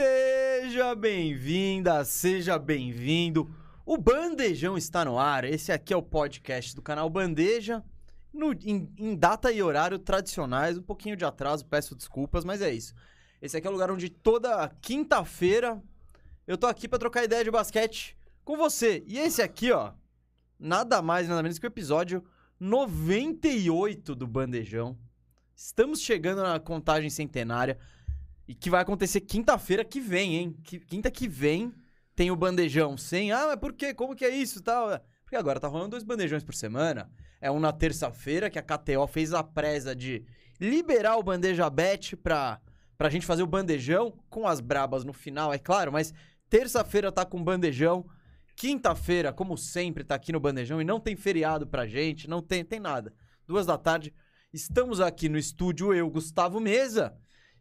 Seja bem-vinda, seja bem-vindo. O Bandejão está no ar. Esse aqui é o podcast do canal Bandeja. No- em, em data e horário tradicionais, um pouquinho de atraso, peço desculpas, mas é isso. Esse aqui é o lugar onde toda quinta-feira eu tô aqui pra trocar ideia de basquete com você. E esse aqui, ó, nada mais, nada menos que o episódio 98 do Bandejão. Estamos chegando na contagem centenária. E que vai acontecer quinta-feira que vem, hein? Quinta que vem tem o bandejão sem. Ah, mas por quê? Como que é isso tal? Porque agora tá rolando dois bandejões por semana. É um na terça-feira, que a KTO fez a presa de liberar o bandeja bet pra, pra gente fazer o bandejão com as brabas no final, é claro, mas terça-feira tá com bandejão. Quinta-feira, como sempre, tá aqui no bandejão e não tem feriado pra gente, não tem, tem nada. Duas da tarde, estamos aqui no estúdio, eu, Gustavo Mesa.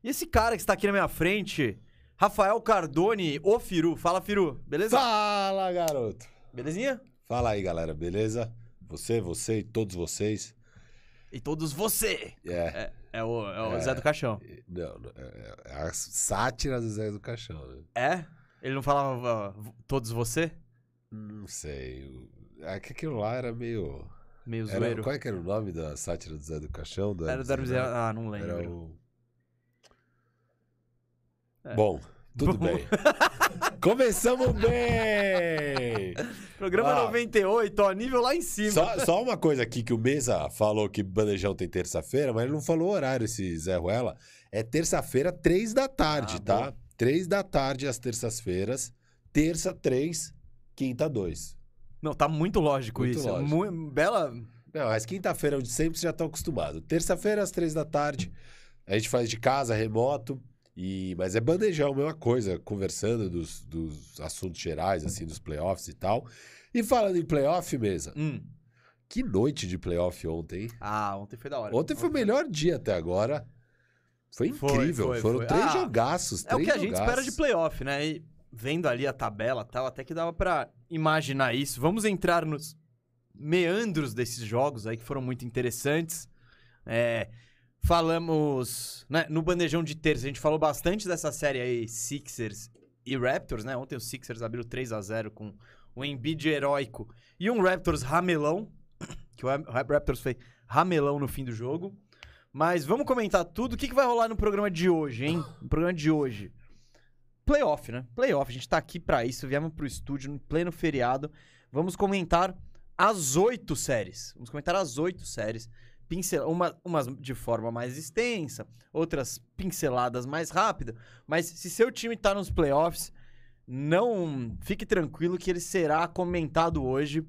E esse cara que está aqui na minha frente, Rafael Cardone, o Firu. Fala, Firu. Beleza? Fala, garoto. Belezinha? Fala aí, galera, beleza? Você, você e todos vocês. E todos você. É. É, é o, é o Zé do Caixão. Não, é, é a sátira do Zé do Caixão, né? É? Ele não falava uh, todos você? Não sei. É que aquilo lá era meio. Meio Era, zoeiro. qual é que era o nome da sátira do Zé do Caixão? Do Era do Renato? Ah, não lembro. Era o. É. Bom, tudo Bom. bem. Começamos bem! Programa Ah. 98, ó, nível lá em cima. Só, só uma coisa aqui que o Mesa falou que Bandejão tem terça-feira, mas ele não falou o horário, esse Zé Ruela. É terça-feira, três da tarde, Ah, tá? boa. Três da tarde às terças-feiras. Terça, três. Quinta, dois. Não, tá muito lógico Muito isso. lógico. Mu- bela. Não, mas quinta-feira, onde sempre, vocês já estão acostumados. Terça-feira, às três da tarde. A gente faz de casa, remoto. E... Mas é bandejão, mesma coisa. Conversando dos, dos assuntos gerais, assim, dos playoffs e tal. E falando em playoff, Mesa. Hum. Que noite de playoff ontem, hein? Ah, ontem foi da hora. Ontem foi o melhor dia até agora. Foi Foi, incrível. foi, Foram foi. três Ah, jogaços. É o três que a gente jogaços. espera de playoff, né? E vendo ali a tabela e tal, até que dava pra imaginar isso. Vamos entrar nos meandros desses jogos aí que foram muito interessantes. É, falamos né, no bandejão de terça, a gente falou bastante dessa série aí, Sixers e Raptors, né? Ontem os Sixers abriram 3 a 0 com um Embiid heróico e um Raptors ramelão, que o Raptors foi ramelão no fim do jogo. Mas vamos comentar tudo. O que, que vai rolar no programa de hoje, hein? No programa de hoje. Playoff, né? Playoff. A gente tá aqui pra isso. Viemos pro estúdio no pleno feriado. Vamos comentar as oito séries. Vamos comentar as oito séries. Pincel... Uma, umas de forma mais extensa, outras pinceladas mais rápido. Mas se seu time tá nos playoffs, não fique tranquilo que ele será comentado hoje.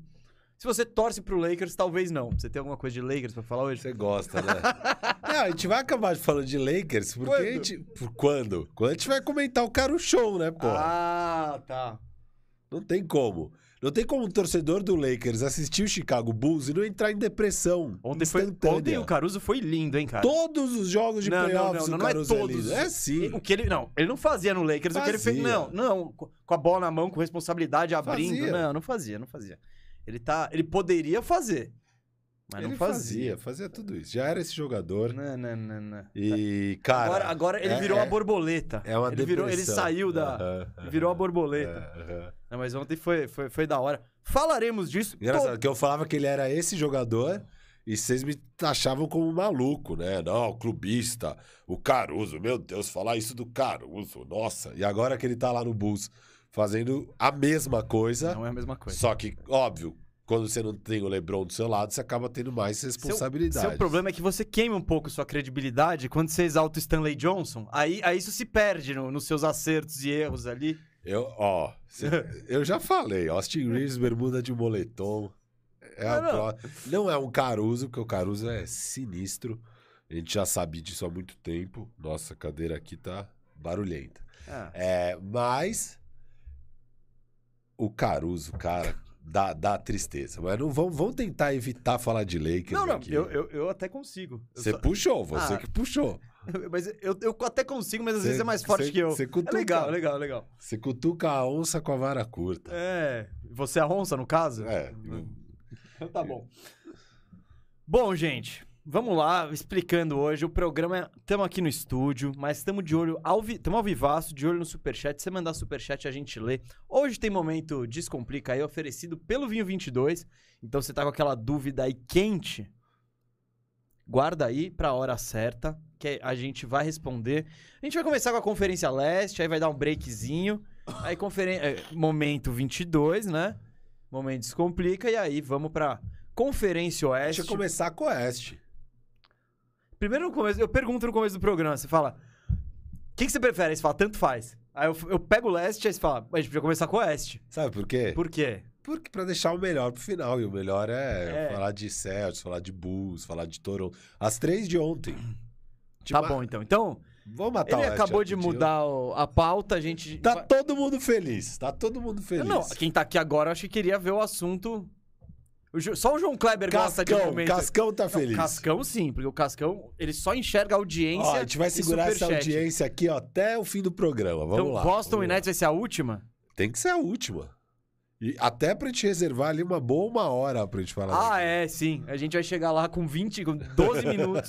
Se você torce pro Lakers, talvez não. Você tem alguma coisa de Lakers pra falar hoje? Você gosta, né? Não, a gente vai acabar falando de Lakers, porque Quando? a gente. Por quando? Quando a gente vai comentar o cara o show, né, pô? Ah, tá. Não tem como. Não tem como um torcedor do Lakers assistir o Chicago Bulls e não entrar em depressão. Ontem, foi, ontem o Caruso foi lindo, hein, cara? Todos os jogos de Não, não, playoffs não, não, o não é Caruso todos. lindo. É sim. O que ele não, ele não fazia no Lakers o que ele fez. Fazia. Não, não, co- com a bola na mão, com responsabilidade abrindo, Fazia. não, não fazia, não fazia. Ele tá, ele poderia fazer, mas ele não fazia. fazia, fazia tudo isso. Já era esse jogador. Não, não, não, não. E, cara. agora, agora ele é- virou é- a borboleta. É uma ele virou, ele depressão. saiu da, Aham, ele virou a borboleta. é, aham. Não, mas ontem foi, foi, foi da hora. Falaremos disso. Engraçado, todo- que eu falava que ele era esse jogador e vocês me taxavam como maluco, né? Não, clubista, o Caruso, meu Deus, falar isso do Caruso, nossa. E agora que ele tá lá no Bulls fazendo a mesma coisa, Não é a mesma coisa. só que, óbvio, quando você não tem o LeBron do seu lado, você acaba tendo mais responsabilidade. Seu problema é que você queima um pouco sua credibilidade quando você exalta o Stanley Johnson. Aí, aí isso se perde no- nos seus acertos e erros ali. Eu, ó, cê- eu já falei, Austin Reeves, bermuda de moletom. É a Não, não. não é um Caruso, porque o Caruso é sinistro. A gente já sabia disso há muito tempo. Nossa, a cadeira aqui tá barulhenta. Ah, É, mas o Caruso, cara, dá, dá tristeza. Mas não vamos, vamos tentar evitar falar de Lakers Não, não, aqui. eu, eu, eu até consigo. Você só- puxou, você Ah. que puxou. mas eu, eu até consigo, mas às Cê- vezes é mais forte cê- que eu. É cutuca. legal, legal, legal. Você cutuca a onça com a vara curta. É. Você é a onça, no caso? É. Então tá bom. Bom, gente, Vamos lá, explicando hoje. O programa. Estamos aqui no estúdio, mas estamos de olho. Ao vi... Estamos ao vivaço, de olho no superchat. Se você mandar superchat, a gente lê. Hoje tem momento Descomplica aí, oferecido pelo Vinho 22. Então você tá com aquela dúvida aí quente. Guarda aí pra hora certa, que a gente vai responder. A gente vai começar com a Conferência Leste, aí vai dar um breakzinho. Aí, conferen... é, momento 22, né? Momento Descomplica. E aí vamos pra Conferência Oeste. Deixa eu começar com o Oeste. Primeiro no começo, eu pergunto no começo do programa, você fala, o que, que você prefere? Aí você fala, tanto faz. Aí eu, eu pego o leste, aí você fala, a gente podia começar com o oeste. Sabe por quê? Por quê? Porque pra deixar o melhor pro final. E o melhor é, É. falar de Celtics, falar de Bulls, falar de Toronto. As três de ontem. Tá Tipo, bom, então. Então, Vamos matar ele o acabou de mudar o- a pauta, a gente... Tá todo mundo feliz. Tá todo mundo feliz. Não, quem tá aqui agora, eu acho que queria ver o assunto... O Só o João Kleber gosta de Cascão, momento... Cascão tá Não, feliz. Cascão sim, porque o Cascão, ele só enxerga a audiência Ó, a gente vai segurar essa audiência aqui ó, até o fim do programa. Vamos Então, lá. Boston e. Nets vai ser a última? Tem que ser a última. E até pra gente reservar ali uma boa uma hora pra gente falar. Ah, é, sim. A gente vai chegar lá com 20, com 12 minutos.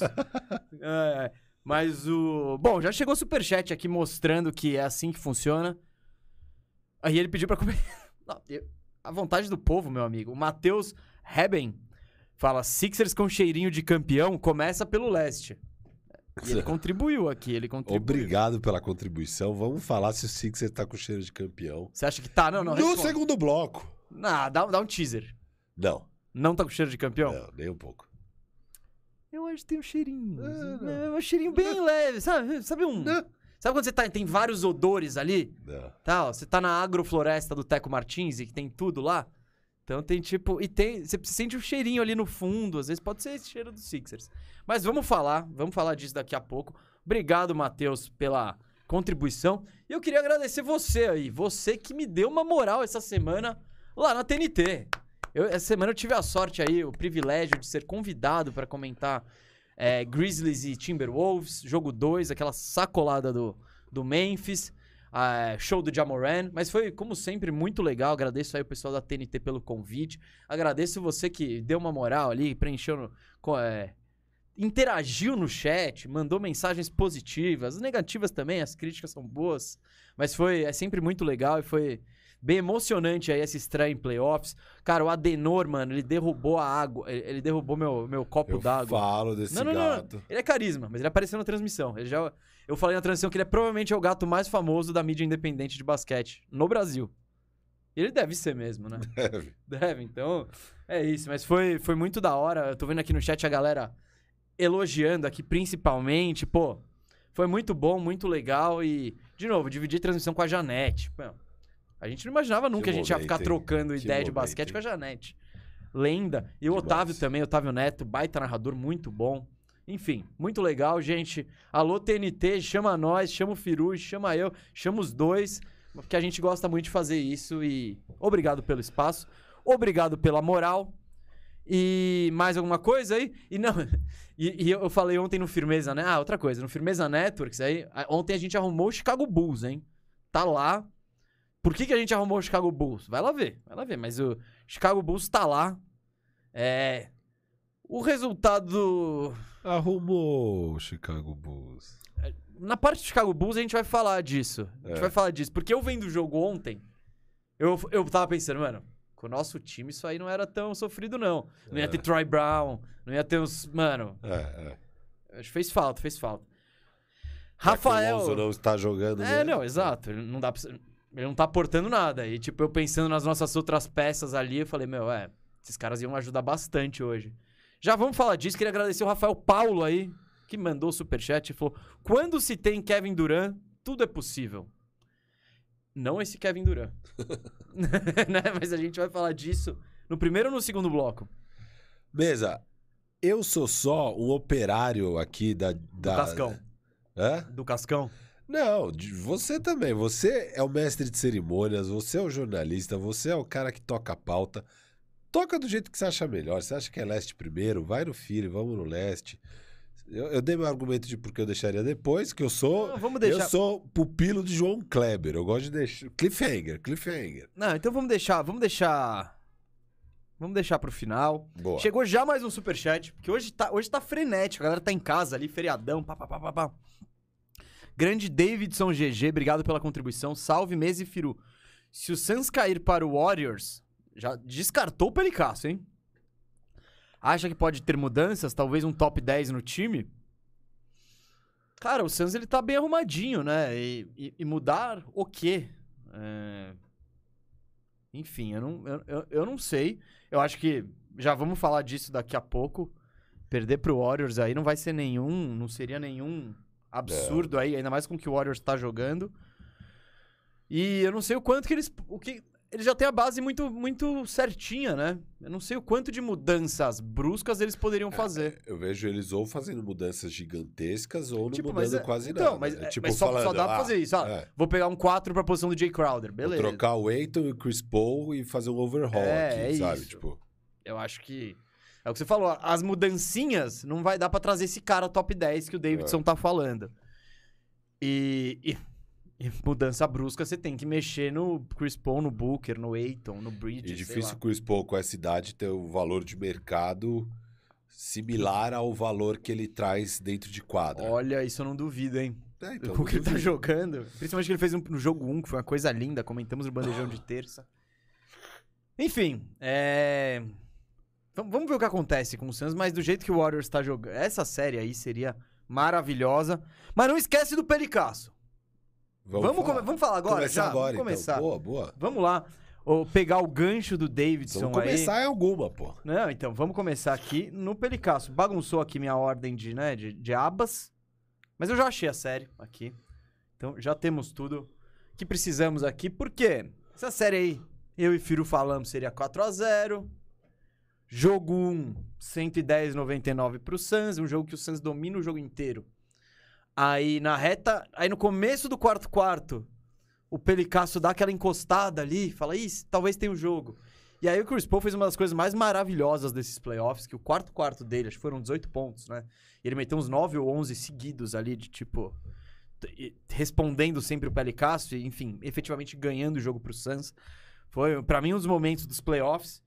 É, mas o. Bom, já chegou o superchat aqui mostrando que é assim que funciona. Aí ele pediu pra comer. Não, eu- A vontade do povo, meu amigo. O Matheus Reben fala: Sixers com cheirinho de campeão começa pelo leste. E ele contribuiu aqui, ele contribuiu. Obrigado pela contribuição. Vamos falar se o Sixer tá com cheiro de campeão. Você acha que tá? Não, não. no responde. segundo bloco. Não, dá, dá um teaser. Não, Não tá com cheiro de campeão? não, nem um pouco. Tem um cheirinho. É, não. É, um cheirinho bem leve, sabe? Sabe um. Sabe quando você tá, tem vários odores ali? Não. Tal, você tá na agrofloresta do Teco Martins e que tem tudo lá. Então tem tipo. E tem. Você sente um cheirinho ali no fundo. Às vezes pode ser esse cheiro dos Sixers. Mas vamos falar. Vamos falar disso daqui a pouco. Obrigado, Matheus, pela contribuição. E eu queria agradecer você aí. Você que me deu uma moral essa semana lá na TNT. Eu, essa semana eu tive a sorte aí, o privilégio de ser convidado para comentar é, Grizzlies e Timberwolves, jogo 2, aquela sacolada do, do Memphis, ah, show do Jamoran, mas foi, como sempre, muito legal. Agradeço aí o pessoal da TNT pelo convite. Agradeço você que deu uma moral ali, preencheu, no, é, interagiu no chat, mandou mensagens positivas, as negativas também, as críticas são boas, mas foi é sempre muito legal e foi bem emocionante aí essa estreia em playoffs. Cara, o Adenor, mano, ele derrubou a água, ele ele derrubou meu, meu copo Eu d'água. falo desse Não, não, não, gato. Ele é carisma, mas ele apareceu na transmissão. Ele já, eu falei na transmissão que ele é provavelmente é o gato mais famoso da mídia independente de basquete no Brasil. Ele deve ser mesmo, né? Deve. Deve, então é isso. Mas foi, foi muito da hora. Eu tô vendo aqui no chat a galera elogiando aqui, principalmente. Pô, foi muito bom, muito legal. E, de novo, dividi transmissão com a Janete. Pô, a gente não imaginava nunca Que que a gente ia ficar trocando Que ideia de basquete com a Janete. Lenda. E o Demais. Otávio também, Otávio Neto, baita narrador, muito bom. Enfim, muito legal, gente. Alô, TNT, chama nós, chama o Firu, chama eu, chama os dois, porque a gente gosta muito de fazer isso e obrigado pelo espaço, obrigado pela moral. E mais alguma coisa aí? E não, e, e eu falei ontem no Firmeza, né? Ah, outra coisa, no Firmeza Networks aí, ontem a gente arrumou o Chicago Bulls, hein? Tá lá. Por que, que a gente arrumou o Chicago Bulls? Vai lá ver, vai lá ver, mas o Chicago Bulls tá lá. É. O resultado. Arrumou o Chicago Bulls. Na parte do Chicago Bulls a gente vai falar disso. A gente É. vai falar disso. Porque eu vendo o jogo ontem, eu, eu tava pensando, mano, com o nosso time isso aí não era tão sofrido, não. Não ia É. ter Troy Brown, não ia ter os. Mano, É, é. acho que fez falta, fez falta. O Rafael. Lonzo não está jogando. É, mesmo. não, exato. Não dá pra... Ele não tá aportando nada. E, tipo, eu pensando nas nossas outras peças ali, eu falei, meu, é, esses caras iam ajudar bastante hoje. Já vamos falar disso. Queria agradecer o Rafael Paulo aí, que mandou o superchat e falou: quando se tem Kevin Durant, tudo é possível. Não esse Kevin Durant. né? Mas a gente vai falar disso no primeiro ou no segundo bloco? Mesa, eu sou só um operário aqui da. Do da... Cascão. Hã? Do Cascão. Não, você também. Você é o mestre de cerimônias, você é o jornalista, você é o cara que toca a pauta. Toca do jeito que você acha melhor. Você acha que é leste primeiro? Vai no filho, vamos no leste. Eu, eu dei meu argumento de porque eu deixaria depois, que eu sou. Não, vamos deixar. Eu sou pupilo de João Kleber. Eu gosto de deixar. Cliffhanger, cliffhanger. Não, então vamos deixar, vamos deixar Vamos deixar pro final. Boa. Chegou já mais um superchat, porque hoje tá, hoje tá frenético. A galera tá em casa ali, feriadão, pá, pá, pá, pá, pá. Grande Davidson GG, obrigado pela contribuição. Salve, Mesa e Firu. Se o Suns cair para o Warriors, já descartou o Pelicasso, hein? Acha que pode ter mudanças? Talvez um top 10 no time? Cara, o Suns ele tá bem arrumadinho, né? E, e- e mudar o quê? É, Enfim, eu não, eu, eu não sei. Eu acho que já vamos falar disso daqui a pouco. Perder pro Warriors aí não vai ser nenhum, não seria nenhum absurdo aí, ainda mais com o que o Warriors tá jogando. E eu não sei o quanto que eles. O que, eles já têm a base muito, muito certinha, né? Eu não sei o quanto de mudanças bruscas eles poderiam fazer. Eu vejo eles ou fazendo mudanças gigantescas ou não Tipo, mudando é- quase então, nada. mas, É é- tipo mas só, só falando, dá pra ah, fazer isso. Ah, é, Vou pegar um 4 pra posição do Jay Crowder, vou beleza. trocar o Aiton e o Chris Paul e fazer um overhaul É, aqui, é sabe? isso. Tipo, Eu acho que. É o que você falou, as mudancinhas não vai dar pra trazer esse cara top 10 que o É. Davidson tá falando. E, e- e mudança brusca você tem que mexer no Chris Paul, no Booker, no Aiton, no Bridges. sei difícil o Chris Paul com essa idade ter o valor de mercado similar ao valor que ele traz dentro de quadra. Olha, isso eu não duvido, hein? É, então, o que ele tá jogando. Principalmente que ele fez um- no jogo 1, que foi uma coisa linda. Comentamos no bandejão de terça. Enfim, é. Vam- Vamos ver o que acontece com o Suns, mas do jeito que o Warriors tá jogando. Essa série aí seria maravilhosa. Mas não esquece do Pelicasso. Vamos, falar. come- vamos falar agora? Começar já? agora, vamos começar. então. Boa, boa. Vamos lá. Ô, pegar o gancho do Davidson Vamos aí. começar em alguma, pô. Não, então, vamos começar aqui no Pelicasso. Bagunçou aqui minha ordem de, né, de, de abas. Mas eu já achei a série aqui. Então, já temos tudo que precisamos aqui. Por quê? Essa série aí, eu e Firu falamos, seria 4 a 0 Jogo 1, 110,99 pro Suns. Um jogo que o Suns domina o jogo inteiro. Aí, na reta... Aí, no começo do quarto quarto, o Pelicasso dá aquela encostada ali. Fala, ih, talvez tenha um jogo. E aí o Chris Paul fez uma das coisas mais maravilhosas desses playoffs, que o quarto quarto dele, acho que foram 18 pontos, né? E ele meteu uns 9 ou 11 seguidos ali de tipo respondendo sempre o Pelicasso e, enfim, efetivamente ganhando o jogo pro Suns. Foi pra mim um dos momentos dos playoffs.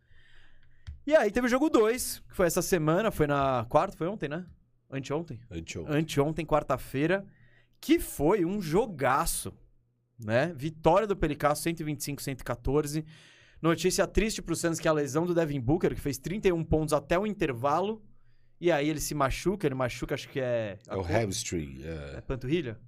E aí teve o jogo 2, que foi essa semana, foi na quarta, foi ontem, né? Anteontem Anteontem. anteontem, quarta-feira, que foi um jogaço, né? Vitória do Pelicasso, 125-114. Notícia triste pro Suns que é a lesão do Devin Booker, que fez 31 pontos até o intervalo. E aí ele se machuca, ele machuca, acho que é... É o hamstring. É É, panturrilha?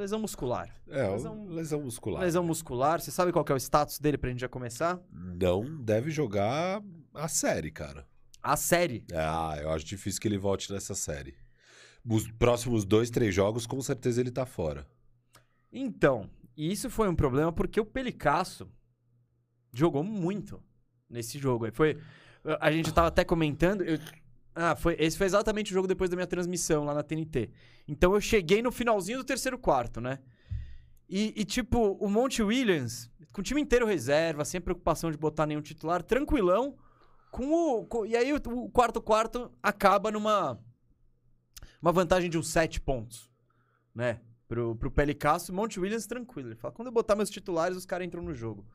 Lesão muscular. é lesão- lesão muscular. Lesão muscular. Você sabe qual que é o status dele pra gente já começar? Não deve jogar a série, cara. A série. Ah, eu acho difícil que ele volte nessa série. Os próximos dois, três jogos, com certeza ele tá fora. Então, e isso foi um problema porque o Pelicasso jogou muito nesse jogo. aí. Foi, a gente tava até comentando. eu- ah, foi, esse foi exatamente o jogo depois da minha transmissão lá na TNT. Então eu cheguei no finalzinho do terceiro quarto, né? E, e, tipo, o Monte Williams, com o time inteiro reserva, sem preocupação de botar nenhum titular, tranquilão. Com o, com- e aí o, o quarto quarto acaba numa uma vantagem de uns sete pontos, né? Pro, pro Pelicasso, Monte Williams tranquilo. Ele fala, quando eu botar meus titulares, os caras entram no jogo.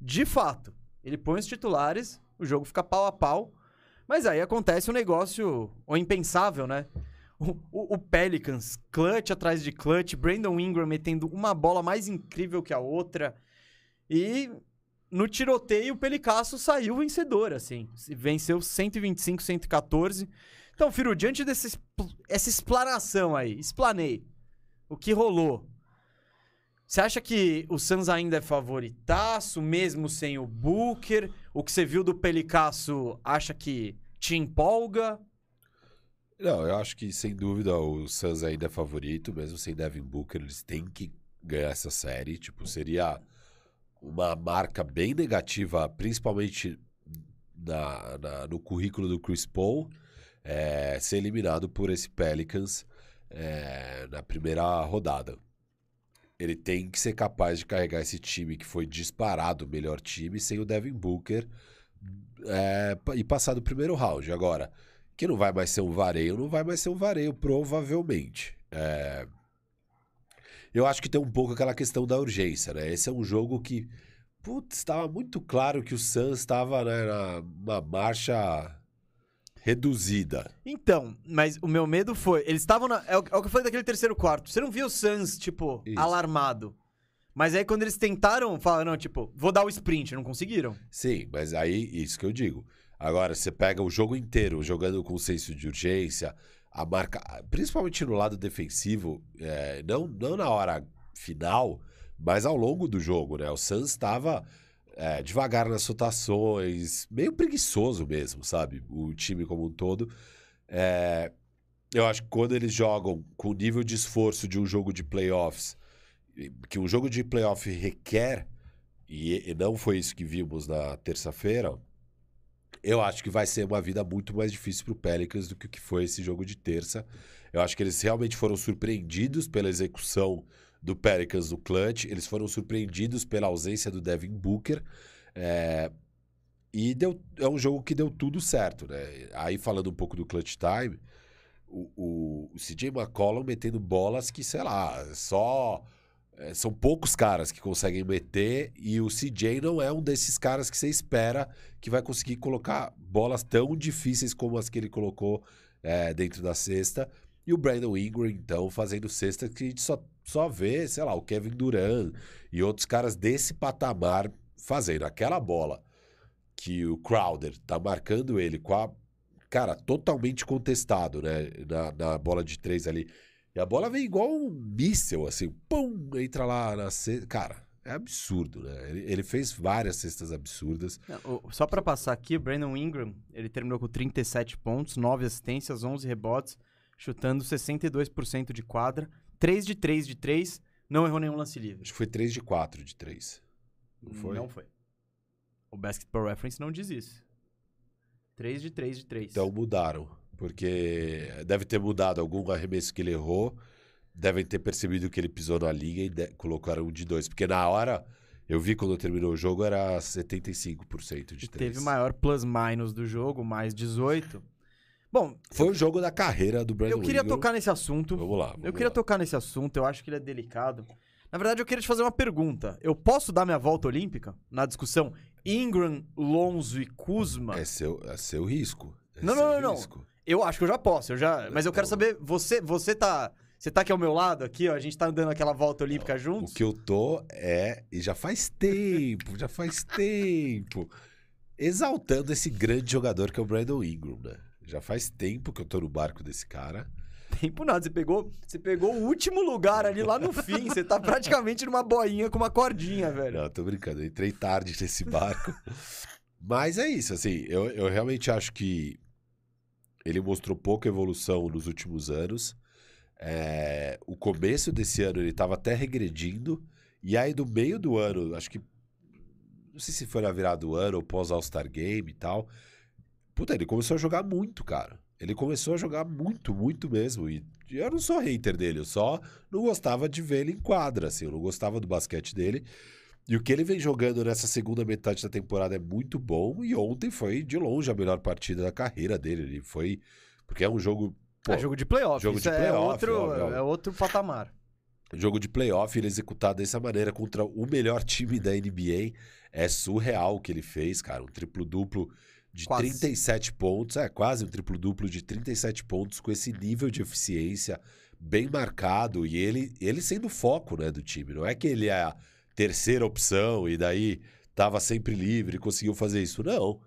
De fato, ele põe os titulares, o jogo fica pau a pau. Mas aí acontece um negócio o impensável, né? O, o- o Pelicans, clutch atrás de clutch, Brandon Ingram metendo uma bola mais incrível que a outra. E no tiroteio, o Pelicasso saiu vencedor, assim. Venceu 125, 114. Então, Firu, diante dessa essa explanação aí, explanei o que rolou. Você acha que o Suns ainda é favoritaço, mesmo sem o Booker? O que você viu do Pelicasso acha que te empolga? Não, eu acho que sem dúvida o Suns ainda é favorito, mesmo sem Devin Booker, eles têm que ganhar essa série. Tipo, seria uma marca bem negativa, principalmente na, na- no currículo do Chris Paul, é, ser eliminado por esse Pelicans é, na primeira rodada. Ele tem que ser capaz de carregar esse time que foi disparado o melhor time sem o Devin Booker é, e passar do primeiro round. Agora, que não vai mais ser um vareio, não vai mais ser um vareio, provavelmente. É, Eu acho que tem um pouco aquela questão da urgência, né? Esse é um jogo que, Putz, estava muito claro que o Suns estava né, numa marcha reduzida. Então, mas o meu medo foi. Eles estavam na. É o, é o que eu falei daquele terceiro quarto. Você não viu o Suns, tipo, Isso. alarmado. Mas aí quando eles tentaram, falaram, tipo, vou dar o sprint, não conseguiram. Sim, mas aí, isso que eu digo. Agora, você pega o jogo inteiro, jogando com senso de urgência, a marca, principalmente no lado defensivo, é, não, não na hora final, mas ao longo do jogo, né? O Suns estava é, devagar nas rotações, meio preguiçoso mesmo, sabe? O time como um todo. É, eu acho que quando eles jogam com o nível de esforço de um jogo de playoffs, que um jogo de playoff requer, e, e não foi isso que vimos na terça-feira, eu acho que vai ser uma vida muito mais difícil para o Pelicans do que o que foi esse jogo de terça. Eu acho que eles realmente foram surpreendidos pela execução do Pelicans no clutch, eles foram surpreendidos pela ausência do Devin Booker. é, e deu, é um jogo que deu tudo certo, né? Aí falando um pouco do clutch time, o, o, o CJ McCollum metendo bolas que, sei lá, só. é, são poucos caras que conseguem meter e o CJ não é um desses caras que você espera que vai conseguir colocar bolas tão difíceis como as que ele colocou é, dentro da cesta. E o Brandon Ingram, então, fazendo cesta que a gente só, só vê, sei lá, o Kevin Durant e outros caras desse patamar fazendo aquela bola que o Crowder tá marcando ele com a. Cara, totalmente contestado, né? Na, na bola de três ali. E a bola vem igual um míssel, assim, pum, entra lá na cesta. Cara, é absurdo, né? Ele, ele fez várias cestas absurdas. Só pra passar aqui, o Brandon Ingram, ele terminou com 37 pontos, 9 assistências, 11 rebotes, chutando 62% de quadra, 3 de 3 de 3, não errou nenhum lance livre. Acho que foi 3 de 4 de 3. Não foi? Não foi. O Basketball Reference não diz isso. 3 de 3 de 3. Então mudaram. Porque deve ter mudado algum arremesso que ele errou. Devem ter percebido que ele pisou na linha e de- colocaram um de dois. Porque na hora, eu vi quando terminou o jogo, era 75% de E três. teve o maior plus-minus do jogo, mais 18. Bom, Foi o jogo da carreira do Brandon eu queria Ingram. tocar nesse assunto. Vamos lá. Vamos eu queria lá. tocar nesse assunto, eu acho que ele é delicado. Na verdade, eu queria te fazer uma pergunta. Eu posso dar minha volta olímpica na discussão Ingram, Lonzo e Kuzma? É seu, é seu risco. É Não, seu não, não, não. risco. Eu acho que eu já posso, eu já, mas eu quero saber, você, você tá, você tá aqui ao meu lado aqui, ó, a gente tá andando aquela volta olímpica juntos? O que eu tô é, e já faz tempo, já faz tempo, exaltando esse grande jogador que é o Brandon Ingram, né? Já faz tempo que eu tô no barco desse cara. Tempo nada, você pegou, você pegou o último lugar ali lá no fim, você tá praticamente numa boinha com uma cordinha, velho. Não, tô brincando, eu entrei tarde nesse barco. Mas é isso, assim, eu, eu realmente acho que ele mostrou pouca evolução nos últimos anos. É, o começo desse ano ele tava até regredindo. E aí, do meio do ano, acho que. Não sei se foi na virada do ano ou pós All-Star Game e tal. Puta, ele começou a jogar muito, cara. Ele começou a jogar muito, muito mesmo. E eu não sou hater dele, eu só não gostava de ver ele em quadra, assim. Eu não gostava do basquete dele. E o que ele vem jogando nessa segunda metade da temporada é muito bom. E ontem foi, de longe, a melhor partida da carreira dele. Ele foi. Porque é um jogo. Pô, é jogo de playoff, jogo de é playoff, outro, óbvio. é outro patamar. jogo de playoff, ele executado dessa maneira contra o melhor time da NBA. É surreal o que ele fez, cara. Um triplo-duplo de Quase. 37 pontos. É, quase um triplo-duplo de 37 pontos com esse nível de eficiência bem marcado. E ele, ele sendo o foco né, do time. Não é que ele é a terceira opção e daí tava sempre livre e conseguiu fazer isso. Não.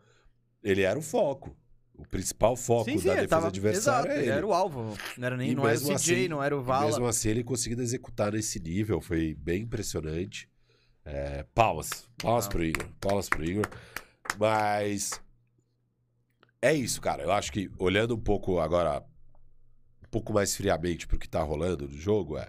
Ele era o foco. O principal foco sim, sim, da defesa tava, adversária exato, é ele. era o alvo, não era nem, E não era o CJ, assim- não era o Vala. mesmo assim, ele conseguindo executar nesse nível foi bem impressionante. É, palmas. Palmas Ah. pro Igor. Palmas pro Igor. Mas é isso, cara. Eu acho que olhando um pouco agora, um pouco mais friamente pro que tá rolando no jogo, é.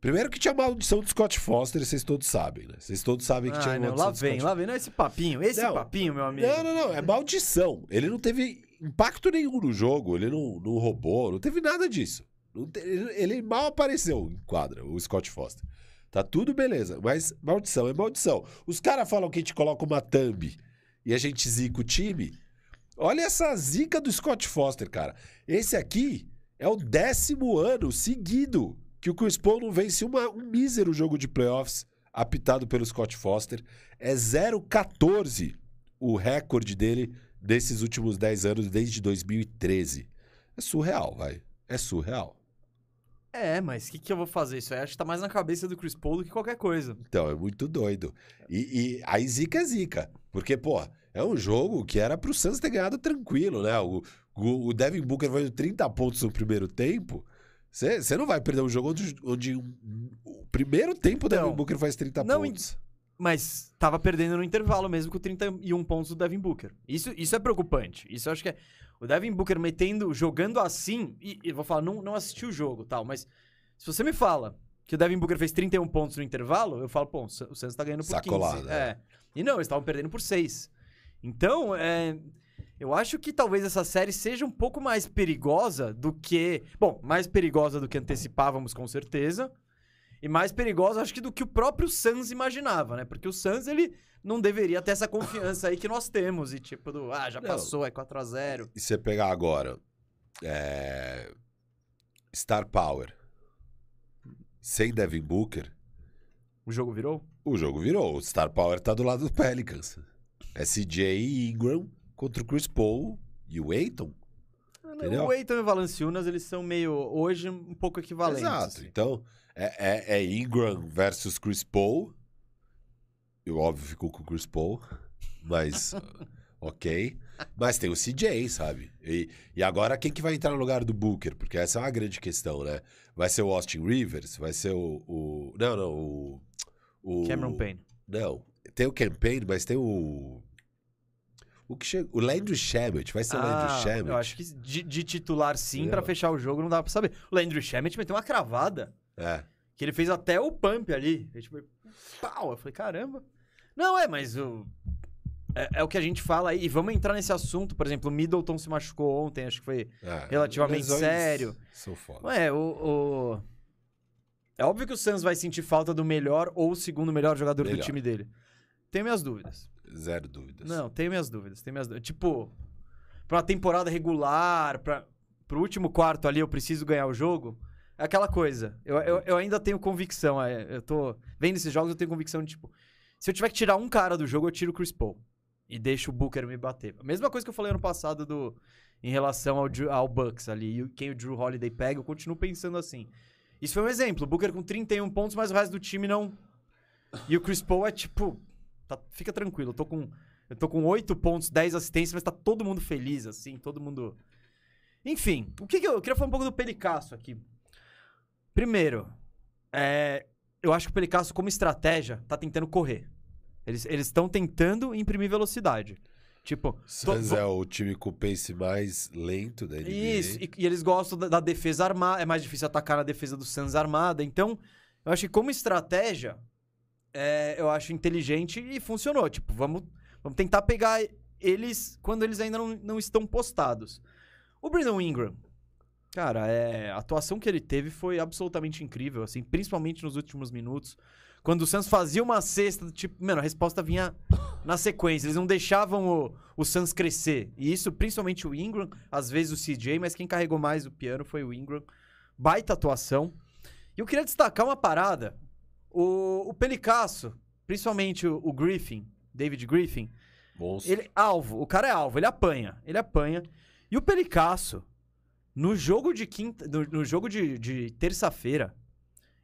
Primeiro que tinha maldição do Scott Foster, vocês todos sabem, né? Vocês todos sabem que tinha Ai, não, maldição lá do vem, Scott lá vem, não é esse papinho, esse Não. papinho, meu amigo. não, não, não. É maldição. Ele não teve impacto nenhum no jogo. Ele não, não roubou. Não teve nada disso. Não te- ele, ele mal apareceu em quadra, o Scott Foster. Tá tudo beleza. Mas maldição é maldição. Os caras falam que a gente coloca uma thumb e a gente zica o time. Olha essa zica do Scott Foster, cara. Esse aqui é o décimo ano seguido que o Chris Paul não vence uma- um mísero jogo de playoffs apitado pelo Scott Foster. É 0,14 o recorde dele desses últimos 10 anos, desde 2013. É surreal, vai. É surreal. É, mas o que, que eu vou fazer? Isso aí acho que tá mais na cabeça do Chris Paul do que qualquer coisa. Então, é muito doido. E, e aí zica é zica. Porque, pô, é um jogo que era pro Suns ter ganhado tranquilo, né? O, o, o Devin Booker fazendo 30 pontos no primeiro tempo. Você não vai perder um jogo onde, onde um, o primeiro tempo o Devin. Booker faz 30 Não, pontos. Mas tava perdendo no intervalo mesmo com 31 pontos do Devin Booker. Isso, isso é preocupante. Isso eu acho que é. O Devin Booker metendo, jogando assim. E, e vou falar, não, não assisti o jogo tal, mas se você me fala que o Devin Booker fez 31 pontos no intervalo, eu falo, pô, o Santos tá ganhando por Sacolada, 15. é. É. E não, eles estavam perdendo por 6. Então, é. Eu acho que talvez essa série seja um pouco mais perigosa do que. Bom, mais perigosa do que antecipávamos, com certeza. E mais perigosa, acho que do que o próprio Suns imaginava, né? Porque o Suns, ele não deveria ter essa confiança aí que nós temos. E tipo, do, ah, já Não. passou, é 4x0. E você pegar agora. é, Star Power. Sem Devin Booker, O jogo virou? o jogo virou. O Star Power tá do lado do Pelicans. É CJ Ingram contra o Chris Paul e o Aiton. Entendeu? O Eiton e o Valanciunas, eles são meio, hoje, um pouco equivalentes. Exato. assim. Então, é, é- é Ingram versus Chris Paul. Eu, óbvio, fico com o Chris Paul, mas ok. Mas tem o CJ, sabe? E, e agora quem que vai entrar no lugar do Booker? Porque essa é uma grande questão, né? Vai ser o Austin Rivers? Vai ser o... o- não, não, o... o Cameron Payne. Não, tem o Campaign, mas tem o... O que chega... O Landry Shamet. Vai ser o Landry Ah, Shamet. eu acho que de, de titular sim, Entendeu? pra fechar o jogo não dá pra saber. O Landry Shamet meteu uma cravada, É. que ele fez até o pump ali. Ele, tipo, pau! Eu falei, caramba. Não, é, mas o... É, é o que a gente fala aí. E vamos entrar nesse assunto. Por exemplo, o Middleton se machucou ontem, acho que foi é. relativamente sério. São foda. Ué, o, o- É óbvio que o Suns vai sentir falta do melhor ou o segundo melhor jogador do Melhor. time dele. Tenho minhas dúvidas. Zero dúvidas. Não, tenho minhas dúvidas. Tenho minhas dúvidas. Tipo, pra uma temporada regular, pra, pro último quarto ali eu preciso ganhar o jogo. É aquela coisa. Eu, eu, eu ainda tenho convicção. é, eu tô vendo esses jogos, eu tenho convicção de, tipo, se eu tiver que tirar um cara do jogo, eu tiro o Chris Paul. E deixo o Booker me bater. A mesma coisa que eu falei ano passado do, em relação ao, ao Bucks ali. E quem o Drew Holiday pega, eu continuo pensando assim. Isso foi um exemplo. O Booker com 31 pontos, mas o resto do time não. E o Chris Paul é tipo. Tá- fica tranquilo, eu tô com. Eu tô com 8 pontos, 10 assistências, mas tá todo mundo feliz, assim, todo mundo. Enfim, o que, que eu, eu queria falar um pouco do Pelicasso aqui. Primeiro, é, eu acho que o Pelicasso, como estratégia, tá tentando correr. Eles estão tentando imprimir velocidade. Tipo, Suns é o time com o pace mais lento da NBA. isso, e, e eles gostam da, da defesa armada. É mais difícil atacar na defesa do Suns armada. Então, eu acho que como estratégia, é, eu acho inteligente e funcionou. Tipo, vamos, vamos tentar pegar eles quando eles ainda não, não estão postados. O Brandon Ingram, cara, é, a atuação que ele teve foi absolutamente incrível, assim, principalmente nos últimos minutos. Quando o Suns fazia uma cesta, tipo, mano, a resposta vinha na sequência. Eles não deixavam o, o Suns crescer. E isso, principalmente o Ingram, às vezes o CJ, mas quem carregou mais o piano foi o Ingram. Baita atuação. E eu queria destacar uma parada. O, o Pelicasso, principalmente o, o Griffin, David Griffin, Monstro. ele alvo, o cara é alvo, ele apanha, ele apanha. E o Pelicasso, no jogo de quinta, no, no jogo de, de terça-feira,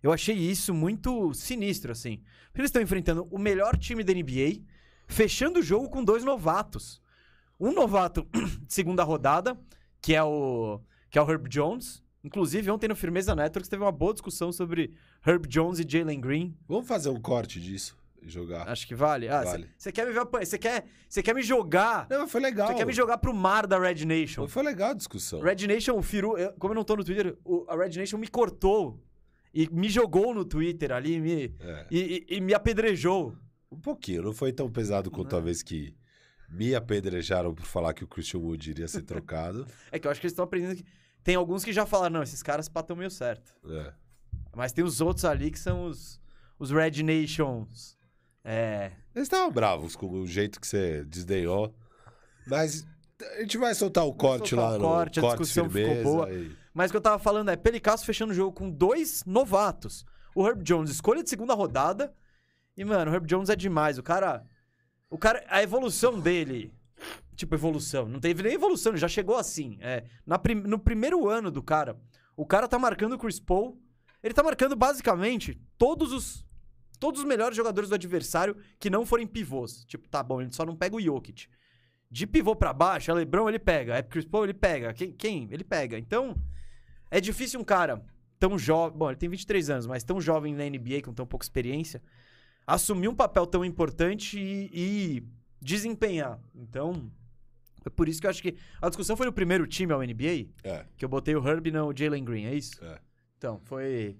eu achei isso muito sinistro, assim. Porque eles estão enfrentando o melhor time da NBA, fechando o jogo com dois novatos. Um novato de segunda rodada, que é o que é o Herb Jones. Inclusive, ontem no Firmeza Networks teve uma boa discussão sobre Herb Jones e Jalen Green. Vamos fazer um corte disso e jogar. Acho que vale. Ah, Vale. Você quer me ver? Você quer, quer me jogar? Não, mas foi legal. Você quer me jogar pro mar da Red Nation? Foi legal a discussão. Red Nation, o Firu, eu- como eu não tô no Twitter, o- a Red Nation me cortou e me jogou no Twitter ali me, É. e, e- e me apedrejou. Um pouquinho, não foi tão pesado quanto a vez que me apedrejaram por falar que o Christian Wood iria ser trocado. É que eu acho que eles estão aprendendo que. Tem alguns que já falaram, não, esses caras patam meio certo. É. Mas tem os outros ali que são os, os Red Nations. É. Eles estavam bravos com o jeito que você desdenhou. Mas a gente vai soltar o corte soltar lá o no corte, a corte discussão ficou firmeza boa. e- Mas o que eu tava falando é, Pelicasso fechando o jogo com dois novatos. O Herb Jones, escolha de segunda rodada, E, mano, o Herb Jones é demais. O cara. O cara. A evolução dele. Tipo, evolução. Não teve nem evolução, já chegou assim. É, na prim- no primeiro ano do cara, o cara tá marcando o Chris Paul. Ele tá marcando basicamente todos os. Todos os melhores jogadores do adversário que não forem pivôs. Tipo, tá bom, ele só não pega o Jokic. De pivô pra baixo, é LeBron, ele pega. É Chris Paul, ele pega. Quem? quem? Ele pega. Então, é difícil um cara tão jovem. Bom, ele tem 23 anos, mas tão jovem na NBA, com tão pouca experiência, assumir um papel tão importante e, e desempenhar. Então, é por isso que eu acho que. A discussão foi no primeiro time ao NBA, É, que eu botei o Herb no Jalen Green, é isso? é. Então, foi.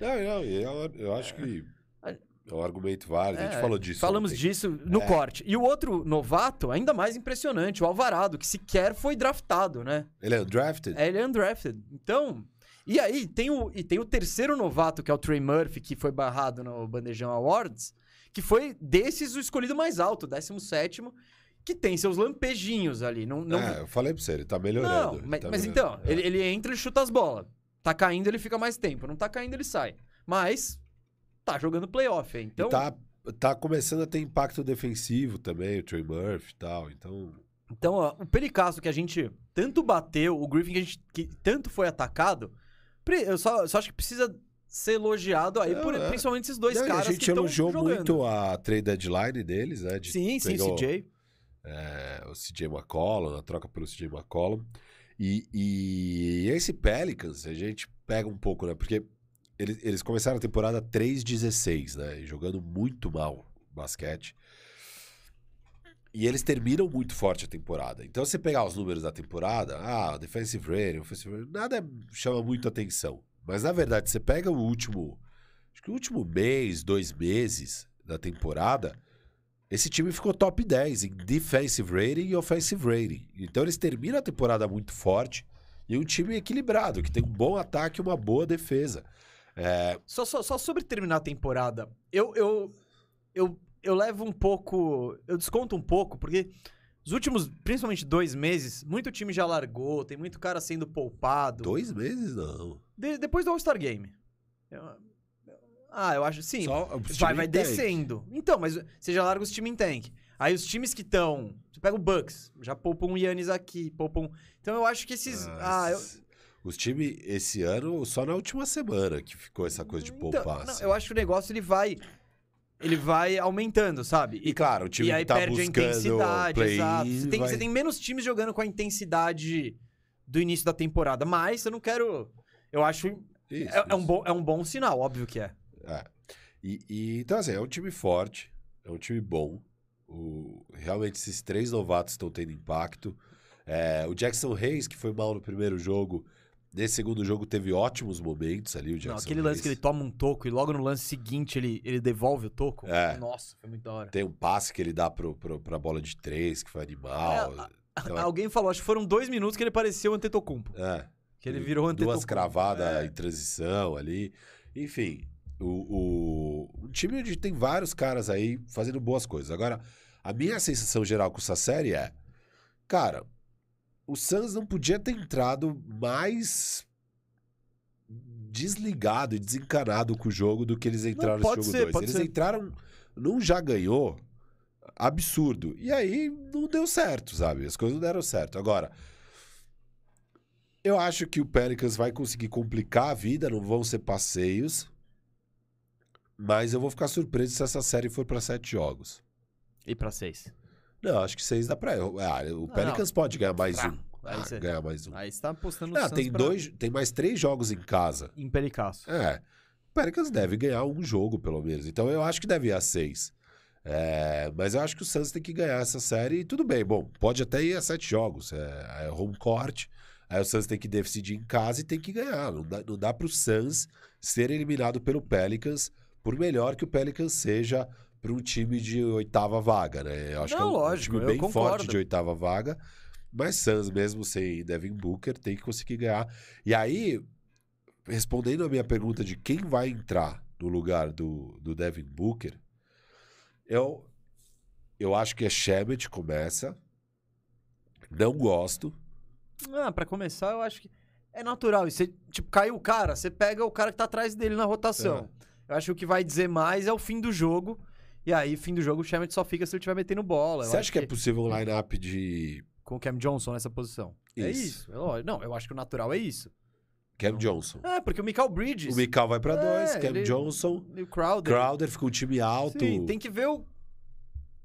Não, não, eu, eu acho que é um argumento válido. a gente É, falou disso. Falamos ontem. disso no É. corte. E o outro novato, ainda mais impressionante, o Alvarado, que sequer foi draftado, né? Ele é undrafted? É, ele é undrafted. Então. E aí, tem o, e tem o terceiro novato, que é o Trey Murphy, que foi barrado no Bandejão Awards, que foi desses o escolhido mais alto, 17, que tem seus lampejinhos ali. Não, não, É, eu falei pra você, ele tá não melhorando. ele mas, tá mas melhorando. então, É. ele, ele entra e chuta as bolas. Tá caindo, ele fica mais tempo. Não tá caindo, ele sai. Mas tá jogando playoff? Então, E tá, tá começando a ter impacto defensivo também, o Trey Murphy e tal. Então, Então, ó, o Pericasso que a gente tanto bateu, o Griffin que a gente que tanto foi atacado, eu só, só acho que precisa ser elogiado aí, Não, por, é. principalmente esses dois Não, caras a gente que estão elogiou jogando. muito a trade deadline deles, né? de- Sim, sim, CJ. É, o CJ McCollum, a troca pelo CJ McCollum. E, e esse Pelicans, a gente pega um pouco, né? Porque eles, eles começaram a temporada 3-16, né? Jogando muito mal basquete. E eles terminam muito forte a temporada. Então, se você pegar os números da temporada, ah, defensive rating, offensive rating, nada chama muito atenção. Mas, na verdade, você pega o último, acho que o último mês, dois meses da temporada, esse time ficou top 10 em defensive rating e offensive rating. Então, eles terminam a temporada muito forte e um time equilibrado, que tem um bom ataque e uma boa defesa. É, Só, só, só sobre terminar a temporada, eu, eu, eu, eu levo um pouco. Eu desconto um pouco, porque os últimos, principalmente dois meses, muito time já largou, tem muito cara sendo poupado. dois meses, não. De- depois do All-Star Game. Eu- ah, eu acho. Sim, Só vai, vai tank. descendo. Então, mas você já larga os times em tank. Aí os times que estão. Você pega o Bucks, já poupam o Yannis aqui, poupam. Então eu acho que esses. Ah, eu. Mas Os times, esse ano, só na última semana que ficou essa coisa de Então, poupar. não, assim. eu acho que o negócio ele vai. Ele vai aumentando, sabe? E claro, o time e aí que tá perde a intensidade, exato. Você tem, vai- você tem menos times jogando com a intensidade do início da temporada. Mas eu não quero. Eu acho. Isso, é, é um isso. bom, é um bom sinal, óbvio que é. É. E, e- então, assim, é um time forte, é um time bom. O- realmente, esses três novatos estão tendo impacto. É, o Jackson Reis, que foi mal no primeiro jogo, nesse segundo jogo teve ótimos momentos ali. O Jackson Não, aquele lance que ele toma um toco e logo no lance seguinte ele, ele devolve o toco. É. Nossa, foi muito da hora. Tem um passe que ele dá pro, pro, pra bola de três, que foi animal. Então, Alguém falou, acho que foram dois minutos que ele parecia o Antetokounmpo. é, Que ele virou Antetokounmpo. duas cravadas É. em transição ali. Enfim, o, o, um time onde tem vários caras aí fazendo boas coisas. Agora, a minha sensação geral com essa série é, cara, o Suns não podia ter entrado mais desligado e desencanado com o jogo do que eles entraram nesse ser, jogo 2. pode Eles ser. entraram num já ganhou absurdo. E aí não deu certo, sabe? As coisas não deram certo. Agora, eu acho que o Pelicans vai conseguir complicar a vida, não vão ser passeios. Mas eu vou ficar surpreso se essa série for para sete jogos. E pra seis. Não, acho que seis dá pra. Ah, o Não, Pelicans pode ganhar mais Frá. um. Aí Ah, ganhar mais um. Aí você tá apostando no Ah, tem pra- dois, tem mais três jogos em casa. Em Pelicasso. É. O Pelicans deve ganhar um jogo, pelo menos. Então eu acho que deve ir a seis. É, mas eu acho que o Suns tem que ganhar essa série e tudo bem. Bom, pode até ir a sete jogos. É, é home court. Aí o Suns tem que decidir em casa e tem que ganhar. Não dá, não dá pro Suns ser eliminado pelo Pelicans, por melhor que o Pelicans seja para um time de oitava vaga, né? Eu acho Não, que é um, um lógico, time eu bem concordo. forte de oitava vaga. Mas Suns, mesmo sem Devin Booker, tem que conseguir ganhar. E aí, respondendo a minha pergunta de quem vai entrar no lugar do, do Devin Booker, eu, eu acho que é Shemet começa. Não gosto. Ah, pra começar, eu acho que é natural. E você, tipo, caiu o cara, você pega o cara que tá atrás dele na rotação. É. Eu acho que o que vai dizer mais é o fim do jogo. E aí, fim do jogo, o Shemet só fica se ele estiver metendo bola. Você acha que é possível um line-up de Com o Cam Johnson nessa posição. É Isso. isso. É lógico. Não, eu acho que o natural é isso. Cam Johnson? É, porque o Michael Bridges O Mikal vai pra É, dois, Cam ele- Johnson, e o Crowder. Crowder fica um time alto. Sim, tem que ver o.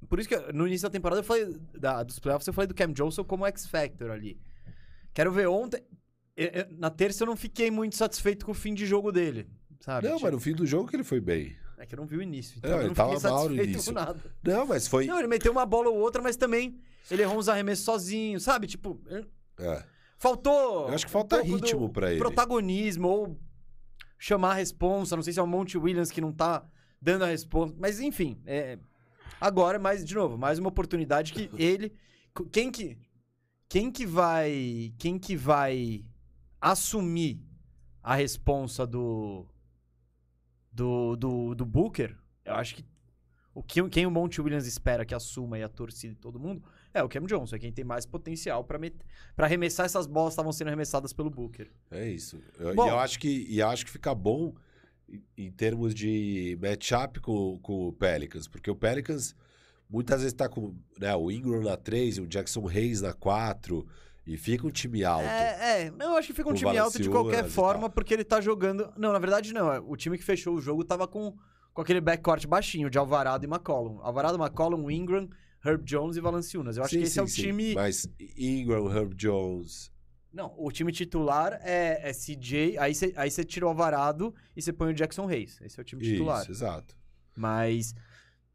Por isso que no início da temporada eu falei. Da, dos playoffs eu falei do Cam Johnson como X-Factor ali. Quero ver ontem. Na terça eu não fiquei muito satisfeito com o fim de jogo dele. Sabe? Não, Tipo, mas no fim do jogo que ele foi bem. É que eu não vi o início. Então Não, eu ele não tava fiquei mal no início. Não, mas foi. Não, ele meteu uma bola ou outra, mas também ele errou uns arremessos sozinho, sabe? Tipo, eh, É. faltou. Eu acho que falta do ritmo pra ele. Protagonismo, ou chamar a responsa. Não sei se é o Monte Williams que não tá dando a resposta. Mas enfim, é, agora, mais, de novo, mais uma oportunidade que ele. Quem que. Quem que vai. Quem que vai assumir a responsa do. Do, do, do Booker? Eu acho que. O que, quem o Monte Williams espera que assuma e a torcida e todo mundo é o Cam Johnson, é quem tem mais potencial met- pra arremessar essas bolas que estavam sendo arremessadas pelo Booker. É isso. Eu, Bom. e eu acho que e acho que fica bom em, em termos de matchup com, com o Pelicans, porque o Pelicans muitas vezes tá com né, o Ingram na 3 e o Jackson Hayes na 4 e fica um time alto. É, é, não, eu acho que fica um time alto de qualquer forma, porque ele tá jogando. Não, na verdade, não. é, O time que fechou o jogo tava com, com aquele backcourt baixinho de Alvarado e McCollum. Alvarado, McCollum, Ingram, Herb Jones e Valanciunas. Eu acho Sim, que esse é o sim, sim. time. Mas Ingram, Herb Jones. Não, o time titular é, é CJ, aí você aí tira o Alvarado e você põe o Jackson Reis. Esse é o time titular. Isso, exato. Mas.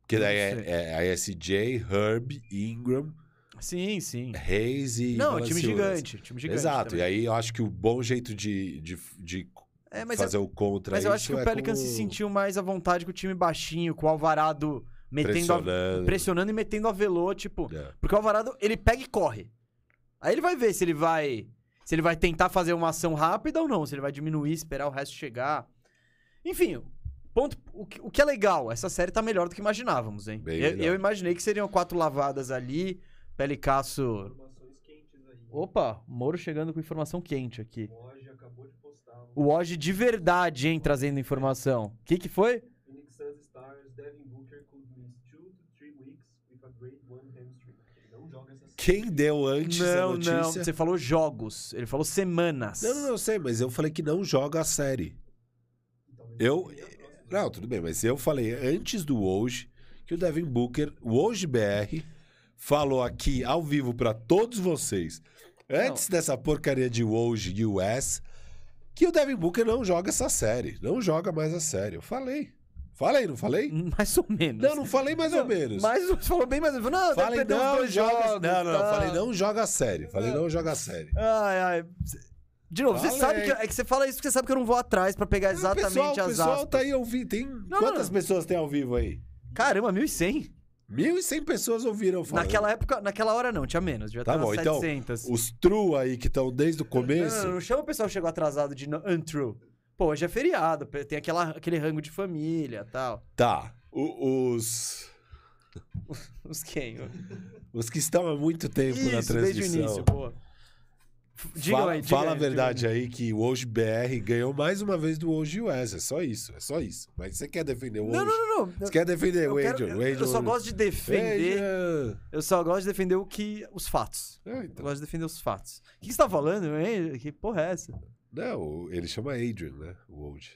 Porque daí é, é, aí é CJ, Herb, Ingram, Sim, sim. Reis e. Não, time gigante. Time gigante. Exato. também. E aí eu acho que o bom jeito de, de, de É, fazer o contra Mas eu acho que o é Pelicans com- se sentiu mais à vontade com o time baixinho, com o Alvarado metendo a, pressionando. pressionando e metendo a velô, tipo. É. Porque o Alvarado, ele pega e corre. Aí ele vai ver se ele vai. Se ele vai tentar fazer uma ação rápida ou não. Se ele vai diminuir, esperar o resto chegar. Enfim, ponto. O que, o que é legal, essa série tá melhor do que imaginávamos, hein? Eu, eu imaginei que seriam quatro lavadas ali. Pelicaço. Informações quentes aí. Opa, Moro chegando com informação quente aqui. O Oji acabou de postar. O Oji de verdade, hein, trazendo informação. O que, que foi? Phoenix Suns stars Devin Booker could miss two to three weeks with a grade one hamstring. Ele não joga essa Quem deu antes a Não, notícia? não. Você falou jogos. Ele falou semanas. Não, não, não, eu sei, mas eu falei que não joga a série. Talvez Eu. a. Não, tudo bem, mas eu falei antes do hoje que o Devin Booker, o hoje BR, falou aqui ao vivo pra todos vocês, antes dessa porcaria de hoje US, que o Devin Booker não joga essa série. Não joga mais a série. Eu falei. Falei, não falei? Mais ou menos. Não, não falei mais ou Não, menos. Mas você falou bem mais ou menos. Não, Falei, não, joga. jogos, não, não, não. tá. Falei, não joga a série. Falei, não joga a série. Ai, ai. De novo, você Falei. sabe que. É que você fala isso porque você sabe que eu não vou atrás pra pegar exatamente o pessoal, as o pessoal aspas. tá aí ouvindo. Tem... Não, Quantas não. pessoas tem ao vivo aí? Caramba, 1.100. 1.100 pessoas ouviram falar. Naquela época, naquela hora não, tinha menos. Já Tá tava bom, então, 700. Os true aí que estão desde o começo. Não, não, não chama o pessoal que chegou atrasado de untrue. Pô, hoje é feriado, tem aquela, aquele rango de família e tal. Tá. O- os. Os quem? Os que estão há muito tempo na Isso, transmissão. desde o início, pô. Digam fala aí, digam fala aí, a verdade digam aí que o Hoje BR ganhou mais uma vez do Hoje US. É só isso, é só isso. Mas você quer defender o Não, Hoje? não, não, não. Você quer defender Eu, o Adrian? eu- eu só gosto de defender. Adrian. Eu só gosto de defender o que. os fatos. É, Eu então. gosto de defender os fatos. O que que você tá falando, hein? Que porra é essa? Não, ele chama Adrian, né? O Hoje.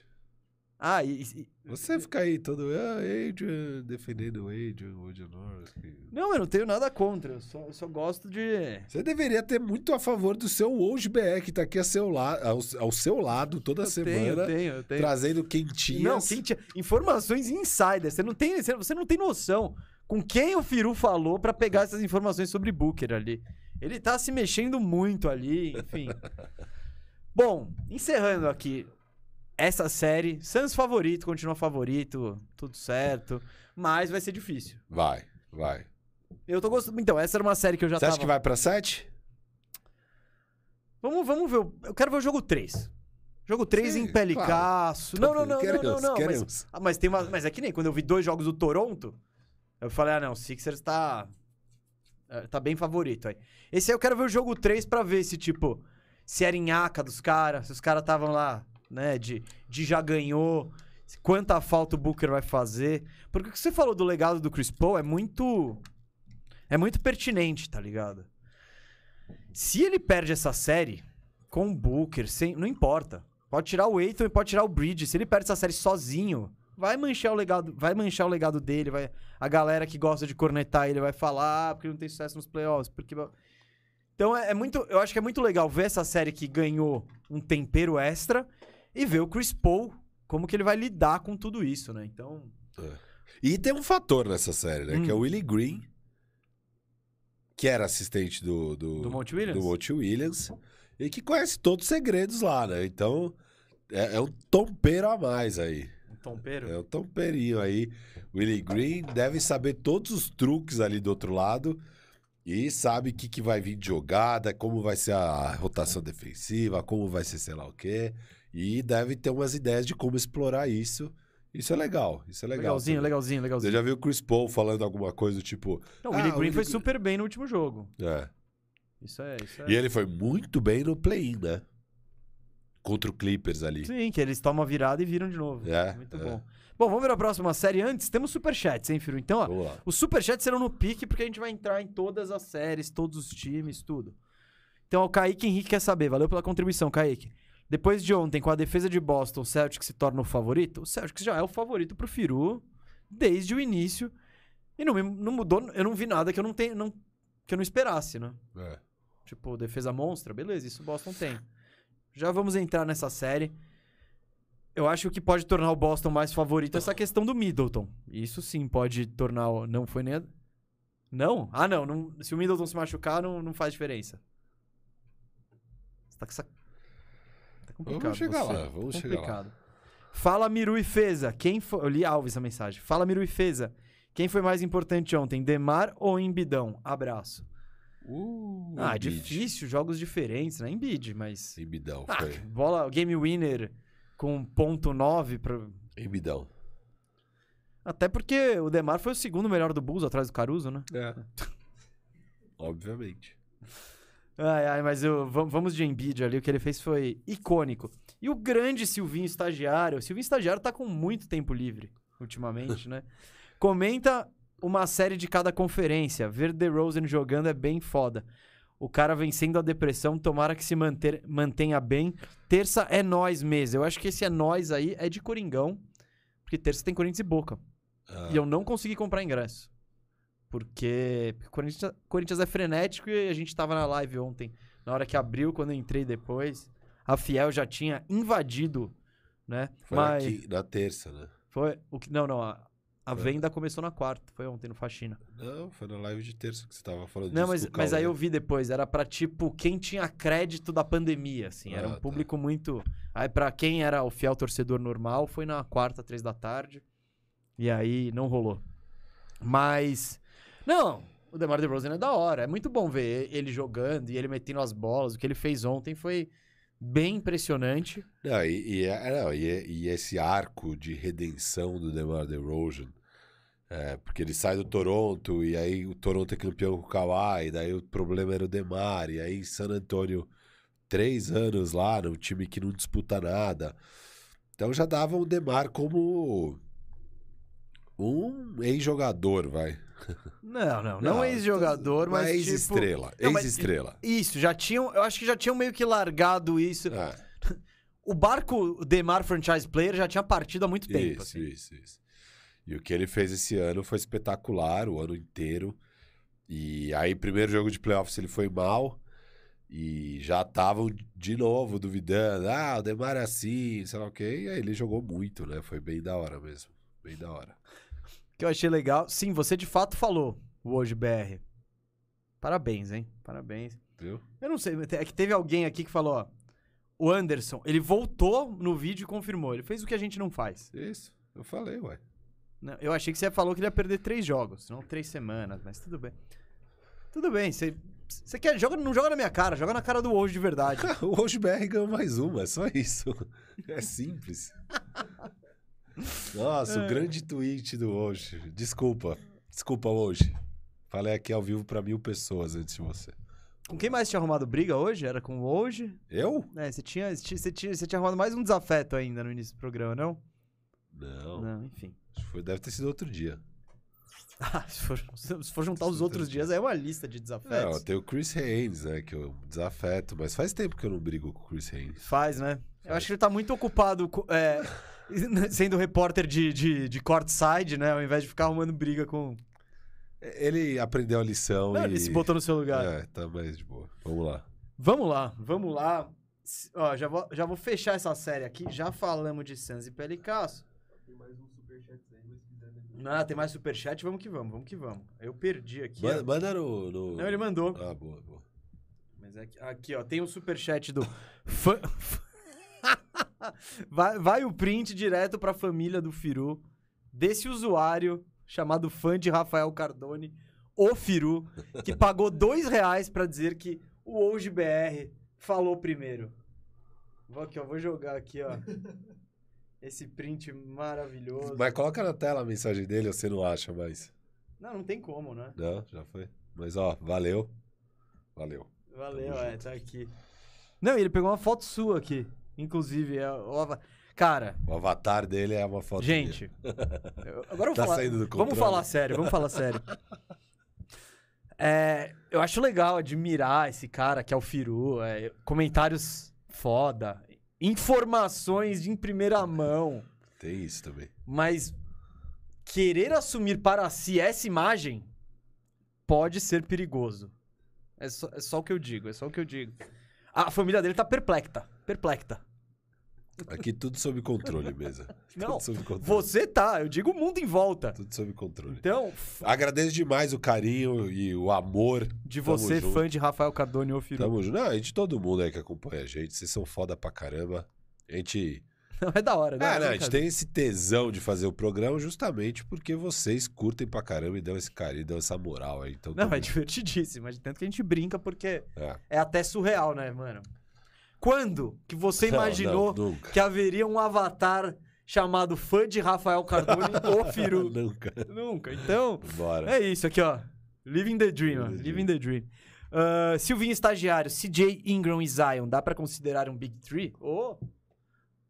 Ah, e. e- Você fica aí todo. Ah, Adrian, defendendo o Adrian, o Adrian Norris. Não, eu não tenho nada contra. Eu só, eu só gosto de. Você deveria ter muito a favor do seu Hoje BR, que tá aqui ao seu, la ao, ao seu lado toda Eu semana, tenho, eu tenho, eu tenho. trazendo quentinhas. Não, quem tinha. Informações insiders. Você não tem, você- não tem noção com quem o Firu falou pra pegar essas informações sobre Booker ali. Ele tá se mexendo muito ali, enfim. Bom, encerrando aqui essa série. Suns favorito, continua favorito, tudo certo. Mas vai ser difícil. Vai, vai. Eu tô gostando. Então, essa era uma série que eu já Você tava. acha que vai pra 7? Vamos, vamos ver. Eu quero ver o jogo 3. Jogo 3 Sim, em pelicaço. Não, não, não, não, não, Queremos, não. Mas, queremos. ah, mas tem uma. Mas é que nem quando eu vi dois jogos do Toronto, eu falei, ah, não, o Sixers tá. é, Tá bem favorito aí. Esse aí eu quero ver o jogo 3 pra ver se, tipo, se era em aca dos caras, se os caras estavam lá, né, de, de já ganhou, Quanta falta o Booker vai fazer. Porque o que você falou do legado do Chris Paul é muito. É muito pertinente, tá ligado? Se ele perde essa série com o Booker, sem, não importa. Pode tirar o Aiton e pode tirar o Bridge. Se ele perde essa série sozinho, vai manchar o legado, vai manchar o legado dele, vai a galera que gosta de cornetar ele vai falar ah, porque não tem sucesso nos playoffs, porque Então é, é muito, eu acho que é muito legal ver essa série que ganhou um tempero extra e ver o Chris Paul como que ele vai lidar com tudo isso, né? Então, E tem um fator nessa série, né? Hum. Que é o Willie Green, que era assistente do... Do, Do Monty Williams? do Williams, e que conhece todos os segredos lá, né? Então, é, é um tompeiro a mais aí. um tompeiro. É um tompeirinho aí. Willie Green deve saber todos os truques ali do outro lado e sabe o que, que vai vir de jogada, como vai ser a rotação defensiva, como vai ser sei lá o quê. E deve ter umas ideias de como explorar isso. Isso é legal, isso é legal. legalzinho, também. legalzinho, Você legalzinho. já viu o Chris Paul falando alguma coisa do tipo. Não, o Willie Ah, o Green Willie foi Green- super bem no último jogo. É. Isso é, isso é. E ele foi muito bem no play-in, né? Contra o Clippers ali. Sim, que eles tomam a virada e viram de novo. É, Muito é. bom. Bom, vamos ver a próxima série. Antes, temos superchats, hein, Firu? Então, ó, os superchats serão no pique, porque a gente vai entrar em todas as séries, todos os times, tudo. Então, o Kaique Henrique quer saber. Valeu pela contribuição, Kaique. Depois de ontem, com a defesa de Boston, o Celtics se torna o favorito? O Celtics já é o favorito pro Firu desde o início. E não, não mudou, eu não vi nada que eu não, tenho, não, que eu não esperasse, né? É. Tipo, defesa monstra, beleza, isso o Boston tem. Já vamos entrar nessa série. Eu acho que o que pode tornar o Boston mais favorito é essa questão do Middleton. Isso sim pode tornar. o- Não foi nem. a- Não? Ah, não. não- se o Middleton se machucar, não, não faz diferença. Você tá com essa. Complicado. Vamos chegar você. lá, vamos chegar lá. complicado. Fala Miru e Feza. Quem foi. Eu li Alves essa mensagem. Fala Miru e Feza. Quem foi mais importante ontem, Demar ou Embidão? Abraço. Uh, Ah, é Embiid. difícil, jogos diferentes, né? Embiid, mas. Embidão, Ah, foi. bola, game winner com ponto 9 pra... Embidão. Até porque o Demar foi o segundo melhor do Bulls atrás do Caruso, né? É. Obviamente. Ai, ai, mas eu, vam- vamos de Embiid ali, o que ele fez foi icônico. E o grande Silvinho Estagiário, o Silvinho Estagiário tá com muito tempo livre ultimamente, né? Comenta uma série de cada conferência. Ver The Rosen jogando é bem foda. O cara vencendo a depressão, tomara que se manter, mantenha bem. Terça é nós mesmo. Eu acho que esse é nós aí é de Coringão, porque terça tem Corinthians e Boca. Ah, E eu não consegui comprar ingresso. Porque o Corinthians, Corinthians é frenético e a gente tava na live ontem. Na hora que abriu, quando eu entrei depois, a Fiel já tinha invadido, né? foi Mas aqui, na terça, né? foi o que não, não, a, a venda começou na quarta, foi ontem no Faxina. Não, foi na live de terça que você tava falando Não, disso mas, mas aí eu vi depois, era pra tipo quem tinha crédito da pandemia, assim, era Ah, um tá. público muito. Aí pra quem era o fiel torcedor normal, foi na quarta, três da tarde. E aí não rolou. Mas não, o DeMar DeRozan é da hora, é muito bom ver ele jogando e ele metendo as bolas. O que ele fez ontem foi bem impressionante. Não, e, e, é- não, e, é- e esse arco de redenção do DeMar DeRozan, é, porque ele sai do Toronto e aí o Toronto é campeão com o Kawhi, daí o problema era o DeMar, e aí San Antonio, três anos lá, num time que não disputa nada. Então já dava o DeMar como um ex-jogador, vai. Não, não, não, ex-jogador, uma mas tipo... ex-estrela, Não, ex-estrela. Isso, já tinham, eu acho que já tinham meio que largado isso. Ah, O barco Demar Franchise Player já tinha partido há muito tempo, Isso, assim. isso, isso. E o que ele fez esse ano foi espetacular, o ano inteiro. E aí, primeiro jogo de playoffs, ele foi mal. E já estavam de novo duvidando. Ah, o Demar é assim, sei lá o quê. E aí ele jogou muito, né? Foi bem da hora mesmo. Bem da hora. Que eu achei legal. Sim, você de fato falou o hoje BR. Parabéns, hein? Parabéns. Viu? Eu não sei, é que teve alguém aqui que falou, ó. O Anderson, ele voltou no vídeo e confirmou. Ele fez o que a gente não faz. Isso, eu falei, ué. Não, Eu achei que você falou que ele ia perder três jogos, não três semanas, mas tudo bem. Tudo bem, você, você quer. Joga, não joga na minha cara, joga na cara do hoje de verdade. o Hoje BR ganhou mais uma, é só isso. É simples. Nossa, o grande tweet do hoje. Desculpa, desculpa hoje. Falei aqui ao vivo pra mil pessoas antes de você. Com quem mais tinha arrumado briga hoje? Era com o hoje? Eu? É, você tinha, você tinha, você tinha, você tinha arrumado mais um desafeto ainda no início do programa, não? Não, Não, enfim. acho que foi, deve ter sido outro dia. Ah, se for, se for juntar os outros dias, é uma lista de Não, desafetos. tem o Chris Haynes, né? Que eu desafeto, mas faz tempo que eu não brigo com o Chris Haynes. Faz, né? Eu acho que ele tá muito ocupado co- é, sendo repórter de, de, de courtside, né? Ao invés de ficar arrumando briga com. Ele aprendeu a lição Não, e... ele se botou no seu lugar. É, tá mais de boa. Vamos lá. Vamos lá, vamos lá. Ó, já vou, já vou fechar essa série aqui. Já falamos de Suns e Pelicasso. Tem mais um superchat aí, mas? Ah, tem mais superchat? Vamos que vamos, vamos que vamos. Eu perdi aqui. Manda, ó. manda no, no- Não, ele mandou. Ah, boa, boa. Mas aqui, aqui, ó, tem o superchat do. fã- vai, vai o print direto pra família do Firu, desse usuário chamado fã de Rafael Cardone, o Firu, que pagou dois reais pra dizer que o Hoje BR falou primeiro. Vou aqui, ó, vou jogar aqui, ó. Esse print maravilhoso. Mas coloca na tela a mensagem dele, ou você não acha mais? Não, não tem como, né? Não, já foi. Mas ó, valeu. Valeu. Valeu, Tamo é, junto. tá aqui. Não, e ele pegou uma foto sua aqui. Inclusive, é, o cara, O avatar dele é uma foto gente. eu- agora eu vou Tá falar. saindo do vamos falar sério, vamos falar sério. É, eu acho legal admirar esse cara que é o Firu. é, comentários foda. Informações em primeira mão. Tem isso também. Mas querer assumir para si essa imagem pode ser perigoso. É só, é só o que eu digo, é só o que eu digo. A família dele tá perplexa. Perplexa. Aqui tudo sob controle mesmo. Não, tudo sob controle. você tá, eu digo o mundo em volta. Tudo sob controle. Então, Agradeço demais o carinho e o amor. de Tamo você, junto. fã de Rafael Cardone ou Firu. Tamo junto. Não, e de todo mundo aí que acompanha a gente. Vocês são foda pra caramba. A gente. Não, é da hora, né? Ah, não, a gente tem esse tesão de fazer o programa justamente porque vocês curtem pra caramba e dão esse carinho, dão essa moral aí. Então, Não, é divertidíssimo. Mas tanto que a gente brinca porque. É. é até surreal, né, mano? Quando que você Não, imaginou não, nunca. que haveria um avatar chamado fã de Rafael Cardone ou Firu? nunca. Nunca. Então, Bora. é isso aqui, ó. Living the dream. Living the Living the dream. Ah, Silvinho estagiário, CJ, Ingram e Zion, dá pra considerar um Big Three? Ô,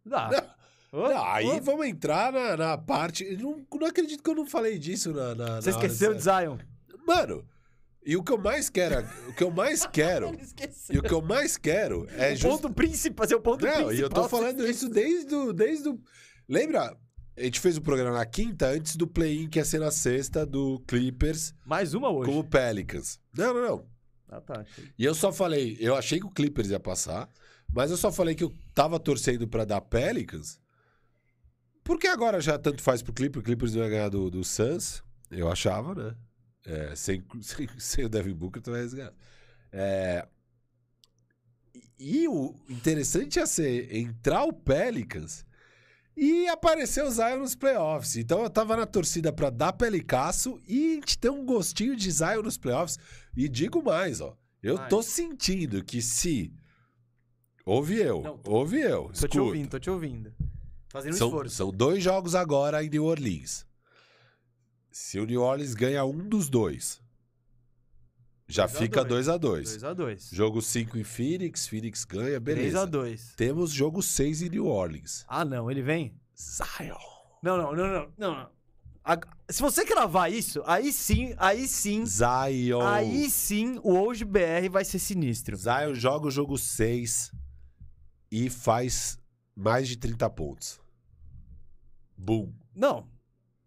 dá. Ô, Não, aí ô. vamos entrar na, na parte. Não, não acredito que eu não falei disso na. na Você na esqueceu de Zion? Mano, e o que eu mais quero. O que eu mais quero. E o que eu mais quero é O just... ponto principal, seu ponto Não, principal. e eu tô você falando isso desde o. Desde o... Lembra? A gente fez o programa na quinta antes do play-in, que ia ser na sexta, do Clippers Mais uma hoje. com o Pelicans. Não, não, não. Ah, tá. achei. E eu só falei, eu achei que o Clippers ia passar, mas eu só falei que eu tava torcendo pra dar Pelicans, porque agora já tanto faz pro Clippers, o Clippers vai ganhar do, do Suns, eu achava, né? É, sem, sem, sem o Devin Booker, tu vai resgatar. É, e o interessante ia ser entrar o Pelicans e aparecer o Zion nos playoffs. Então eu tava na torcida pra dar pelicaço e a gente ter um gostinho de Zion nos playoffs. E digo mais, ó. Eu Mais. tô sentindo que se. Ouve eu, Não, tô- ouve eu. Tô te escuta. ouvindo, tô te ouvindo. Fazendo um São, esforço. são dois jogos agora em New Orleans. Se o New Orleans ganha um dos dois, já Dois fica dois. 2 a 2 2x2. Jogo 5 em Phoenix, Phoenix ganha, beleza. 3x2. Temos jogo 6 em New Orleans. Ah, não, ele vem? Zion. Não, não, não, não, não. Se você cravar isso, aí sim, aí sim, Zion. aí sim o hoje BR vai ser sinistro. Zion joga o jogo 6 e faz mais de 30 pontos. Boom. Não,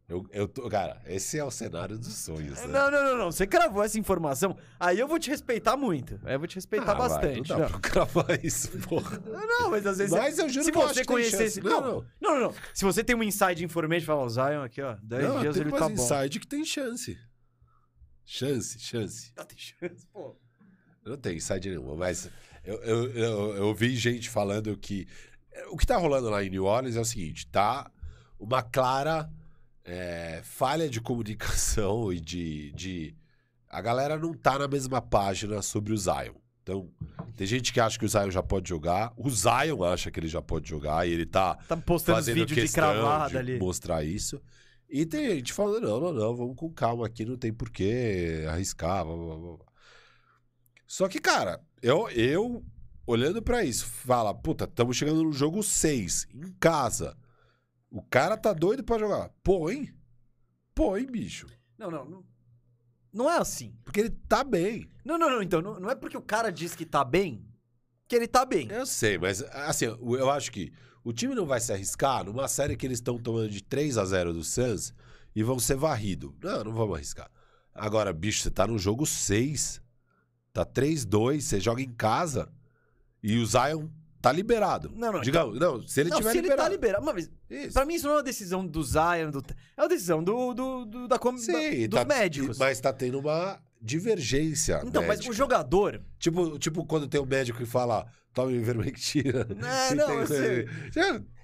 Eu, eu tô, cara, esse é o cenário dos sonhos, né? não, não, não, não. Você cravou essa informação, aí eu vou te respeitar muito. Aí eu vou te respeitar Ah, vai, bastante. não dá não. pra cravar isso, porra. Não, não, mas às vezes. Mas eu juro se que você conhecesse. Não, Não, não, não, não. Se você tem um inside information, fala, o Zion aqui, ó, 10 Não, dias ele tá bom. inside que tem chance. Chance, chance. Não tem chance, pô. Não tem inside nenhuma, mas eu, eu, eu, eu vi gente falando que. O que tá rolando lá em New Orleans é o seguinte: tá uma clara é, falha de comunicação e de, de. A galera não tá na mesma página sobre o Zion. Então, tem gente que acha que o Zion já pode jogar. O Zion acha que ele já pode jogar e ele tá Tá postando fazendo vídeo de questão cravada de ali. mostrar isso. E tem gente falando, não, não, não, vamos com calma aqui, não tem porquê arriscar. blá, blá, blá. Só que, cara, eu, eu olhando pra isso, fala, puta, estamos chegando no jogo 6, em casa. O cara tá doido pra jogar. Põe. Põe, bicho. Não, não, não. Não é assim. Porque ele tá bem. Não, não, não. Então, não, não é porque o cara diz que tá bem que ele tá bem. Eu sei, mas assim, eu acho que o time não vai se arriscar numa série que eles estão tomando de 3 a 0 do Suns e vão ser varrido. Não, não vamos arriscar. Agora, bicho, você tá no jogo 6. Tá 3-2, você joga em casa e o Zion tá liberado. Não, não, Digamos, não, se ele não, tiver se ele liberado. tá liberado. Mas, Isso. pra mim, isso não é uma decisão do Zion. Do... É uma decisão do, do, do- da, com... Sim, da- dos tá- médicos. Mas tá tendo uma divergência. Então, mas médica. o jogador. Tipo, tipo quando tem um médico que fala, tome ivermectina. É, não, eu sei.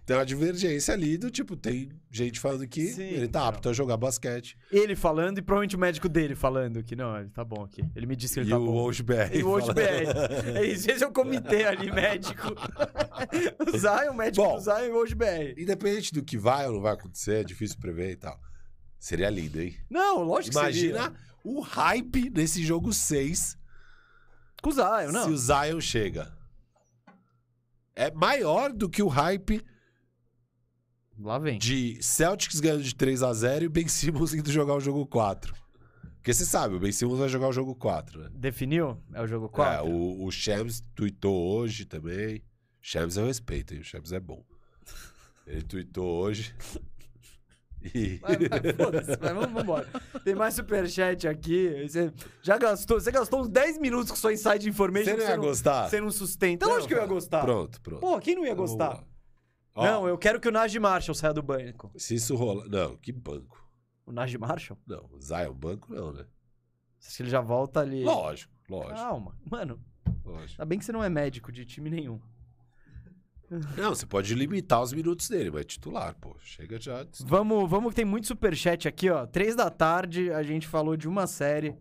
Tem uma divergência ali do tipo, tem gente falando que Sim, ele tá não. apto a jogar basquete. Ele falando e provavelmente o médico dele falando que não, ele tá bom aqui. Ele me disse que ele e tá o bom. Wojbr. E o WorldBR. É isso, esse é o comitê ali, médico. o Zion, o médico Bom. do Zion e o WorldBR. Independente do que vai ou não vai acontecer, é difícil prever e tal. Seria lindo, hein? Não, lógico que Imagina seria. o hype nesse jogo 6 Com o Zion, não. se o Zion chega. É maior do que o hype Lá vem. de Celtics ganhando de 3 a 0 e Ben Simmons indo jogar o jogo 4. Porque você sabe, o Ben Simmons vai jogar o jogo 4, né? Definiu? É o jogo 4? É, o, o Shams tweetou hoje também. Shams eu respeito, hein? O Shams é bom. Ele tweetou hoje. E... Vai, vai, foda-se, vai, vamos embora. Tem mais superchat aqui. Você já gastou, você gastou uns 10 minutos com sua inside information. Você não ia gostar? Você não sustenta. Não, Lógico que eu ia gostar. Pronto, pronto. Pô, quem não ia Vamos gostar? Ó, Não, eu quero que o Najee Marshall saia do banco. Se isso rola. Não, que banco. O Najee Marshall? Não, Zion banco não, né? Que ele já volta ali. Lógico, lógico, Calma. Mano, lógico. ainda bem que você não é médico de time nenhum. Não, você pode limitar os minutos dele, mas é titular, pô. Chega já. Vamos, vamos que tem muito superchat aqui, ó. Três da tarde, a gente falou de uma série.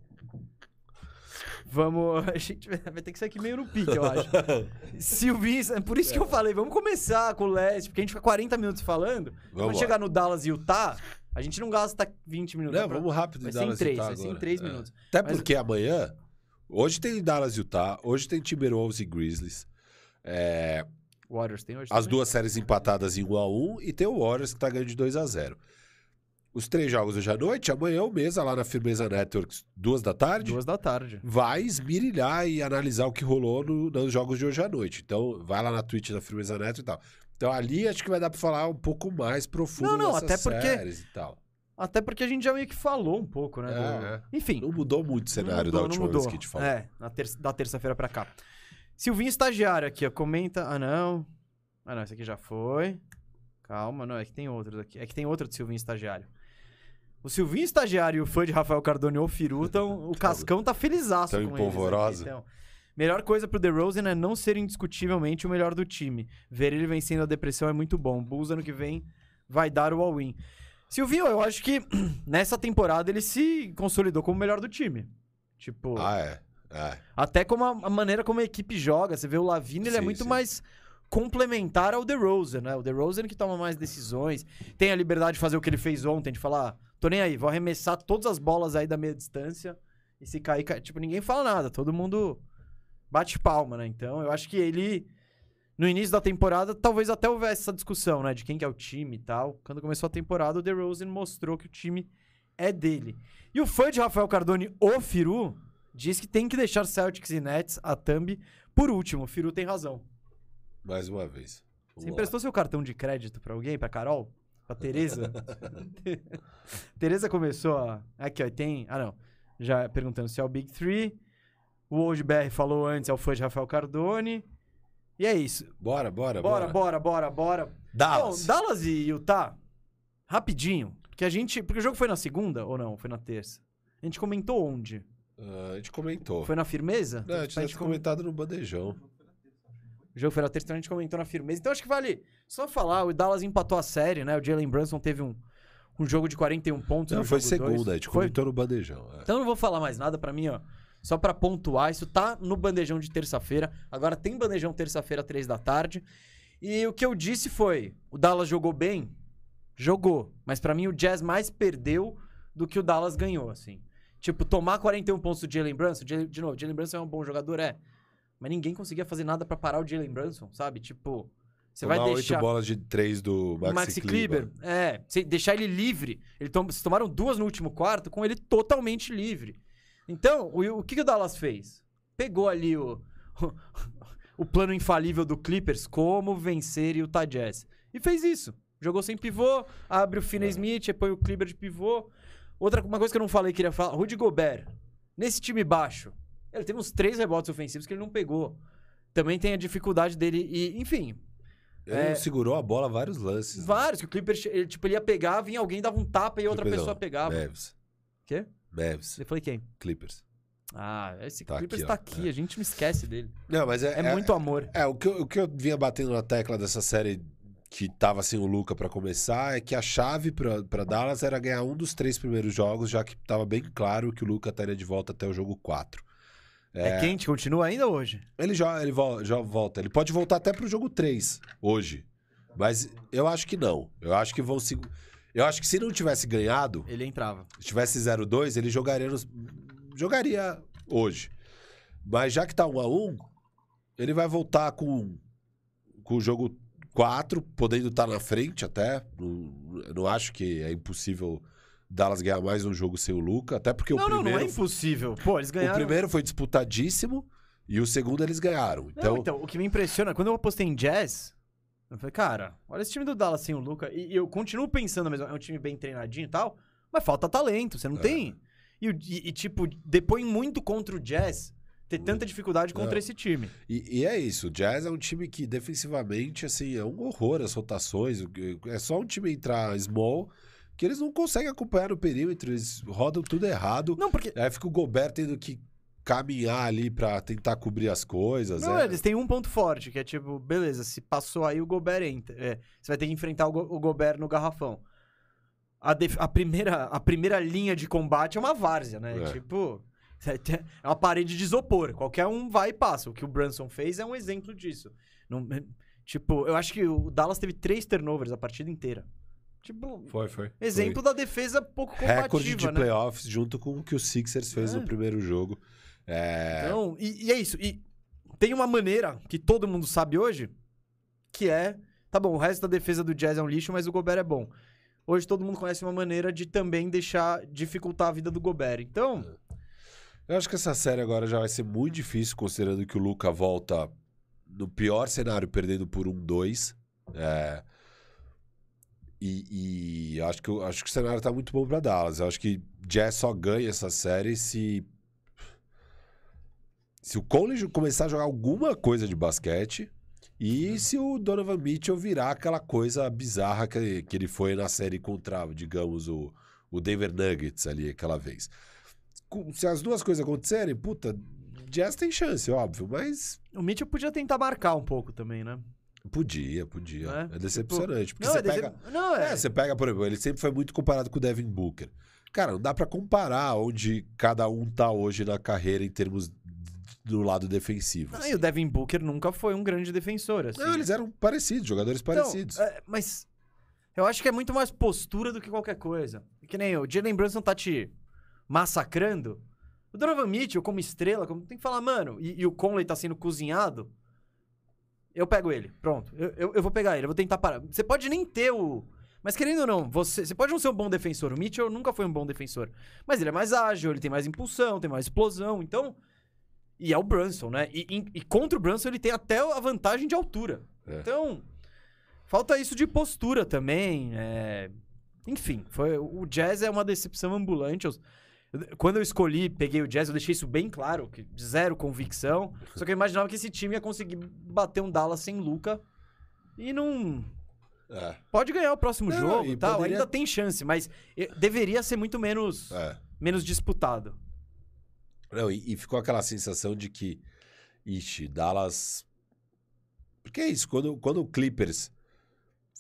Vamos. A gente vai ter que sair aqui meio no pique, eu acho. Silvinho, é por isso que eu falei, vamos começar com o Leste, porque a gente fica 40 minutos falando. Quando Vamos lá. chegar no Dallas e Utah, a gente não gasta 20 minutos. Não, pra- vamos rápido Vai em ser em Dallas e três, Utah vai ser em agora. três É. minutos. Até Mas- porque amanhã, hoje tem Dallas e Utah, hoje tem Timberwolves e Grizzlies. É, Warriors tem hoje as também? duas séries empatadas em 1 a 1 e tem o Warriors que tá ganhando de 2 a 0 Os três jogos hoje à noite, amanhã o Mesa lá na Firmeza Networks, duas da tarde, Duas da tarde. vai esmirilhar e analisar o que rolou no- nos jogos de hoje à noite. Então, vai lá na Twitch da Firmeza Network e tal. Então, ali acho que vai dar pra falar um pouco mais profundo Não, não, até porque- séries e tal. Até porque a gente já meio que falou um pouco, né? do- É, é. Enfim. Não mudou muito o cenário Não da mudou, última vez mudou. que a gente falou. É, ter da terça-feira pra cá. Silvinho estagiário aqui, ó. Comenta. Ah, não. Ah, não, esse aqui já foi. Calma, não, é que tem outros aqui. É que tem outro de Silvinho estagiário. O Silvinho estagiário e o fã de Rafael Cardone ou Firu tão, o Cascão tá felizaço Tão com eles aqui, então. Melhor coisa pro DeRozan é não ser indiscutivelmente o melhor do time. Ver ele vencendo a depressão é muito bom. Bulls ano que vem vai dar o all-in. Silvinho, eu acho que nessa temporada ele se consolidou como o melhor do time. Tipo, Ah, é. É. até como a, a maneira como a equipe joga. Você vê o Lavine, ele é Sim, muito sim. mais complementar ao DeRozan, né? O DeRozan que toma mais decisões, tem a liberdade de fazer o que ele fez ontem, de falar, tô nem aí, vou arremessar todas as bolas aí da meia distância e se cair, cai. tipo, ninguém fala nada, todo mundo bate palma, né? Então, eu acho que ele no início da temporada, talvez até houvesse essa discussão, né, de quem que é o time e tal. Quando começou a temporada, o DeRozan mostrou que o time é dele. E o fã de Rafael Cardone, o Firu, diz que tem que deixar Celtics e Nets, a thumb, por último. O Firu tem razão. Mais uma vez. Vamos Você lá. emprestou seu cartão de crédito pra alguém? Pra Carol? Pra Tereza? Tereza começou a... Aqui, ó, tem... Ah, não. Já perguntando se é o Big Three. O Old BR falou antes, é o fã de Rafael Cardone. E é isso. Bora, bora, Bora, bora. bora, bora, bora. Dallas. Bom, Dallas e Utah, rapidinho. Porque a gente... Porque o jogo foi na segunda ou não? Foi na terça? A gente comentou onde? Ah, a gente comentou. Foi na firmeza? Não, a gente tinha com- comentado no bandejão. O jogo foi na terça, então a gente comentou na firmeza. Então acho que vale só falar, o Dallas empatou a série, né? O Jalen Brunson teve um, um jogo de 41 pontos Não, foi jogo dois. segunda, a gente Foi? comentou no bandejão. é. Então eu não vou falar mais nada pra mim, ó. Só pra pontuar, isso tá no bandejão de terça-feira. Agora tem bandejão terça-feira, três da tarde. E o que eu disse foi: o Dallas jogou bem? Jogou. Mas pra mim o Jazz mais perdeu do que o Dallas ganhou, assim. Tipo, tomar 41 pontos do Jalen Brunson. De novo, Jalen Brunson é um bom jogador, é. Mas ninguém conseguia fazer nada pra parar o Jalen Brunson, sabe? Tipo, Você vai deixar oito bolas de três do Maxi, Maxi Kleber. Kleber. É, deixar ele livre. Ele tom, vocês tomaram duas no último quarto com ele totalmente livre. Então, o, o que, que o Dallas fez? Pegou ali o, o, plano infalível do Clippers, como vencer e o Jazz. E fez isso. Jogou sem pivô, abre o Finney É. Smith, põe o Kleber de pivô. Outra uma coisa que eu não falei, queria falar. Rudy Gobert, nesse time baixo, ele teve uns três rebotes ofensivos que ele não pegou. Também tem a dificuldade dele e, enfim, Ele É. segurou a bola vários lances. né? Vários, que o Clippers, ele, tipo, ele ia pegar, vinha alguém, dava um tapa e outra Clippers pessoa pegava. Mavs. Quê? Mavs. Eu falei quem? Clippers. Ah, esse Tá Clippers aqui, tá aqui, a gente não esquece dele. Não, mas é, É, muito amor. É, o que, eu, o que eu vinha batendo na tecla dessa série que tava sem o Luca pra começar é que a chave pra Dallas era ganhar um dos três primeiros jogos, já que tava bem claro que o Luca estaria de volta até o jogo 4. É, quente, continua ainda hoje. Ele já, ele vol- já volta. Ele pode voltar até pro jogo 3 hoje. Mas eu acho que não. Eu acho que vão se. Eu acho que se não tivesse ganhado, Ele entrava. se tivesse 0-2, ele jogaria nos- jogaria hoje. Mas já que tá 1 a 1, ele vai voltar com com o jogo 4, podendo estar na frente até. Não, eu não acho que é impossível Dallas ganhar mais um jogo sem o Luca, até porque não, o não, primeiro não é impossível. Pô, eles o ganharam. primeiro foi disputadíssimo e o segundo eles ganharam. Não, Então, então, o que me impressiona, quando eu apostei em Jazz, eu falei, cara, olha esse time do Dallas sem o Luca. E, e eu continuo pensando mesmo, é um time bem treinadinho e tal, mas falta talento, você não É. tem. E, o- e- tipo, depõe muito contra o Jazz ter tanta dificuldade contra Não. esse time. E, e é isso, o Jazz é um time que defensivamente, assim, é um horror as rotações. o É só um time entrar small que eles não conseguem acompanhar no perímetro, eles rodam tudo errado. Não, porque Aí fica o Gobert tendo que caminhar ali pra tentar cobrir as coisas. Não, é. eles têm um ponto forte, que é tipo, beleza, se passou aí o Gobert entra. É, você vai ter que enfrentar o, Go- o Gobert no garrafão. A, a primeira, a primeira linha de combate é uma várzea, né? É. Tipo, é uma parede de isopor. Qualquer um vai e passa. O que o Brunson fez é um exemplo disso. Não- tipo, eu acho que o Dallas teve três turnovers a partida inteira. Tipo, Foi, foi. exemplo da defesa pouco Foi. combativa, Recorde de né? playoffs junto com o que o Sixers fez É. no primeiro jogo. É, Então, e, e é isso. E tem uma maneira que todo mundo sabe hoje, que é, tá bom, o resto da defesa do Jazz é um lixo, mas o Gobert é bom. Hoje todo mundo conhece uma maneira de também deixar dificultar a vida do Gobert. Então, Eu acho que essa série agora já vai ser muito difícil, considerando que o Luca volta no pior cenário, perdendo por um 2. É, E, e acho, que, acho que o cenário tá muito bom pra Dallas. Eu acho que Jazz só ganha essa série se. Se o Conley começar a jogar alguma coisa de basquete e se o Donovan Mitchell virar aquela coisa bizarra que, que ele foi na série contra, digamos, o, o Denver Nuggets ali aquela vez. Se as duas coisas acontecerem, puta, Jazz tem chance, óbvio, mas o Mitchell podia tentar marcar um pouco também, né? Podia, podia. É, É, decepcionante. porque Não, você é dece- pega. não, é. É, você pega, por exemplo, ele sempre foi muito comparado com o Devin Booker. Cara, não dá pra comparar onde cada um tá hoje na carreira em termos do lado defensivo. Não, assim. e o Devin Booker nunca foi um grande defensor, assim. Não, eles eram parecidos, jogadores Então, parecidos. é, mas eu acho que é muito mais postura do que qualquer coisa. Que nem o Jalen Brunson tá te massacrando. O Donovan Mitchell, como estrela, como tem que falar, mano, e, e o Conley tá sendo cozinhado. Eu pego ele, pronto. Eu, eu, eu vou pegar ele, eu vou tentar parar. Você pode nem ter o. Mas querendo ou não, você, você pode não ser um bom defensor. O Mitchell nunca foi um bom defensor. Mas ele é mais ágil, ele tem mais impulsão, tem mais explosão. Então. E é o Brunson, né? E, e- e contra o Brunson ele tem até a vantagem de altura. É. Então. Falta isso de postura também. é, Enfim, foi... o Jazz é uma decepção ambulante. Quando eu escolhi, peguei o Jazz, eu deixei isso bem claro, que zero convicção. Só que eu imaginava que esse time ia conseguir bater um Dallas sem Luca. E não. É, Pode ganhar o próximo Não, jogo e tal, poderia- ainda tem chance, mas deveria ser muito menos, é. menos disputado. Não, e, e ficou aquela sensação de que, ixi, Dallas. Porque é isso, quando, quando o Clippers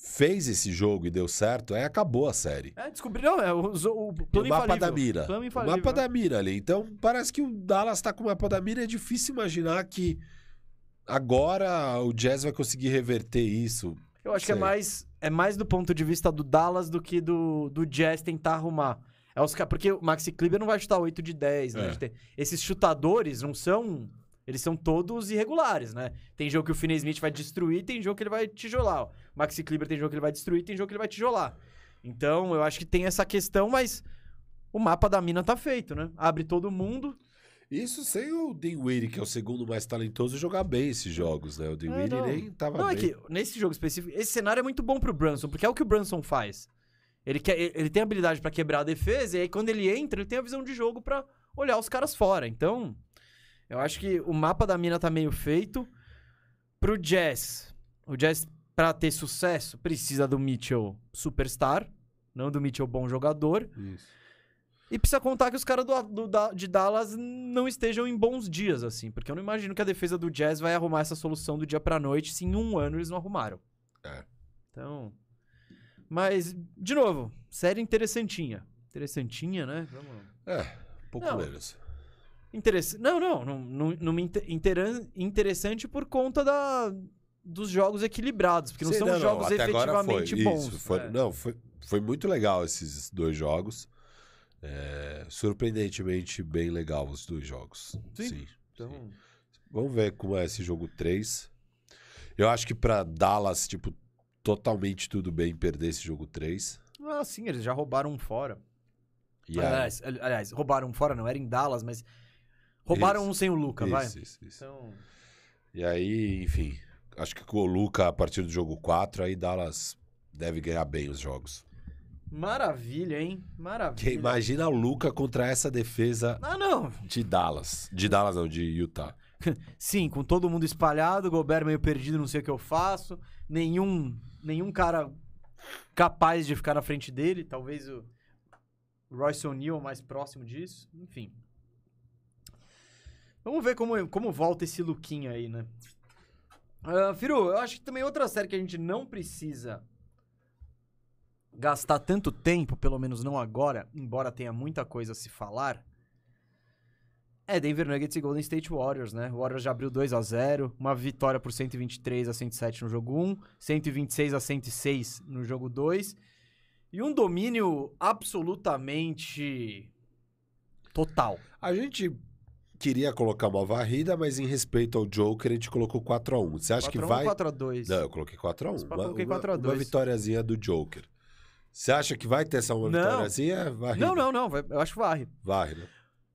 fez esse jogo e deu certo, aí acabou a série. É, descobriram, é, o, o plano o mapa da mira. O mapa né? da mira ali. Então, parece que o Dallas tá com o mapa da mira. É difícil imaginar que agora o Jazz vai conseguir reverter isso. Eu acho que é Sei. mais, é mais do ponto de vista do Dallas do que do, do Jazz tentar arrumar. É os, porque o Maxi Kleber não vai chutar 8 de 10, né? É. Esses chutadores não são eles são todos irregulares, né? Tem jogo que o Finney Smith vai destruir, tem jogo que ele vai tijolar. O Maxi Kleber tem jogo que ele vai destruir, tem jogo que ele vai tijolar. Então, eu acho que tem essa questão, mas o mapa da mina tá feito, né? Abre todo mundo. Isso sem o Dinwiddie, que é o segundo mais talentoso, jogar bem esses jogos, né? O Dinwiddie não. nem tava Não, bem. é que nesse jogo específico, esse cenário é muito bom pro Brunson, porque é o que o Brunson faz. Ele, quer, ele tem habilidade pra quebrar a defesa, e aí quando ele entra, ele tem a visão de jogo pra olhar os caras fora. Então, eu acho que o mapa da mina tá meio feito. Pro Jazz, o Jazz, pra ter sucesso, precisa do Mitchell superstar, não do Mitchell bom jogador. Isso. E precisa contar que os caras do, do- da- de Dallas não estejam em bons dias, assim. Porque eu não imagino que a defesa do Jazz vai arrumar essa solução do dia pra noite se em um ano eles não arrumaram. É. Então. Mas, de novo, série interessantinha. Interessantinha, né? Vamos. É, um pouco Não. menos. Interess... Não, não, não, não, não me inter- interessante por conta da, dos jogos equilibrados, porque não Sim, são jogos até agora efetivamente foi. bons. Isso, foi, É. Não, foi, foi muito legal esses dois jogos. É, surpreendentemente bem legal os dois jogos. Sim. Sim. Então, sim. Vamos ver como é esse jogo 3. Eu acho que pra Dallas, tipo, totalmente tudo bem perder esse jogo 3. ah, sim, eles já roubaram um fora. Aí- aliás, ali- aliás, roubaram um fora, não era em Dallas, mas roubaram Isso. um sem o Luca, vai. isso, isso, isso. Então, E aí, enfim, acho que com o Luca a partir do jogo 4, aí Dallas deve ganhar bem os jogos. maravilha, hein? Maravilha. Porque imagina o Luca contra essa defesa Ah, não. de Dallas. De Dallas não, de Utah. Sim, com todo mundo espalhado, Gobert meio perdido, não sei o que eu faço. Nenhum, nenhum cara capaz de ficar na frente dele. Talvez o Royce O'Neal mais próximo disso. Enfim. Vamos ver como, como volta esse lookinho aí, né? Ah, Firu, eu acho que também outra série que a gente não precisa gastar tanto tempo, pelo menos não agora, embora tenha muita coisa a se falar, é Denver Nuggets e Golden State Warriors, né? O Warriors já abriu 2 a 0 uma vitória por 123 a 107 no jogo 1, 126 a 106 no jogo 2, e um domínio absolutamente total. A gente queria colocar uma varrida, mas em respeito ao Joker, a gente colocou 4x1. Você acha que 4x1 vai. ou 4x2? Não, eu coloquei 4x1. Eu coloquei 4 a 2. Uma vitóriazinha do Joker. Você acha que vai ter essa uma Não. vitóriazinha? Varrida. Não, não, não, eu acho que varre. Varre, né?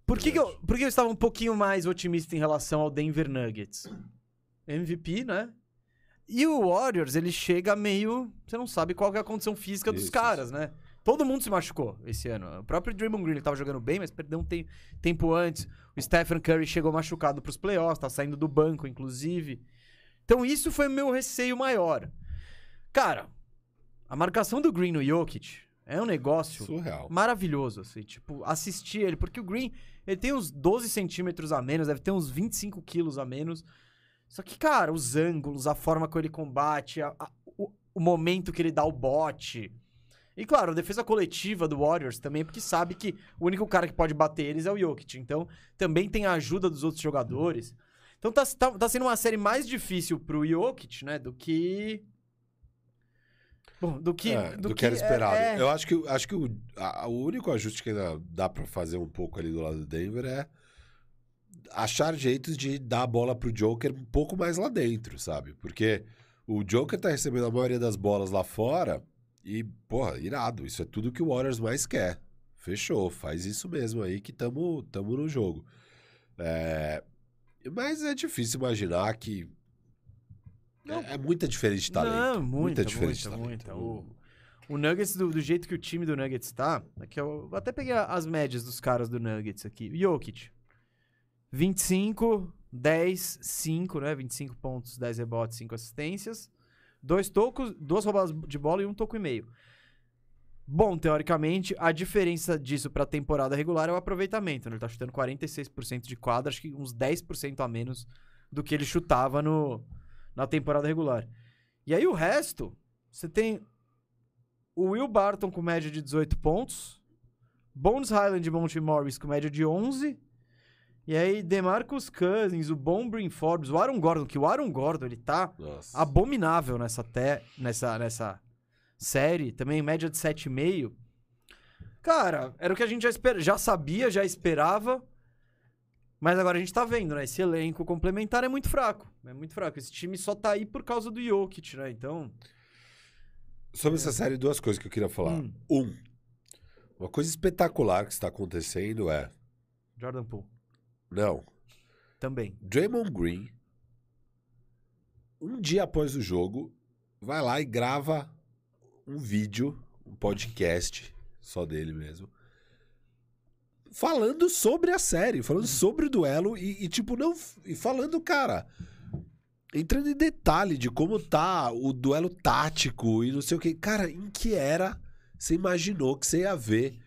Por que, que eu, por que eu estava um pouquinho mais otimista em relação ao Denver Nuggets? MVP, né? E o Warriors, ele chega meio. Você não sabe qual que é a condição física dos Isso, caras, né? Todo mundo se machucou esse ano. O próprio Draymond Green ele tava jogando bem, mas perdeu um te- tempo antes. O Stephen Curry chegou machucado pros playoffs, tá saindo do banco, inclusive. Então isso foi o meu receio maior. Cara, a marcação do Green no Jokic é um negócio Surreal. maravilhoso, assim, tipo, assistir ele, porque o Green, ele tem uns 12 centímetros a menos, deve ter uns 25 quilos a menos, só que, cara, os ângulos, a forma como ele combate, a- a- o, o momento que ele dá o bote, e claro, a defesa coletiva do Warriors também, porque sabe que o único cara que pode bater eles é o Jokic, então também tem a ajuda dos outros jogadores, então tá, tá, tá sendo uma série mais difícil pro Jokic, né, do que... Bom, do que, É, do, do que era é- esperado. é- Eu acho que, acho que o, a- o único ajuste que ainda dá pra fazer um pouco ali do lado do Denver é achar jeitos de dar a bola pro Joker um pouco mais lá dentro, sabe? Porque o Joker tá recebendo a maioria das bolas lá fora e, porra, irado. Isso é tudo que o Warriors mais quer. Fechou, faz isso mesmo aí que tamo, tamo no jogo. É, Mas é difícil imaginar que. Não. É, é muita diferença de talento. Não, muita, diferença muita, de muita. talento. O, o Nuggets, do, do jeito que o time do Nuggets tá, aqui eu até peguei a- as médias dos caras do Nuggets aqui. Jokic, 25, 10, 5, né? 25 pontos, 10 rebotes, 5 assistências. Dois tocos, duas roubadas de bola e um toco e meio. Bom, teoricamente, a diferença disso pra temporada regular é o aproveitamento. Né? Ele tá chutando 46% de quadra, acho que uns 10% a menos do que ele chutava no, na temporada regular. E aí o resto, você tem o Will Barton com média de 18 pontos, Bones Highland e Monty Morris com média de 11, e aí DeMarcus Cousins, o bom Brin Forbes, o Aaron Gordon, que o Aaron Gordon, ele tá Nossa. abominável nessa, te, nessa, nessa série, também média de 7,5. Cara, era o que a gente já, esper, já sabia, já esperava, Mas agora a gente tá vendo, né? Esse elenco complementar é muito fraco. É muito fraco. Esse time só tá aí por causa do Jokic, né? Então. Sobre essa série, duas coisas que eu queria falar. Hum. Um, uma coisa espetacular que está acontecendo é. Jordan Poole. Não. Também. Draymond Green, um dia após o jogo, vai lá e grava um vídeo, um podcast, só dele mesmo, falando sobre a série, falando sobre o duelo e, e, tipo, não. E falando, cara. Entrando em detalhe de como tá o duelo tático e não sei o que. Cara, em que era você imaginou que você ia ver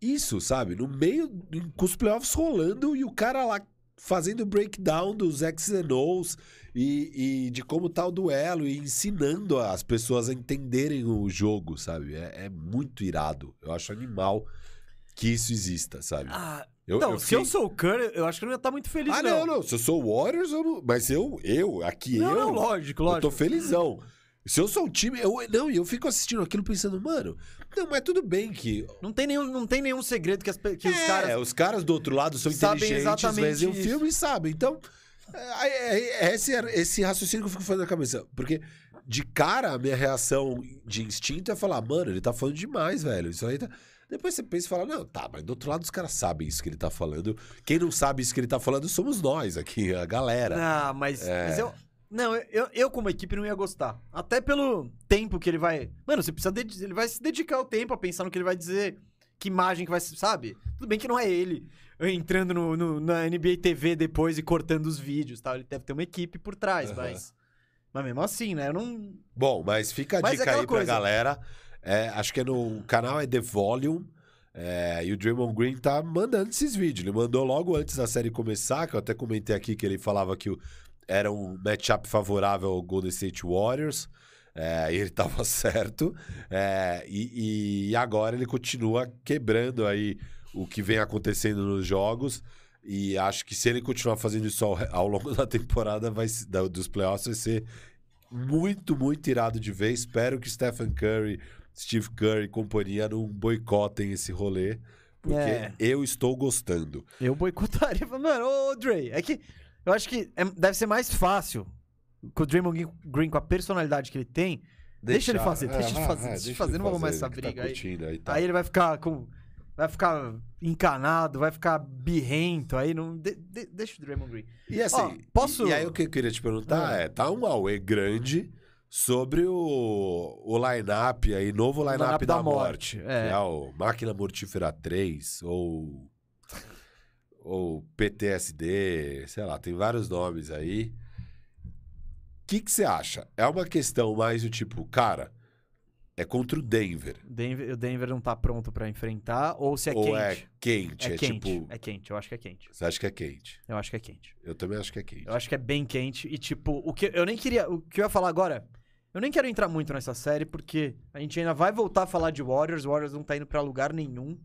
isso, sabe? No meio, com os playoffs rolando e o cara lá fazendo breakdown dos X's and O's e, e de como tá o duelo e ensinando as pessoas a entenderem o jogo, sabe? É, é muito irado. Eu acho animal que isso exista, sabe? Ah, Eu- não, eu se fiquei- eu sou o Curry, eu acho que eu não ia estar muito feliz, Ah, não, não. Se eu sou o Warriors, eu não... mas eu, eu, aqui Não, eu. não, lógico, Eu lógico. tô felizão. Se eu sou um time, eu não, e eu fico assistindo aquilo pensando, mano, não, mas tudo bem que Não tem nenhum, não tem nenhum segredo que, as pe- que os É, caras. os caras do outro lado são sabem inteligentes, exatamente vezes um isso. filme e sabem. Então, é, é- é esse, esse raciocínio que eu fico fazendo na cabeça. Porque, de cara, a minha reação de instinto é falar, mano, ele tá falando demais, velho. Isso aí tá... Depois você pensa e fala, não, tá, mas do outro lado os caras sabem isso que ele tá falando. Quem não sabe isso que ele tá falando somos nós aqui, a galera. Ah, mas, É. mas eu. Não, eu, eu, como equipe, não ia gostar. Até pelo tempo que ele vai. Mano, você precisa. dedi- Ele vai se dedicar o tempo a pensar no que ele vai dizer. Que imagem que vai. Sabe? Tudo bem que não é ele entrando no, no- na NBA TV depois e cortando os vídeos tal. Ele deve ter uma equipe por trás, Aham. mas. Mas mesmo assim, né? Eu não. Bom, mas fica a Mas é dica aquela aí pra coisa. galera. É, acho que é no o canal é The Volume. é, e o Draymond Green tá mandando esses vídeos. Ele mandou logo antes da série começar, que eu até comentei aqui que ele falava que o- era um matchup favorável ao Golden State Warriors. é, ele tava certo. é, e, e agora ele continua quebrando aí o que vem acontecendo nos jogos. E acho que se ele continuar fazendo isso ao, ao longo da temporada vai, da- dos playoffs, vai ser muito, muito irado de ver. Espero que Stephen Curry, Steve Curry e companhia não boicotem esse rolê. Porque É. eu estou gostando. Eu boicotaria. Mano, ô Dre, é que eu acho que é- deve ser mais fácil com o Draymond Green, com a personalidade que ele tem. Deixa ele fazer, deixa ele fazer, deixa ele fazer, não vou arrumar essa ele que briga tá aí. aí. tá. Aí ele vai ficar com. Vai ficar encanado, vai ficar birrento, aí não. de- de- deixa o Draymond Green. E assim, Ó, posso- e, aí o que eu queria te perguntar Ah. é, tá um Huawei grande sobre o, o line-up aí, novo line-up line-up da, da morte. morte, é. É o Máquina Mortífera 3, ou, ou PTSD, sei lá, tem vários nomes aí. O que você acha? É uma questão mais do tipo, cara, é contra o Denver. O Denver, o Denver não tá pronto pra enfrentar, ou se é ou quente. é quente? É É, quente, tipo. é quente, eu acho que é quente. Você acha que é quente? Eu acho que é quente. Eu também acho que é quente. Eu acho que é bem quente e tipo, o que eu nem queria, o que eu ia falar agora, eu nem quero entrar muito nessa série porque a gente ainda vai voltar a falar de Warriors, o Warriors não tá indo pra lugar nenhum.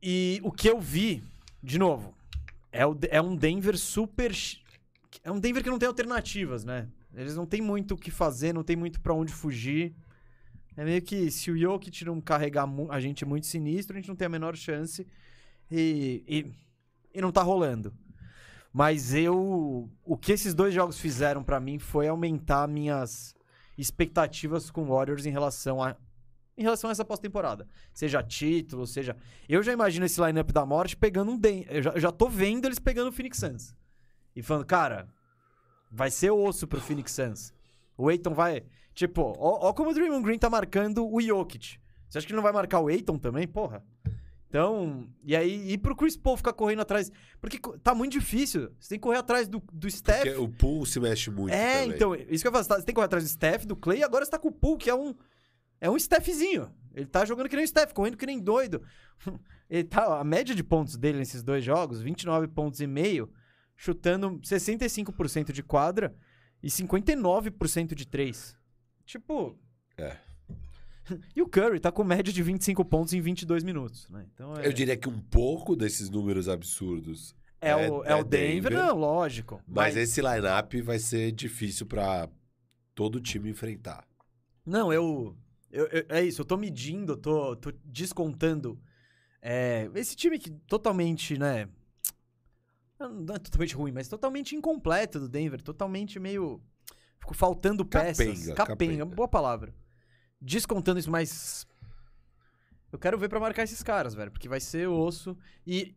E o que eu vi, de novo, é, o, é um Denver super é um Denver que não tem alternativas, né? Eles não tem muito o que fazer, não tem muito pra onde fugir. É meio que se o Jokic não carregar a gente muito sinistro, a gente não tem a menor chance. E, e, e não tá rolando. Mas eu. O que esses dois jogos fizeram pra mim foi aumentar minhas expectativas com o Warriors em relação a. Em relação a essa pós-temporada. Seja título, seja. Eu já imagino esse lineup da morte pegando um Den. Eu já, eu já tô vendo eles pegando o Phoenix Suns. E falando, cara, vai ser osso pro Phoenix Suns. O Aiton vai. Tipo, ó, ó como o Draymond Green tá marcando o Jokic. Você acha que ele não vai marcar o Aiton também? Porra. Então, e aí, e pro Chris Paul ficar correndo atrás. Porque tá muito difícil. Você tem que correr atrás do, do Steph. Porque o pool se mexe muito. É, também. então, isso que eu falo, você tá- você tem que correr atrás do Steph, do Clay, e agora você tá com o Poole, que é um. É um Stephzinho. Ele tá jogando que nem o Steph, correndo que nem doido. Ele tá, a média de pontos dele nesses dois jogos, 29 pontos e meio, chutando 65% de quadra e 59% de três. Tipo. É. E o Curry tá com média de 25 pontos em 22 minutos, né? Então é, Eu diria que um pouco desses números absurdos. é, é- o, é é o Denver, Denver. não, lógico. Mas, esse line-up vai ser difícil pra todo time enfrentar. Não, eu, eu- eu- É isso, eu tô medindo, eu tô, tô descontando É, esse time que totalmente, né? Não é totalmente ruim, mas totalmente incompleto do Denver. Totalmente meio. Ficou faltando peças. Capenga, Capenga, capenga. boa palavra. Descontando isso, mas. Eu quero ver pra marcar esses caras, velho. Porque vai ser osso. E,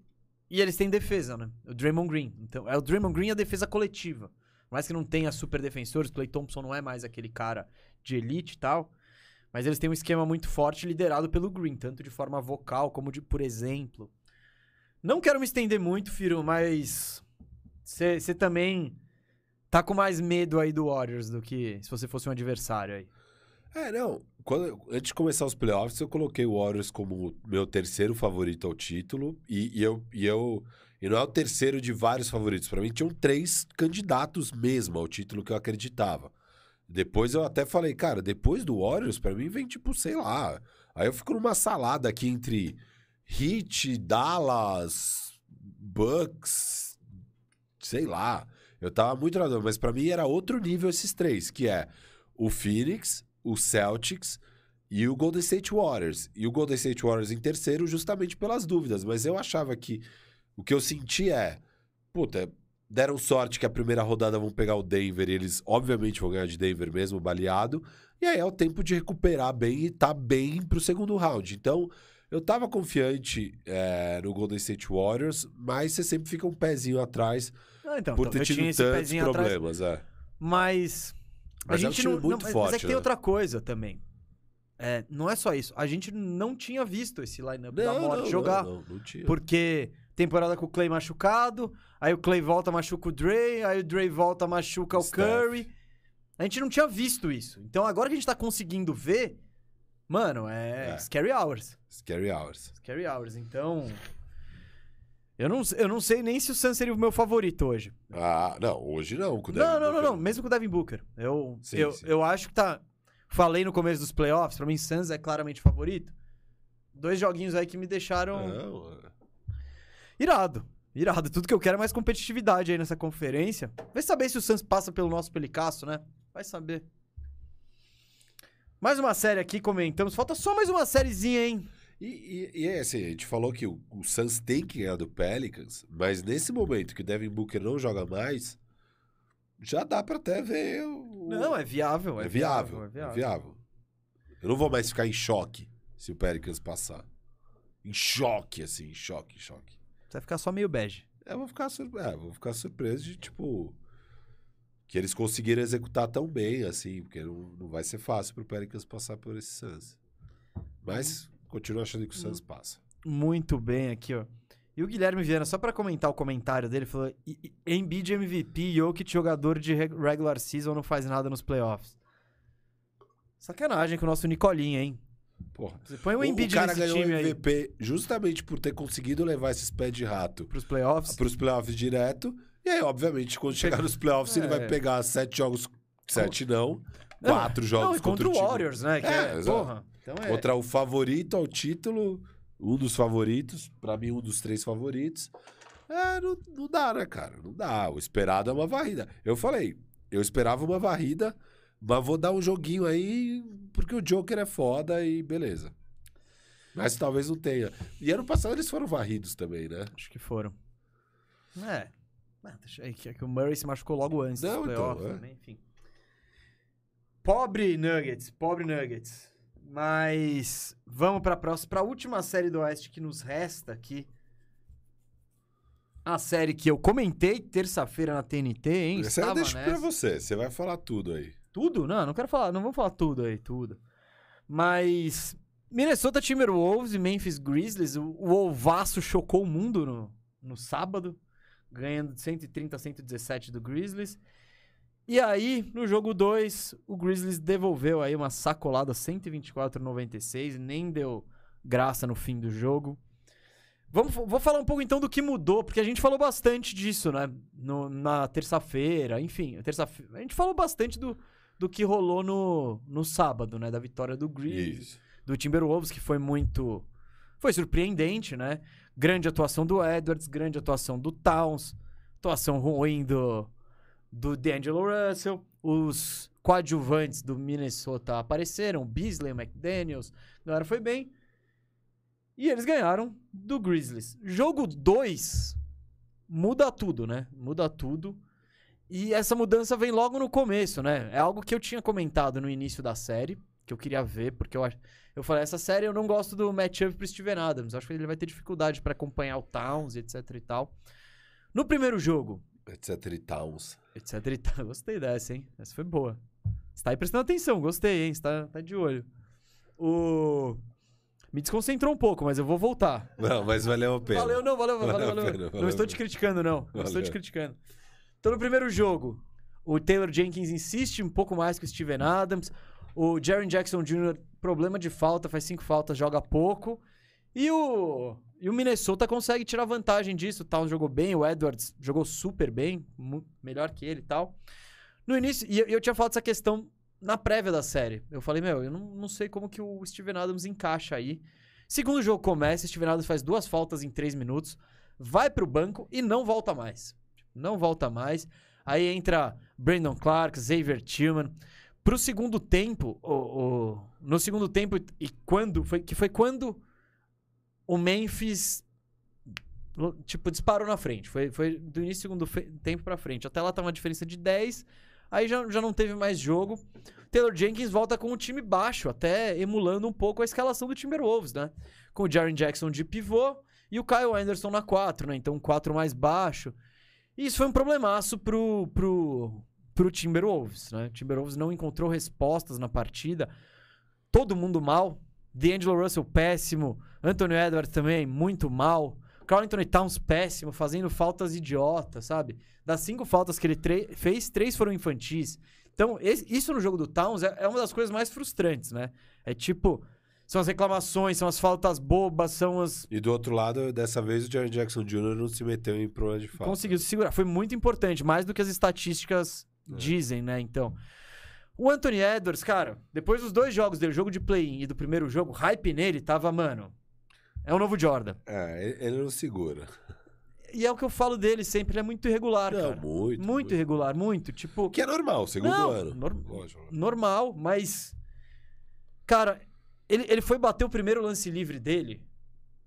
e eles têm defesa, né? O Draymond Green. Então, é o Draymond Green e a defesa coletiva. Por mais que não tenha super defensores, Clay Thompson não é mais aquele cara de elite e tal. Mas eles têm um esquema muito forte liderado pelo Green, tanto de forma vocal como de por exemplo. Não quero me estender muito, Firo, mas você também tá com mais medo aí do Warriors do que se você fosse um adversário aí. É, não. Quando, antes de começar os playoffs, eu coloquei o Warriors como meu terceiro favorito ao título. E, e eu, e eu. E não é o terceiro de vários favoritos. Pra mim, tinham três candidatos mesmo ao título que eu acreditava. Depois eu até falei, cara, depois do Warriors, pra mim vem tipo, sei lá. Aí eu fico numa salada aqui entre Heat, Dallas, Bucks, sei lá. Eu tava muito na dúvida, mas pra mim era outro nível esses três, que é o Phoenix, o Celtics e o Golden State Warriors. E o Golden State Warriors em terceiro justamente pelas dúvidas, mas eu achava que o que eu senti é, puta, deram sorte que a primeira rodada vão pegar o Denver e eles obviamente vão ganhar de Denver mesmo, baleado. E aí é o tempo de recuperar bem e tá bem pro segundo round. Então, eu tava confiante é, no Golden State Warriors, mas você sempre fica um pezinho atrás Ah, então, por então, ter tido tantos atrás, problemas. É. mas Mas a é um gente time não, muito não, mas- forte, mas é que tem né? outra coisa também. É, não é só isso. A gente não tinha visto esse lineup da morte não, jogar. Não, não, não tinha. Porque temporada com o Clay machucado, aí o Clay volta, machuca o Dre, aí o Dre volta, machuca o Steph. Curry. A gente não tinha visto isso. Então agora que a gente tá conseguindo ver, mano, é, É. scary hours. Scary Hours. Scary hours. Então. Eu não, eu não sei nem se o Suns seria o meu favorito hoje. Ah, não, hoje não. com o Não, Devin não, não, Booker. não. Mesmo com o Devin Booker. Eu, Sim, eu, sim. eu acho que tá. Falei no começo dos playoffs, pra mim, Suns é claramente favorito. Dois joguinhos aí que me deixaram. Não, é. Irado. Irado. Tudo que eu quero é mais competitividade aí nessa conferência. Vai saber se o Suns passa pelo nosso pelicaço, né? Vai saber. Mais uma série aqui, comentamos. Falta só mais uma sériezinha, hein? E, e, e é assim, a gente falou que o, o Suns tem que ganhar do Pelicans, mas nesse momento que o Devin Booker não joga mais, já dá pra até ver. O... Não, é viável. é É, viável, É é viável. viável. Eu não vou mais ficar em choque se o Pelicans passar. Em choque, assim, em choque, em choque. Você vai ficar só meio bege. Eu vou ficar, sur... é, vou ficar surpreso de, tipo, que eles conseguiram executar tão bem, assim, porque não, não vai ser fácil pro Pelicans passar por esse Suns. Mas continuo achando que o Suns passa. Muito bem aqui, ó. E o Guilherme Viana, só pra comentar o comentário dele, falou: "E- e- Embiid MVP, Jokic jogador de re- regular season não faz nada nos playoffs. Sacanagem com o nosso Nicolinha, hein? Porra. Você põe o O, o Embiid cara nesse ganhou time o aí MVP justamente por ter conseguido levar esses pés de rato pros playoffs. para os playoffs direto. E aí, obviamente, quando chegar nos playoffs, ele É. vai pegar sete jogos. Sete não. Não, Quatro jogos não, contra, contra o time. Warriors, né? Que É, é, porra. Então é. Contra o favorito ao título, um dos favoritos, pra mim, um dos três favoritos. É, não, não dá, né, cara? Não dá. O esperado é uma varrida. Eu falei, eu esperava uma varrida, mas vou dar um joguinho aí, porque o Joker é foda e beleza. Mas talvez não tenha. E ano passado eles foram varridos também, né? Acho que foram. É. Ah, deixa aí, que, é que o Murray se machucou logo antes Não, dos então, playoffs é. também, enfim. Pobre Nuggets, pobre Nuggets. Mas vamos pra próxima, pra última série do Oeste que nos resta aqui. A série que eu comentei terça-feira na TNT, hein? Essa eu Estava deixo pra você. Você vai falar tudo aí. Tudo? Não, não quero falar, não vamos falar tudo aí, tudo. Mas Minnesota Timberwolves e Memphis Grizzlies, o, o Ovaço chocou o mundo no, no sábado, ganhando de 130 a 117 do Grizzlies. E aí, no jogo 2, o Grizzlies devolveu aí uma sacolada 124 a 96, nem deu graça no fim do jogo. Vamos, vou falar um pouco então do que mudou, porque a gente falou bastante disso, né? No- na terça-feira, enfim, terça a gente falou bastante do, do que rolou no, no sábado, né? Da vitória do Grizzlies, do Timberwolves, que foi muito. Foi surpreendente, né? Grande atuação do Edwards, grande atuação do Towns, atuação ruim do, do D'Angelo Russell. Os coadjuvantes do Minnesota apareceram, Beasley, o McDaniels, a galera foi bem. E eles ganharam do Grizzlies. Jogo 2 muda tudo, né? Muda tudo. E essa mudança vem logo no começo, né? É algo que eu tinha comentado no início da série, que eu queria ver, porque eu acho. Eu falei, essa série eu não gosto do matchup pro Steven Adams. Acho que ele vai ter dificuldade pra acompanhar o Towns, etc e tal. No primeiro jogo, Etc e towns. etc e tal. Gostei dessa, hein? Essa foi boa. Você tá aí prestando atenção, gostei, hein? Você tá, tá de olho. O. Me desconcentrou um pouco, mas eu vou voltar. Não, mas valeu a pena. Valeu, não, valeu, valeu, Valeu valeu. pena, não valeu estou te criticando, não. Não estou te Valeu. criticando. Então, no primeiro jogo, o Taylor Jenkins insiste um pouco mais que o Steven Adams. O Jaren Jackson Jr., problema de falta, faz cinco faltas, joga pouco. E o, e o Minnesota consegue tirar vantagem disso. O Towns jogou bem, o Edwards jogou super bem, melhor que ele e tal. No início, e eu, eu tinha falado dessa questão na prévia da série. Eu falei, meu, eu não, não sei como que o Steven Adams encaixa aí. Segundo jogo começa, Steven Adams faz duas faltas em três minutos, vai pro banco e não volta mais. Não volta mais. Aí entra Brandon Clark, Xavier Tillman. Pro segundo tempo, o, o- no segundo tempo, e quando, foi, que foi quando o Memphis, tipo, disparou na frente. Foi, foi do início do segundo tempo pra frente. Até lá tá uma diferença de 10, aí já, já não teve mais jogo. Taylor Jenkins volta com o time baixo, até emulando um pouco a escalação do Timberwolves, né? Com o Jaren Jackson de pivô e o Kyle Anderson na 4, né? Então 4 mais baixo. E isso foi um problemaço pro, pro, pro Timberwolves, né? O Timberwolves não encontrou respostas na partida. Todo mundo mal. D'Angelo Russell péssimo. Anthony Edwards também muito mal. Carl Towns péssimo, fazendo faltas idiotas, sabe? Das cinco faltas que ele fez, três foram infantis. Então, esse- isso no jogo do Towns é, é uma das coisas mais frustrantes, né? É tipo, são as reclamações, são as faltas bobas, são as. E do outro lado, dessa vez o Jaron Jackson Jr. não se meteu em problema de falta. Conseguiu se segurar. Foi muito importante, mais do que as estatísticas É. dizem, né? Então. O Anthony Edwards, cara, depois dos dois jogos dele, jogo de play-in e do primeiro jogo, o hype nele tava, mano. É o novo Jordan. É, ele- não segura. E é o que eu falo dele sempre, ele é muito irregular, Não, cara. muito. Muito irregular, muito. Tipo, que é normal, segundo Não, ano. nor- Lógico. normal, mas. Cara, ele, ele foi bater o primeiro lance livre dele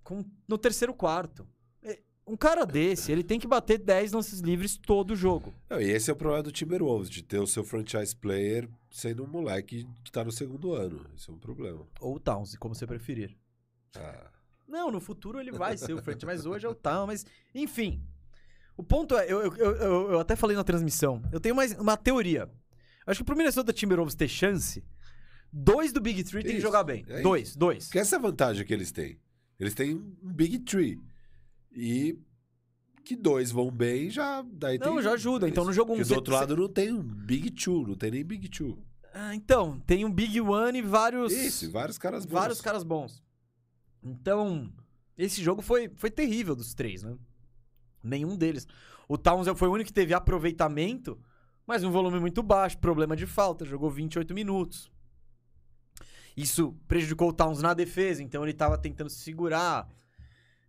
com, no terceiro quarto. É, Um cara desse, ele tem que bater 10 lances livres todo jogo. Não, e esse é o problema do Timberwolves, de ter o seu franchise player sendo um moleque que tá no segundo ano. Isso é um problema. Ou o Towns, como você preferir. Ah, Não, no futuro ele vai ser o frente, mas hoje é o Towns. Mas, enfim. O ponto é, eu, eu, eu, eu- eu até falei na transmissão, eu tenho mais uma teoria. Acho que pro Minnesota Timberwolves ter chance, dois do Big Three tem que Isso, jogar bem. é dois, dois. porque essa é a vantagem que eles têm. Eles têm um Big Tree. E que dois vão bem, já. Daí Não, tem- já ajuda. Então, no jogo um, do outro lado não tem um Big Two, não tem nem Big Two. Ah, então, tem um Big One e vários. Isso, vários caras bons. vários caras bons. Então, esse jogo foi, foi terrível dos três, né? Nenhum deles. O Towns foi o único que teve aproveitamento, mas um volume muito baixo, problema de falta, jogou 28 minutos. Isso prejudicou o Towns na defesa, então ele tava tentando se segurar.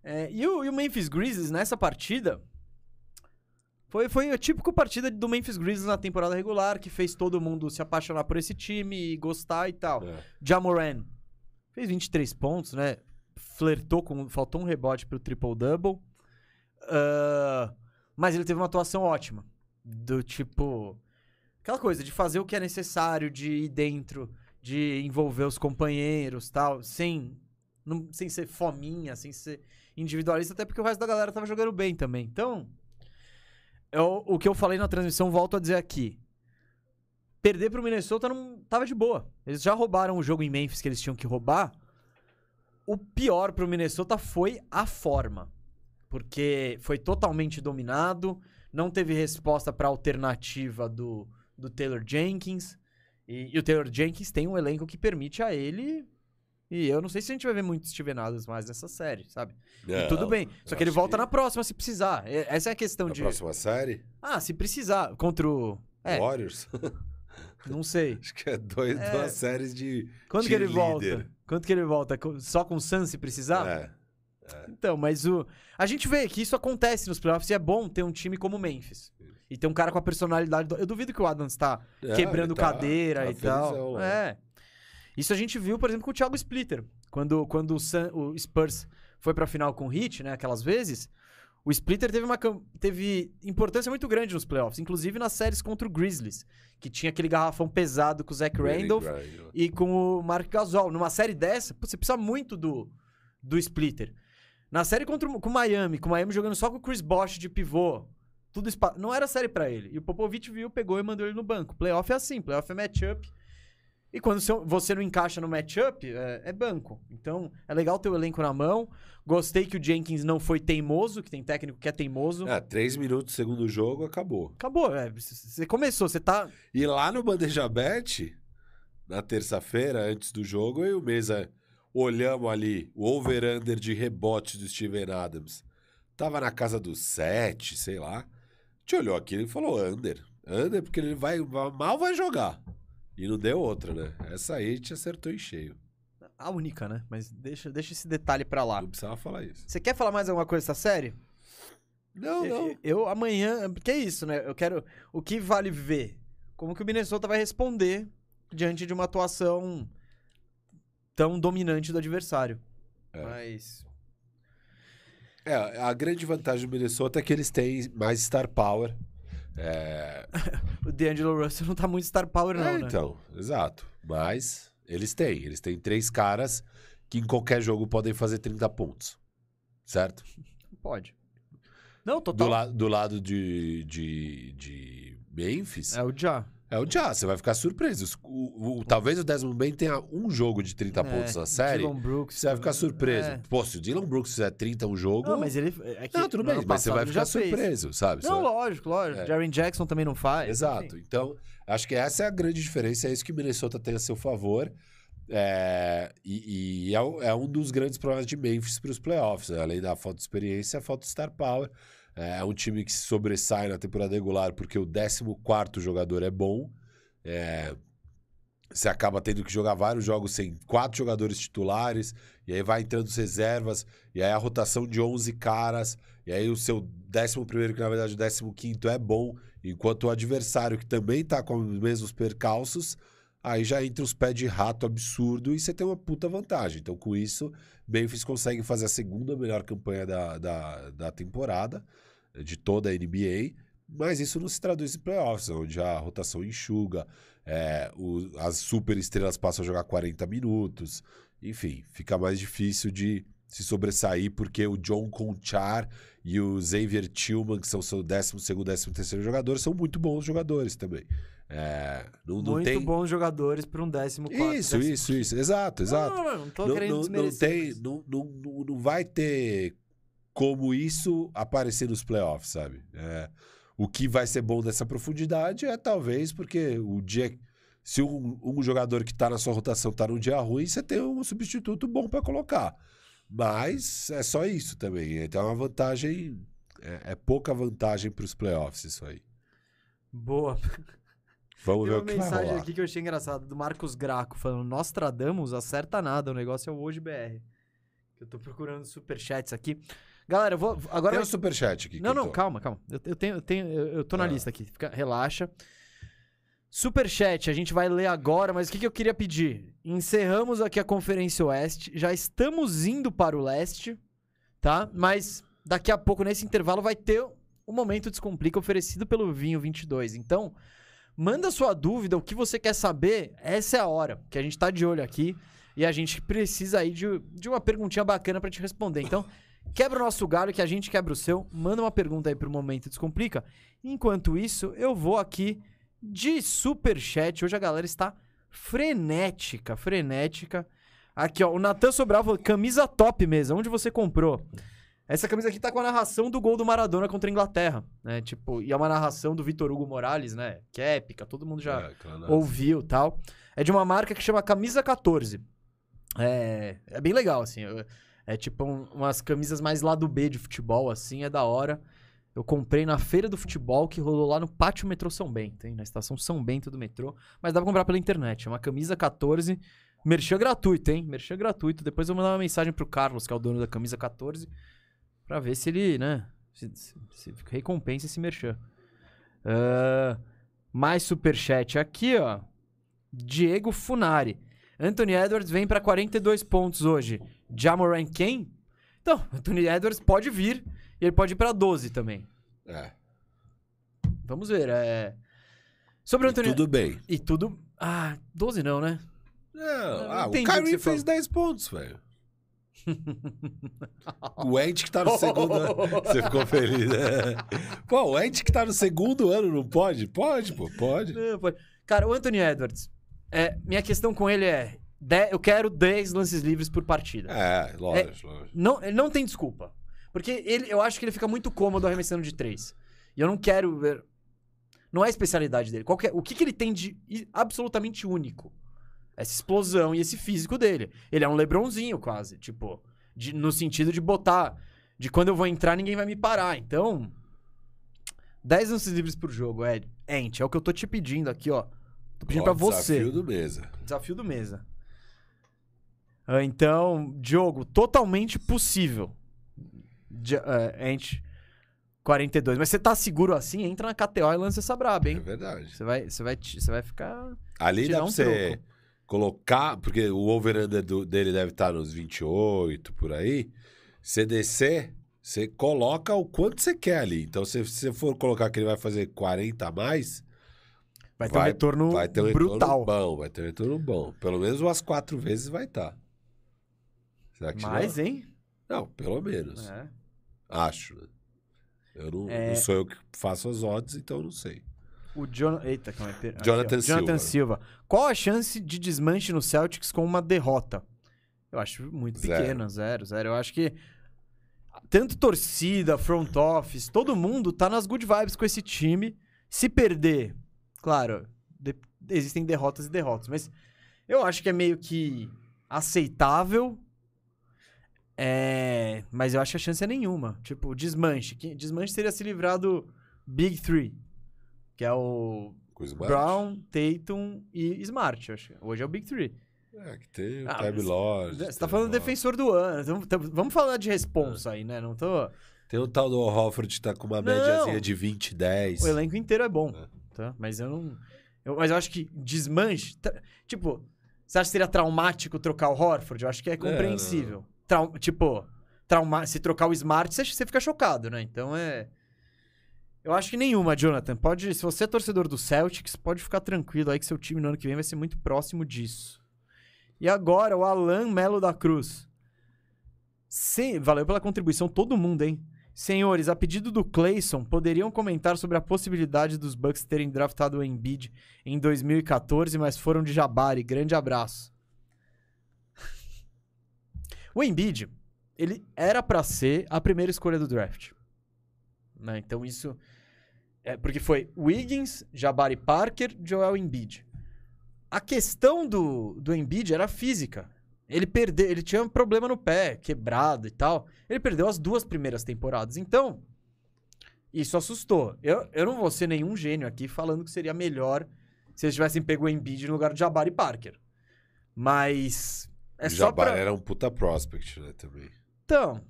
É, e, o, e o Memphis Grizzlies nessa partida foi, foi a típica partida do Memphis Grizzlies na temporada regular, que fez todo mundo se apaixonar por esse time e gostar e tal. É. Jamoran fez 23 pontos, né? Flertou com. Faltou um rebote pro triple-double. Ah, mas ele teve uma atuação ótima. Do tipo. Aquela coisa de fazer o que é necessário, de ir dentro, de envolver os companheiros tal, sem. não- sem ser fominha, sem ser individualista, até porque o resto da galera tava jogando bem também. Então. eu- o que eu falei na transmissão, volto a dizer aqui perder pro Minnesota não tava de boa. Eles já roubaram o jogo em Memphis que eles tinham que roubar. O pior pro Minnesota foi a forma. Porque foi totalmente dominado, não teve resposta pra alternativa do, do Taylor Jenkins. E, e o Taylor Jenkins tem um elenco que permite a ele. E eu não sei se a gente vai ver muitos Steven Adams mais nessa série, sabe? E Não, tudo bem. Só que ele volta que na próxima se precisar. Essa é a questão Na de. próxima série, Ah, se precisar. Contra o. É, Warriors. não sei. Acho que é, dois, É. duas séries de. Quando que ele volta? Quando que ele volta? Só com o Sun se precisar? É. Então, mas o. A gente vê que isso acontece nos playoffs e é bom ter um time como o Memphis. E ter um cara com a personalidade. Do... Eu duvido que o Adams tá É, quebrando tá- cadeira tá e tal. felizão, É. Isso a gente viu, por exemplo, com o Thiago Splitter. Quando, quando o, Sun- o Spurs foi pra final com o Heat, né? Aquelas vezes, o Splitter teve, uma, teve importância muito grande nos playoffs. Inclusive nas séries contra o Grizzlies, que tinha aquele garrafão pesado com o Zach Randolph e com o Mark Gasol. Numa série dessa, você precisa muito do, do splitter. Na série contra o, com o Miami, com o Miami jogando só com o Chris Bosh de pivô, tudo espa- não era série pra ele. E o Popovich viu, pegou e mandou ele no banco. Playoff é assim, playoff é matchup. E quando você não encaixa no matchup, é, é banco. Então, é legal ter o elenco na mão. Gostei que o Jenkins não foi teimoso, que tem técnico que é teimoso. Ah, três minutos, segundo jogo, acabou. Acabou, é, você começou, você tá... E lá no Bandeja Bet, na terça-feira, antes do jogo, eu e o Mesa olhamos ali o over-under de rebote do Steven Adams. Tava na casa dos sete, sei lá. Gente olhou aquilo e falou under. Under porque ele vai, mal vai jogar. E não deu outra, né? Essa aí a gente acertou em cheio. A única, né? Mas deixa, deixa esse detalhe pra lá. Não precisava falar isso. Você quer falar mais alguma coisa dessa série? Não, Eu, não. eu amanhã. Porque é isso, né? Eu quero. O que vale ver? Como que o Minnesota vai responder diante de uma atuação tão dominante do adversário. É. Mas. É, a grande vantagem do Minnesota é que eles têm mais star power. É, O D'Angelo Russell não tá muito star power, não, É, né? então, exato. Mas eles têm. Eles têm três caras que em qualquer jogo podem fazer 30 pontos. Certo? Pode. Não, Do, total. la do lado de, de, de Memphis, É o Já. É o Jazz. Você vai ficar surpreso. O, o- talvez o Desmond Bain tenha um jogo de 30 pontos na série. Dylan Brooks. Você vai ficar surpreso. É. Pô, se o Dylan Brooks fizer 30 um jogo... Não, mas ele. É que Não, tudo bem, mas você vai ficar fez. surpreso, sabe? Não, vai- lógico, lógico. É. Jaren Jackson também não faz. Exato. Então, acho que essa é a grande diferença. É isso que o Minnesota tem a seu favor. É, e e é, um- é um dos grandes problemas de Memphis para os playoffs. né? Além da falta de experiência, a falta de star power. É um time que se sobressai na temporada regular porque o 14 jogador é bom. É, você acaba tendo que jogar vários jogos sem quatro jogadores titulares, e aí vai entrando as reservas, e aí a rotação de 11 caras, e aí o seu 11, que na verdade o 15 é bom, enquanto o adversário, que também tá com os mesmos percalços, aí já entra os pés de rato absurdo e você tem uma puta vantagem. Então, com isso, Memphis consegue fazer a segunda melhor campanha da, da, da temporada, de toda a NBA, mas isso não se traduz em playoffs, onde a rotação enxuga, é, o- as super estrelas passam a jogar 40 minutos, enfim, fica mais difícil de se sobressair, porque o John Conchar e o Xavier Tillman, que são seu 12º, 13º jogador, são muito bons jogadores também. É, não, não Muito tem... bons jogadores para um décimo quarto. Isso, isso, isso. Exato, exato. Não, não, não, não tô Não, tem, não, não, não vai ter como isso aparecer nos playoffs, sabe? É, o que vai ser bom dessa profundidade é talvez porque o dia. Se um, um jogador que tá na sua rotação tá num dia ruim, você tem um substituto bom para colocar. Mas é só isso também. Então é uma vantagem. É, é pouca vantagem para os playoffs, isso aí. Boa. Vamos Tem ver uma o que vai mensagem rolar. aqui que eu achei engraçado, do Marcos Graco, falando: Nostradamus acerta nada, o negócio é o hoje BR. Eu tô procurando superchats aqui. Galera, eu vou. Agora. Tem um superchat aqui. Não, não, tô- calma, calma. Eu, eu tenho, eu, tenho, eu, tô na Ah. lista aqui. Fica, relaxa. Superchat, a gente vai ler agora, mas o que, que eu queria pedir? Encerramos aqui a Conferência Oeste, já estamos indo para o leste, tá? Mas daqui a pouco, nesse intervalo, vai ter o Momento Descomplica oferecido pelo Vinho 22. Então, manda sua dúvida, o que você quer saber, essa é a hora, que a gente tá de olho aqui e a gente precisa aí de, de uma perguntinha bacana pra te responder. Então, quebra o nosso galho que a gente quebra o seu, manda uma pergunta aí pro Momento Descomplica. Enquanto isso, eu vou aqui de superchat. Hoje a galera está frenética, frenética. Aqui, ó, o Natan Sobral falou, camisa top mesmo, onde você comprou? Essa camisa aqui tá com a narração do gol do Maradona contra a Inglaterra, né? Tipo, e é uma narração do Vitor Hugo Morales, né? Que é épica, todo mundo já É, claro. ouviu tal. É de uma marca que chama Camisa 14. É, é bem legal, assim. eu- É tipo um- umas camisas mais lado B de futebol, assim, é da hora. Eu comprei na feira do futebol que rolou lá no Pátio Metrô São Bento, hein? Na estação São Bento do metrô. Mas dá pra comprar pela internet. É uma camisa 14. Merchan gratuito, hein? Merchan gratuito. Depois eu vou mandar uma mensagem pro Carlos, que é o dono da camisa 14, pra ver se ele, né? Se, se- se recompensa esse merchan. Ah, mais superchat aqui, ó. Diego Funari. Anthony Edwards vem pra 42 pontos hoje. Jamoran quem? Então, Anthony Edwards pode vir e ele pode ir pra 12 também. É. Vamos ver. É... Sobre o Anthony... tudo bem. E tudo... Ah, 12 não, né? Não, não ah, o Kyrie fez falou. 10 pontos, velho. o Ent que tá no segundo ano. Você ficou feliz, né? Pô, o Ent que tá no segundo ano não pode? Pode, pô, pode. Não, pode. Cara, o Anthony Edwards, é, minha questão com ele é: de- eu quero 10 lances livres por partida. É, lógico, lógico. Não, ele não tem desculpa. Porque ele, eu acho que ele fica muito cômodo arremessando de 3. E eu não quero ver. Não é a especialidade dele. Que é- o que, que ele tem de absolutamente único? Essa explosão e esse físico dele. Ele é um Lebronzinho, quase. Tipo, de- no sentido de botar. De quando eu vou entrar, ninguém vai me parar. Então. 10 lances livres por jogo, Ed. Ent, é o que eu tô te pedindo aqui, ó. Tô pedindo Ó, pra você. Desafio do mesa. Desafio do mesa. Ah, Então, jogo totalmente possível. De, é, Ent 42. Mas você tá seguro assim? Entra na KTO e lança essa braba, É hein? verdade. Você vai, você vai, você vai ficar. Ali dá pra um você troco. colocar, porque o over-under dele deve estar nos 28, por aí. Você descer, você coloca o quanto você quer ali. Então, se você for colocar que ele vai fazer 40 a mais, Vai ter Vai- um retorno vai ter um brutal. retorno bom. Vai ter um retorno bom. Pelo menos umas quatro vezes vai estar. Será que Mais, não? hein? Não, pelo menos. É. Acho. né? Eu não, É. não sou eu que faço as odds, então não sei. O Jonathan. Eita, calma aí. pera- aqui, Jonathan ó. Jonathan Silva. Silva. Qual a chance de desmanche no Celtics com uma derrota? Eu acho muito pequena, zero, zero. Eu acho que tanto torcida, front office, todo mundo tá nas good vibes com esse time. Se perder, claro, de- existem derrotas e derrotas, mas eu acho que é meio que aceitável. É, mas eu acho que a chance é nenhuma. Tipo, desmanche. Desmanche seria se livrar do Big Three, que é o. Brown, Tatum e Smart. acho. Hoje é o Big Three. É, que tem o Ah, Lord. Você tá falando o- defensor do ano. então- então vamos falar de É. responsa aí, né? Não tô. Tem o tal do Horford que tá com uma Não. médiazinha de 20, 10. O elenco inteiro é bom. É. Tá? Mas eu não. eu- mas eu acho que desmanche. Tipo, você acha que seria traumático trocar o Horford? Eu acho que é compreensível. Trau- tipo, trauma... se trocar o Smart, você, fica chocado, né? Então é. Eu acho que nenhuma, Jonathan. Pode, se você é torcedor do Celtics, pode ficar tranquilo aí que seu time no ano que vem vai ser muito próximo disso. E agora, o Alan Melo da Cruz. Sim, valeu pela contribuição, todo mundo, hein? Senhores, a pedido do Clayson, poderiam comentar sobre a possibilidade dos Bucks terem draftado o Embiid em 2014, mas foram de Jabari. Grande abraço. O Embiid, ele era pra ser a primeira escolha do draft. Né? Então isso é porque foi Wiggins, Jabari Parker, Joel Embiid. A questão do, do Embiid era física. Ele perdeu, ele tinha um problema no pé, quebrado e tal. Ele perdeu as duas primeiras temporadas. Então, isso assustou. Eu, eu não vou ser nenhum gênio aqui falando que seria melhor se eles tivessem pego o Embiid no lugar de Jabari Parker. Mas é o só Jabari pra... era um puta prospect, né, também. Então,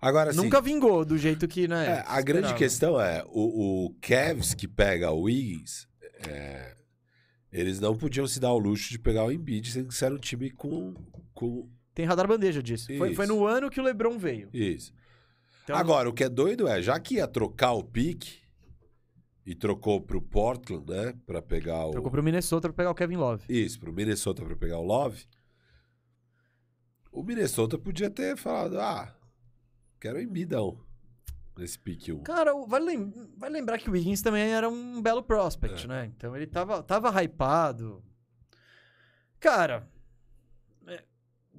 Agora, assim, nunca vingou do jeito que, né? é, a grande esperava. questão é, o, o Cavs que pega o Wiggins, é, eles não podiam se dar o luxo de pegar o Embiid, sendo que isso era um time com... com... Tem radar bandeja disso. Foi, foi no ano que o LeBron veio. Isso. Então, Agora, o que é doido é, já que ia trocar o pique e trocou pro Portland, né, pra pegar o... Trocou pro Minnesota pra pegar o Kevin Love. Isso, pro Minnesota pra pegar o Love. O Minnesota podia ter falado, ah, quero Embidão nesse pique 1. Cara, vale, lem- lembrar que o Wiggins também era um belo prospect, É. né? Então ele tava, tava hypado. Cara, é,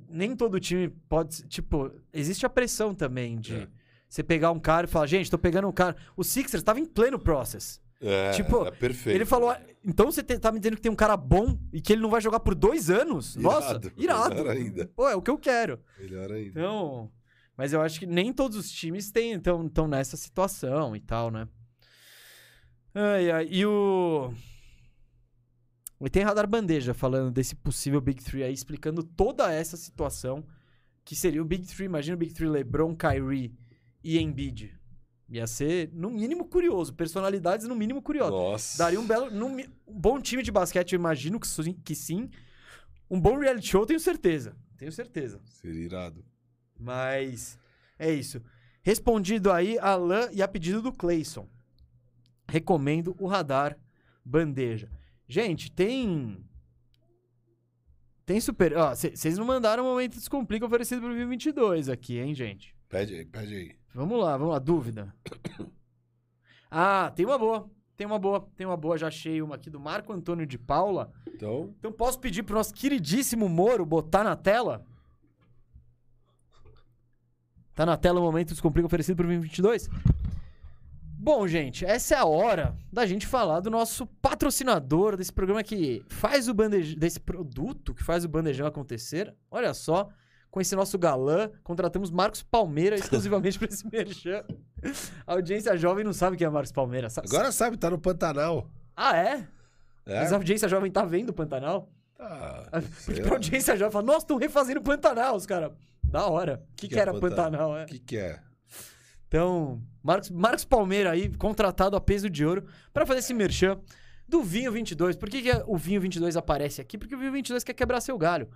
nem todo time pode. Tipo, existe a pressão também de É. você pegar um cara e falar, gente, tô pegando um cara. O Sixers tava em pleno process. É, Tipo, é perfeito. Ele falou, então você tá me dizendo que tem um cara bom e que ele não vai jogar por dois anos? Nossa, Irado, irado. melhor ainda. Pô, é o que eu quero. Melhor ainda. Então, mas eu acho que nem todos os times têm estão tão nessa situação e tal, né? Ai, ai, e o e tem radar bandeja falando desse possível Big Three aí, explicando toda essa situação que seria o Big Three. Imagina o Big Three LeBron, Kyrie e Embiid. Ia ser, no mínimo, curioso. Personalidades, no mínimo, curiosas. Nossa. Daria um belo. num um bom time de basquete, eu imagino que, sim- que sim. Um bom reality show, tenho certeza. Tenho certeza. Seria irado. Mas é isso. Respondido aí, Alan, e a pedido do Clayson. Recomendo o radar bandeja. Gente, tem. Tem super. Ó, vocês não mandaram o momento descomplica oferecido pro 2022 aqui, hein, gente? Pede aí, pede aí. Vamos lá, vamos lá. Dúvida. Ah, tem uma boa. Tem uma boa. Tem uma boa. Já achei uma aqui do Marco Antônio de Paula. Então, Então posso pedir pro nosso queridíssimo Moro botar na tela? Tá na tela o momento descomplica oferecido pro 2022? Bom, gente, essa é a hora da gente falar do nosso patrocinador desse programa que faz o bandejão, desse produto que faz o bandejão acontecer. Olha só, com esse nosso galã, contratamos Marcos Palmeira exclusivamente para esse merchan. A audiência jovem não sabe quem é Marcos Palmeira. Sa- agora sabe, tá no Pantanal. Ah, é? É? Mas a audiência jovem tá vendo o Pantanal? Ah, Porque lá. a audiência jovem fala, nossa, estão refazendo o Pantanal, os caras. Da hora. O que, que, que é era Pantanal? Pantanal, é? O que que é? Então, Marcos, Marcos Palmeira aí, contratado a peso de ouro pra fazer esse merchan do Vinho 22. Por que, que o Vinho 22 aparece aqui? Porque o Vinho 22 quer quebrar seu galho.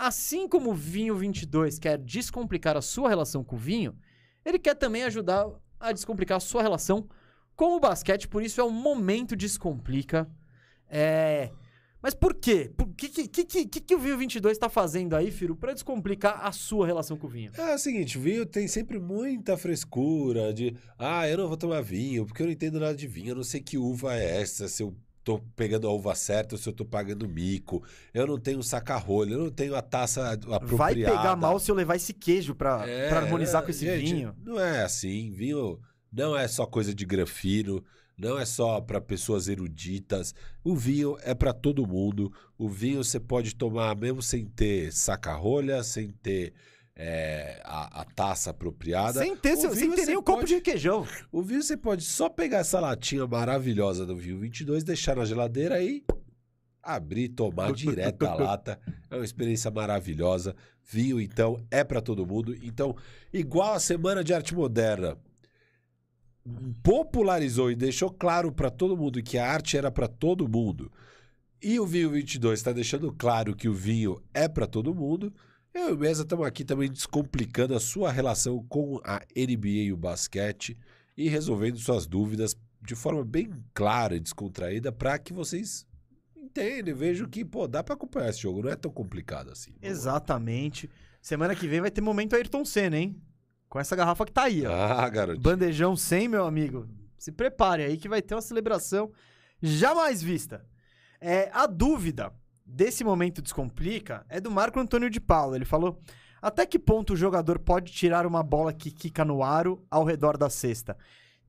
Assim como o Vinho 22 quer descomplicar a sua relação com o vinho, ele quer também ajudar a descomplicar a sua relação com o basquete. Por isso é o momento descomplica. É... Mas por quê? O que, que, que, que, o Vinho 22 tá fazendo aí, Firo, pra descomplicar a sua relação com o vinho? É o seguinte, o vinho tem sempre muita frescura de, ah, eu não vou tomar vinho, porque eu não entendo nada de vinho, eu não sei que uva é essa, se eu tô pegando a uva certa ou se eu tô pagando mico, eu não tenho saca-rolho, eu não tenho a taça apropriada. Vai pegar mal se eu levar esse queijo pra, É, pra harmonizar é, com esse gente, vinho. Não é assim, vinho não é só coisa de grafino, não é só para pessoas eruditas. O vinho é para todo mundo. O vinho você pode tomar mesmo sem ter saca-rolha, sem ter é, a, a taça apropriada. Sem ter, O sem vinho ter nem o copo de requeijão. O vinho você pode só pegar essa latinha maravilhosa do vinho 22, deixar na geladeira e abrir, tomar direto da lata. É uma experiência maravilhosa. Vinho, então, é para todo mundo. Então, igual a Semana de Arte Moderna popularizou e deixou claro para todo mundo que a arte era para todo mundo. E o Vinho 22 está deixando claro que o vinho é para todo mundo. Eu e o Mesa estamos aqui também descomplicando a sua relação com a NBA e o basquete e resolvendo suas dúvidas de forma bem clara e descontraída para que vocês entendam e vejam que, pô, dá para acompanhar esse jogo, não é tão complicado assim. Exatamente. Semana que vem vai ter momento Ayrton Senna, hein? Com essa garrafa que tá aí, ó. Ah, garoto. Bandejão 100, meu amigo. Se prepare aí que vai ter uma celebração jamais vista. É, a dúvida desse momento descomplica é do Marco Antônio de Paula. Ele falou: até que ponto o jogador pode tirar uma bola que quica no aro ao redor da cesta?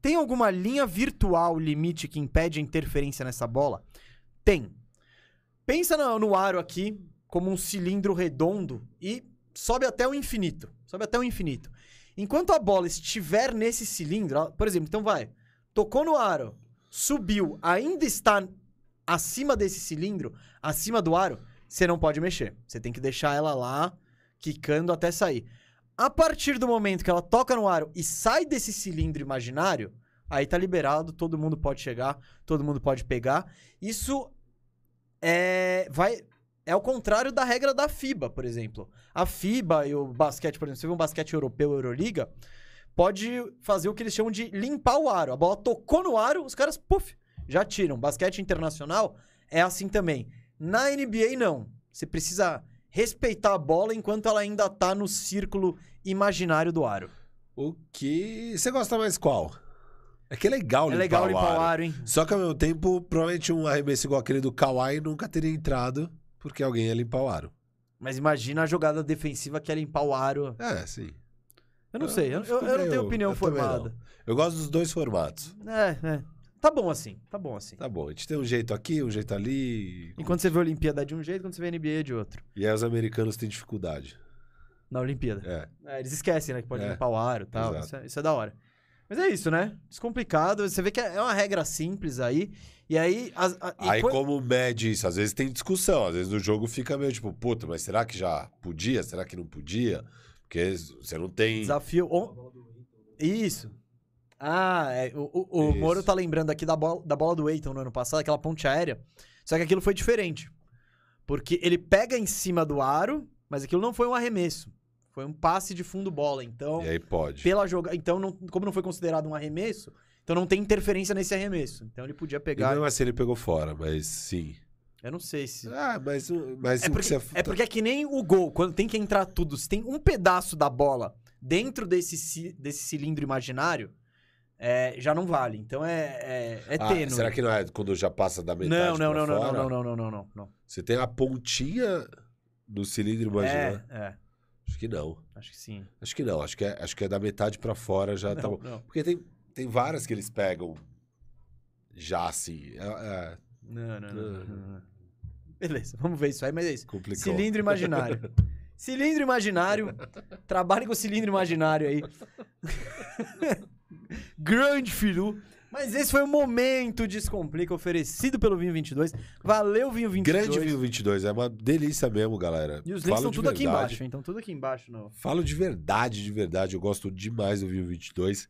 Tem alguma linha virtual limite que impede a interferência nessa bola? Tem. Pensa no, no aro aqui como um cilindro redondo e sobe até o infinito. Sobe até o infinito. Enquanto a bola estiver nesse cilindro, por exemplo, então vai, tocou no aro, subiu, ainda está acima desse cilindro, acima do aro, você não pode mexer. Você tem que deixar ela lá, quicando até sair. A partir do momento que ela toca no aro e sai desse cilindro imaginário, aí tá liberado, todo mundo pode chegar, todo mundo pode pegar. Isso é vai é o contrário da regra da FIBA, por exemplo. A FIBA e o basquete, por exemplo, você vê um basquete europeu, Euroliga, pode fazer o que eles chamam de limpar o aro. A bola tocou no aro, os caras, puf, já tiram. Basquete internacional é assim também. Na NBA, não. Você precisa respeitar a bola enquanto ela ainda tá no círculo imaginário do aro. O que. Você gosta mais qual? É que é legal é limpar, legal o, limpar aro. o aro, hein? Só que ao mesmo tempo, provavelmente um arremesso igual aquele do Kawhi nunca teria entrado porque alguém ia limpar o aro. Mas imagina a jogada defensiva que é limpar o aro. É, sim. Eu não Eu sei, eu, eu- eu não tenho opinião formada. Eu gosto dos dois formatos. É, é. Tá bom assim, tá bom assim. Tá bom, a gente tem um jeito aqui, um jeito ali. Enquanto você vê a Olimpíada de um jeito, quando você vê a NBA é de outro. E aí os americanos têm dificuldade. Na Olimpíada. É. É, eles esquecem, né? Que pode É, limpar o aro e tal. Isso é, isso é da hora. Mas é isso, né? Descomplicado. Você vê que é uma regra simples aí. E aí. as- a- e Aí, como mede isso? Às vezes tem discussão, às vezes no jogo fica meio tipo, puta, mas será que já podia? Será que não podia? Porque você não tem. Desafio. on- Isso. Ah, é, o, o, o. Moro tá lembrando aqui da bola, da bola do Eiton no ano passado, aquela ponte aérea. Só que aquilo foi diferente. Porque ele pega em cima do aro, mas aquilo não foi um arremesso. Foi um passe de fundo bola. Então, E aí pode. pela joga... então não- como não foi considerado um arremesso, então não tem interferência nesse arremesso. Então ele podia E pegar. mesmo assim ele pegou fora, mas sim. Eu não sei se. Ah, mas, mas É porque, você... é porque é que nem o gol, quando tem que entrar tudo, se tem um pedaço da bola dentro desse, desse cilindro imaginário, é, já não vale. Então é, é, é Ah, tênue. será que não é quando já passa da metade Não, não, não, não, fora? não, não, não, não, não, não. Você tem a pontinha do cilindro imaginário? É, é, Acho que não. acho que sim. Acho que não. Acho que é, acho que é da metade pra fora já tá Não, bom. não. Porque tem, tem várias que eles pegam já assim. É, é Não, não, não, Não. não. Beleza, vamos ver isso aí, mas é isso. complicado. Cilindro imaginário. cilindro imaginário. Trabalhe com cilindro imaginário aí. Grande filho. Mas esse foi o momento Descomplica oferecido pelo Vinho 22. Valeu, Vinho 22. Grande Vinho 22. É uma delícia mesmo, galera. E os links Falo estão tudo aqui embaixo, hein? Estão tudo aqui embaixo. No... Falo de verdade, de verdade. Eu gosto demais do Vinho 22.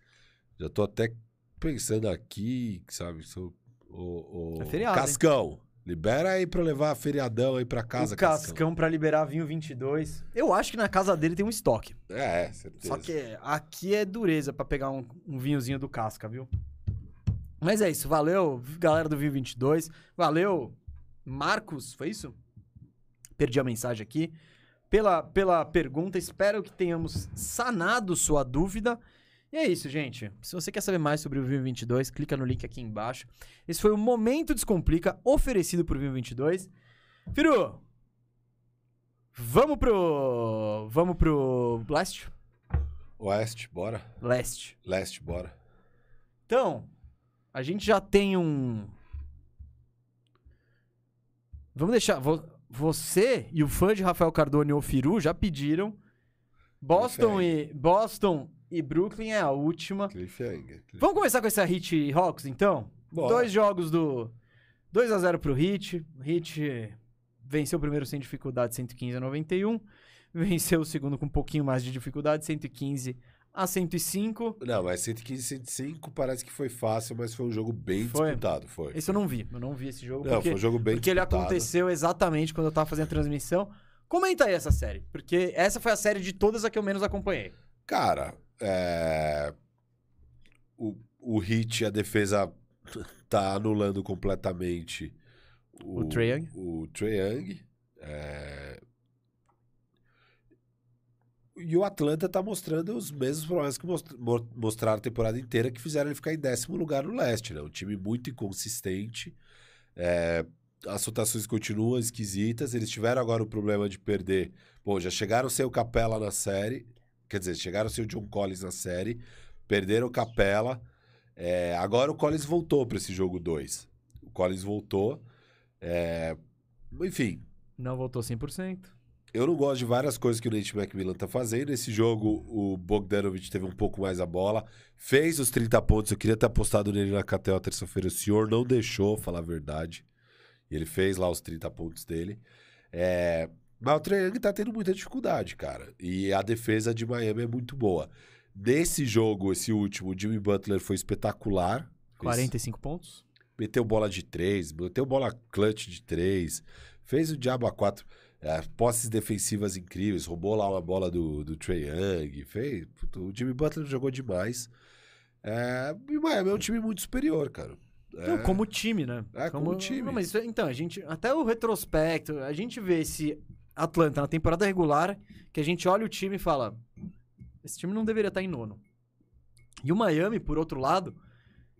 Já tô até pensando aqui, sabe? Sou o, o... É feriado, hein? Cascão. Libera aí pra levar feriadão aí pra casa, o Cascão pra liberar Vinho 22. Eu acho que na casa dele tem um estoque. É, é, certeza. Só que aqui é dureza pra pegar um, um vinhozinho do Casca, viu? Mas é isso. Valeu, galera do Vinho 22. Valeu, Marcos, foi isso? Perdi a mensagem aqui. Pela, pela pergunta, espero que tenhamos sanado sua dúvida. E é isso, gente. Se você quer saber mais sobre o Vinho 22, clica no link aqui embaixo. Esse foi o Momento Descomplica, oferecido por Vinho 22. Firu, vamos pro... Vamos pro Blast? Oeste, bora. Leste. Leste, bora. Então, a gente já tem um. Vamos deixar. vo- Você e o fã de Rafael Cardone ou Firu já pediram. Boston e, Boston e Brooklyn é a última. Cliffhanger. Vamos começar com essa Hit Hawks, então? Bora. Dois jogos do 2 a 0 pro Hit. O Hit venceu o primeiro sem dificuldade, 115 a 91. Venceu o segundo com um pouquinho mais de dificuldade, 115 a 105. Não, mas 115, 105 parece que foi fácil, mas foi um jogo bem Foi? disputado. Foi. Esse eu não vi. Eu não vi esse jogo. Não, porque foi um jogo bem porque ele disputado. aconteceu exatamente quando eu tava fazendo a transmissão. Comenta aí essa série, porque essa foi a série de todas a que eu menos acompanhei. Cara, é... o, o Hit, a defesa tá anulando completamente O Trae Young? O Trae. É... E o Atlanta tá mostrando os mesmos problemas que most- mo- mostraram a temporada inteira, que fizeram ele ficar em décimo lugar no leste, né? Um time muito inconsistente. É, As rotações continuam esquisitas. Eles tiveram agora o problema de perder. Pô, já chegaram sem o Capela na série. Quer dizer, chegaram sem o John Collins na série. Perderam o Capela. É, agora o Collins voltou para esse jogo 2. O Collins voltou. É, enfim, Não voltou 100%. eu não gosto de várias coisas que o Nate McMillan tá fazendo. Esse jogo, o Bogdanovich teve um pouco mais a bola. Fez os 30 pontos. Eu queria ter apostado nele na KTO terça-feira. O senhor não deixou, falar a verdade. E ele fez lá os 30 pontos dele. É... Mas o Trae Young tá tendo muita dificuldade, cara. E a defesa de Miami é muito boa. Nesse jogo, esse último, o Jimmy Butler foi espetacular. Fez- 45 pontos. meteu bola de três, meteu bola clutch de três, fez o diabo a quatro, é, posses defensivas incríveis, roubou lá uma bola do, do Trae Young, fez, puto, o Jimmy Butler jogou demais. É, e o Miami é um time muito superior, cara. É, Não, como time, né? É, como time. Não, mas então, a gente. Até o retrospecto, a gente vê esse Atlanta na temporada regular, que a gente olha o time e fala: esse time não deveria estar em nono. E o Miami, por outro lado,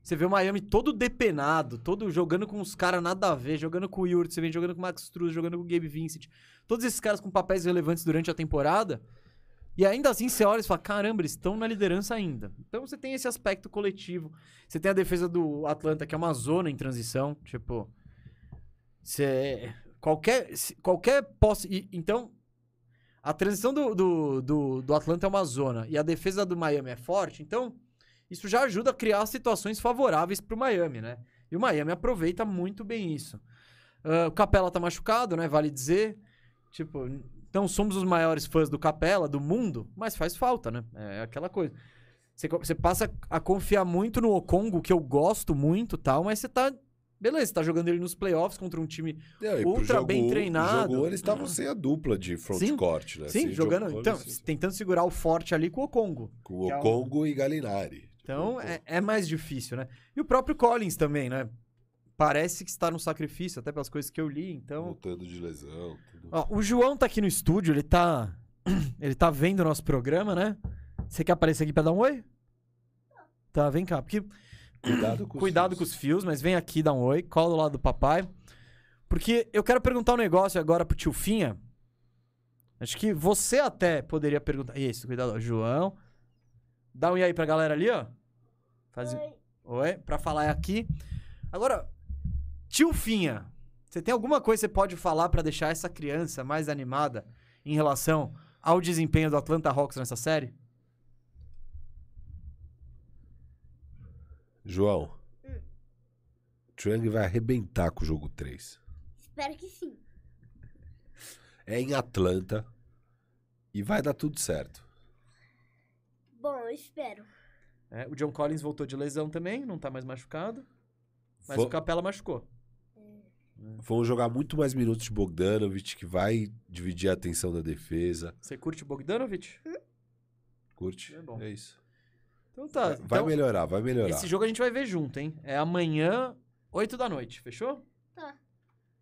você vê o Miami todo depenado, todo jogando com os caras nada a ver, jogando com o Yurt, você vem jogando com o Max Struz, jogando com o Gabe Vincent. Todos esses caras com papéis relevantes durante a temporada. E ainda assim você olha e fala, caramba, eles estão na liderança ainda. Então você tem esse aspecto coletivo. Você tem a defesa do Atlanta, que é uma zona em transição. Tipo, você... Qualquer, qualquer posse... e- Então, a transição do, do, do, do Atlanta é uma zona. E a defesa do Miami é forte. Então, isso já ajuda a criar situações favoráveis pro Miami, né? E o Miami aproveita muito bem isso. Ah, o Capela tá machucado, né? Vale dizer. Tipo, não somos os maiores fãs do Capela, do mundo, mas faz falta, né? É aquela coisa. Você, você passa a confiar muito no Okongo, que eu gosto muito tal, mas você tá Beleza, tá jogando ele nos playoffs contra um time. Não, pro Ultra jogo bem treinado. Jogo eles estavam sem a dupla de front-court, né? Sim, Sem jogando. jogo- Então, eles- tentando segurar o forte ali com o Congo. com que é o Congo e Galinari. Então Tipo, é, é mais difícil, né? E o próprio Collins também, né? Parece que está no sacrifício, até pelas coisas que eu li, então. Voltando de lesão. Tudo. Ó, o João tá aqui no estúdio, ele tá. Ele tá vendo o nosso programa, né? Você quer aparecer aqui pra dar um oi? Tá, vem cá. Porque Cuidado com os Cuidado fios. com os fios, mas vem aqui dar um oi, cola do lado do papai. Porque eu quero perguntar um negócio agora pro tio Finha. Acho que você até poderia perguntar. Isso, cuidado, ó, João. Dá um e aí pra galera ali, ó. Faz... Oi. Oi, pra falar aqui. Agora, tio Finha, você tem alguma coisa que você pode falar pra deixar essa criança mais animada em relação ao desempenho do Atlanta Hawks nessa série? João. Hum. Trang vai arrebentar com o jogo 3. Espero que sim. É em Atlanta e vai dar tudo certo. Bom, eu espero. É, o John Collins voltou de lesão também, não tá mais machucado. Mas o Capela machucou. Vão jogar muito mais minutos de Bogdanovich, que vai dividir a atenção da defesa. Você curte o Bogdanovich? Curte? É bom. É isso. Então tá. vai então, melhorar, vai melhorar. esse jogo a gente vai ver junto, hein? É amanhã, 8 da noite, fechou? Tá.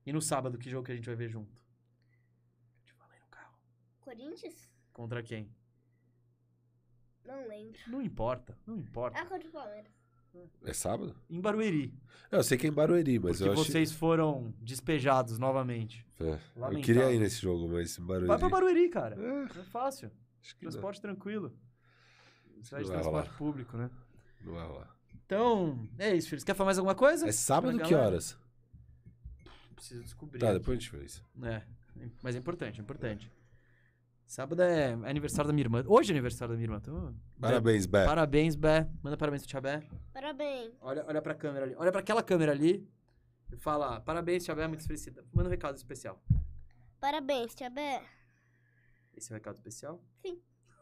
E no sábado, que jogo que a gente vai ver junto? Te falei no carro. Corinthians? Contra quem? Não lembro. Não importa, não importa. Ah, contra o Palmeiras. É sábado? Em Barueri. Eu sei que é em Barueri, mas Porque eu achei... vocês foram despejados novamente. É, eu queria ir nesse jogo, mas em Barueri... Vai pra Barueri, cara. É, É fácil. acho que não, Transporte tranquilo. Você vai de Não vai transporte rolar. público, né? não vai rolar. Então, é isso, filho. Você quer falar mais alguma coisa? É sábado que horas? Preciso descobrir. Tá, depois a gente vê isso. É, mas é importante, é importante. Sábado é aniversário da minha irmã. Hoje é aniversário da minha irmã. Então, Parabéns, Bé. Parabéns, Bé. Manda parabéns pro Tia Bé. Parabéns. Olha, olha pra câmera ali. Olha pra aquela câmera ali. E fala, parabéns, Tia Bé, muito felicidade. Manda um recado especial. Parabéns, Tia Bé. Esse é o recado especial? Sim.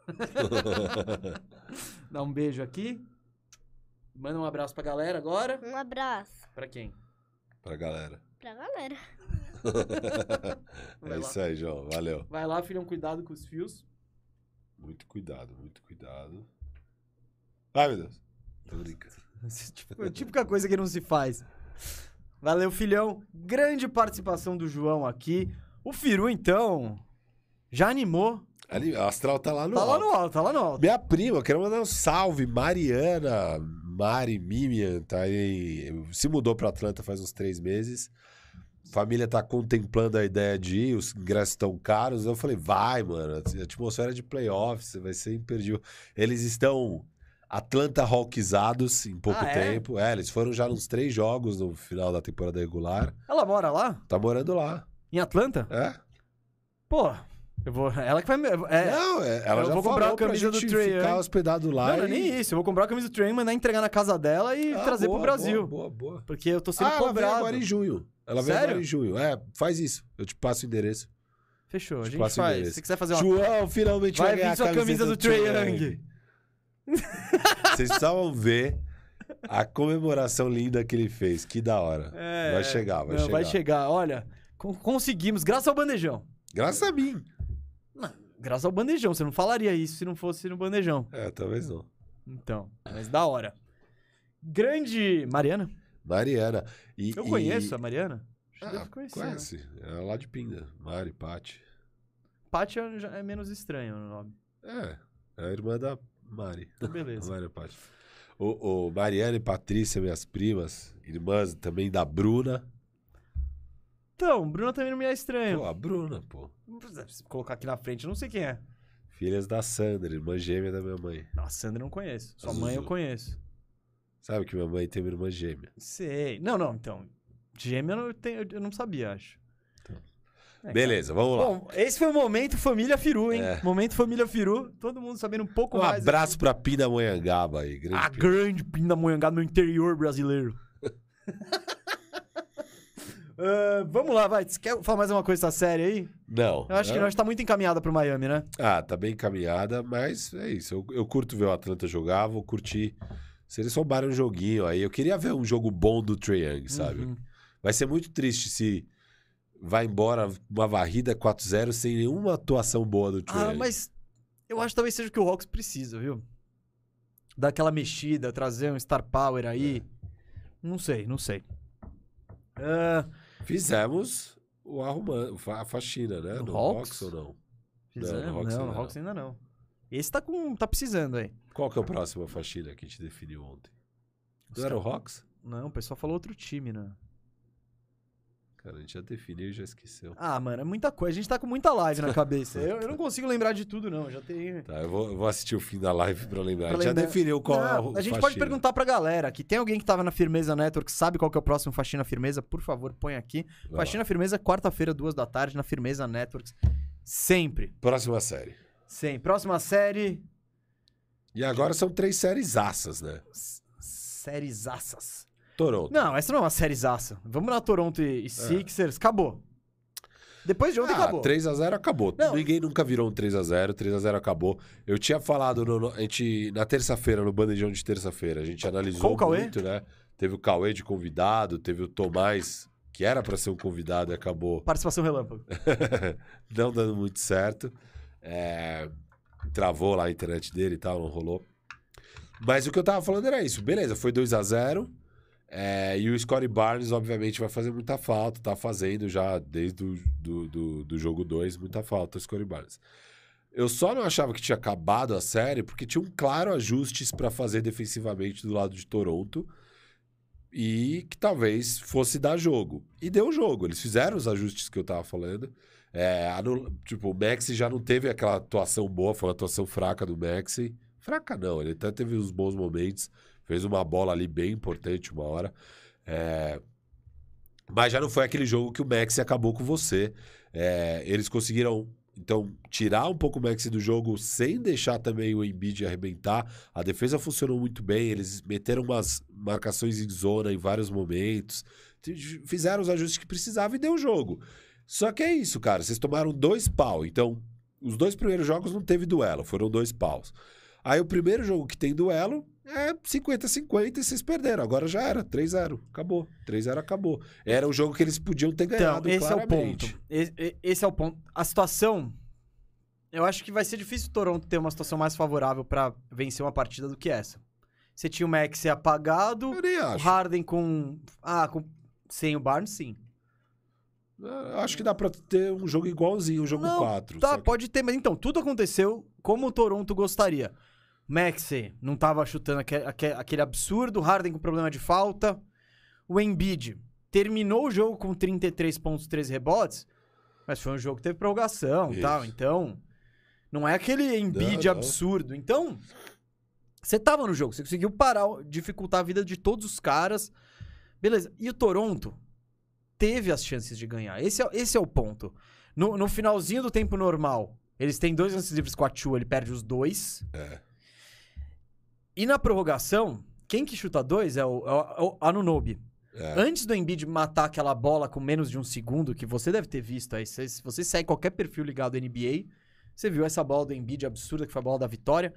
Dá um beijo aqui. Manda um abraço pra galera agora. Um abraço Pra quem? pra galera. pra galera. Vai é lá. isso aí, João. Valeu. Vai lá, filhão, cuidado com os fios. Muito cuidado, muito cuidado. Ai, meu Deus. Tô brincando. tipo, típica coisa que não se faz. Valeu, filhão. Grande participação do João aqui. O Firu, então, já animou. Ali, a Astral tá lá no Tá lá alto. no alto, tá lá no alto. Minha prima, eu quero mandar um salve. Mariana, Mari Mimian, tá aí. Se mudou pra Atlanta faz uns três meses. Família tá contemplando a ideia de ir, os ingressos estão caros. Eu falei, vai, mano. A atmosfera de playoffs vai ser imperdível. Eles estão Atlanta Hawksizados em pouco Ah, é? tempo. É, eles foram já nos três jogos no final da temporada regular. Ela mora lá? Tá morando lá. Em Atlanta? É? Pô, eu vou. Ela que vai. É, Não, é, ela eu já vou comprar falou a camisa do gente Trae ficar Young. hospedado lá. não, não é e- nem isso. Eu vou comprar a camisa do Train, mandar entregar na casa dela e Ah, trazer boa, pro Brasil. Boa, boa, boa. Porque eu tô sendo ah, ela veio cobrado. agora em junho. Ela Sério? agora em junho. É, faz isso. Eu te passo o endereço. Fechou, a Te gente passo o faz. endereço. Se quiser fazer uma. João, finalmente vai, Vai ganhar vir sua a camisa do Trae Trae Young. Vocês precisavam ver a comemoração linda que ele fez. Que da hora. É, Vai chegar, vai não, chegar. Vai chegar. Olha, con- conseguimos, graças ao bandejão. Graças a mim. Graças ao bandejão. Você não falaria isso se não fosse no bandejão. É, talvez não. Então, mas da hora. Grande Mariana. Mariana. E, Eu e- conheço a Mariana. Que Ah, deve conhecer. Né? conhece. É lá de Pinda. Mari, Pati. Paty é, já é menos estranho o nome. É, é a irmã da Mari. Então, beleza. Mari Pati. O, o Mariana e Patrícia, minhas primas, irmãs também da Bruna. Então, Bruno também não me é estranho. Pô, a Bruna, pô. Se colocar aqui na frente, eu não sei quem é. Filhas da Sandra, irmã gêmea da minha mãe. Nossa, Sandra eu não conheço. Sua mãe eu conheço. Sabe que minha mãe tem uma irmã gêmea. Sei. Não, não, então. Gêmea eu, tenho, eu não sabia, acho. É, Beleza, vamos lá. Bom, esse foi o momento Família Firu, hein? É. Momento Família Firu. Todo mundo sabendo um pouco um mais. abraço pra Pindamonhangaba aí. Grande A Pina. grande Pindamonhangaba no interior brasileiro. Ah, vamos lá, vai. Você quer falar mais uma coisa dessa série aí? Não. Eu acho que é- nós tá muito encaminhada pro Miami, né? Ah, tá bem encaminhada, mas é isso. Eu, eu curto ver o Atlanta jogar, vou curtir Se eles roubarem um joguinho aí, eu queria ver um jogo bom do Trae Young, sabe? Uhum. Vai ser muito triste se vai embora uma varrida 4-0 sem nenhuma atuação boa do Trae Ah, Young. mas eu acho que talvez seja o que o Hawks precisa, viu? Dar aquela mexida, trazer um Star Power aí. Não sei, não sei. Ah, Fizemos o arrumando, a faxina, né? No No Hawks? Hawks ou não? fizemos. no Não, Hawks no ainda Hawks ainda não. Esse tá, com, tá precisando aí. Qual que é a próxima faxina que a gente definiu ontem? Os Não era o Hawks? Não, o pessoal falou outro time, né? Cara, a gente já definiu e já esqueceu. Ah, mano, é muita coisa. A gente tá com muita live na cabeça. eu, eu não consigo lembrar de tudo, não. Já tem. Tá, eu vou, eu vou assistir o fim da live pra lembrar. Pra a gente lembrar. já definiu qual é Não, a a gente faxina. pode perguntar pra galera que tem alguém que tava na Firmeza Network, sabe qual que é o próximo Faxina Firmeza? Por favor, põe aqui. Vai lá. Faxina Firmeza, quarta-feira, duas da tarde, na Firmeza Networks. Sempre. Próxima série. Sempre. Próxima série. E agora são três séries aças, né? s- Séries aças. Toronto. Não, essa não é uma série aça. Vamos na Toronto e, e Sixers. Acabou. Depois de ontem, Ah, acabou. 3x0 acabou. Não. Ninguém nunca virou um 3x0. 3x0 acabou. Eu tinha falado no- no- a gente, na terça-feira, no bandejão de terça-feira, a gente analisou Com o Cauê? muito, né? Teve o Cauê de convidado, teve o Tomás, que era pra ser um convidado e acabou Participação relâmpago. não dando muito certo. É, Travou lá a internet dele e tal, não rolou. Mas o que eu tava falando era isso. Beleza, foi 2 a 0 é, E o Scottie Barnes, obviamente, vai fazer muita falta. Tá fazendo já desde o do, do, do jogo 2 muita falta o Scottie Barnes. Eu só não achava que tinha acabado a série porque tinha um claro ajustes pra fazer defensivamente do lado de Toronto e que talvez fosse dar jogo. E deu jogo. Eles fizeram os ajustes que eu tava falando. É, anul- tipo, o Maxi já não teve aquela atuação boa, foi uma atuação fraca do Maxi. Fraca não, ele até teve uns bons momentos. Fez uma bola ali bem importante uma hora. É, mas já não foi aquele jogo que o Maxi acabou com você. É, eles conseguiram, então, tirar um pouco o Maxi do jogo sem deixar também o Embiid arrebentar. A defesa funcionou muito bem, eles meteram umas marcações em zona em vários momentos. Fizeram os ajustes que precisavam e deu o jogo. Só que é isso, cara. Vocês tomaram dois pau. Então, os dois primeiros jogos não teve duelo, foram dois paus. Aí o primeiro jogo que tem duelo é 50-50 e vocês perderam. Agora já era, 3-0. Acabou. 3-0 acabou. Era o jogo que eles podiam ter Então, ganhado, esse é o claramente. ponto. Esse é o ponto. A situação. Eu acho que vai ser difícil o Toronto ter uma situação mais favorável pra vencer uma partida do que essa. Você tinha o Max apagado, Eu nem o. Harden com. Ah, com. Sem o Barnes, sim. Eu Acho que dá pra ter um jogo igualzinho, o jogo Não, 4. Tá, que- pode ter, mas então, tudo aconteceu como o Toronto gostaria. Maxey não tava chutando aque- aque- aquele absurdo, Harden com problema de falta. O Embiid terminou o jogo com 33 pontos, 13 rebotes, mas foi um jogo que teve prorrogação e tal, então não é aquele Embiid Não, não. absurdo. Então, você tava no jogo, você conseguiu parar, dificultar a vida de todos os caras. Beleza. E o Toronto teve as chances de ganhar. Esse é, esse é o ponto. No, no finalzinho do tempo normal, eles têm dois lances livres com a Chu, ele perde os dois. É. E na prorrogação, quem que chuta dois é o, é o, é Anunobi. É. Antes do Embiid matar aquela bola com menos de um segundo, que você deve ter visto aí, se se você segue qualquer perfil ligado à NBA, você viu essa bola do Embiid absurda, que foi a bola da vitória.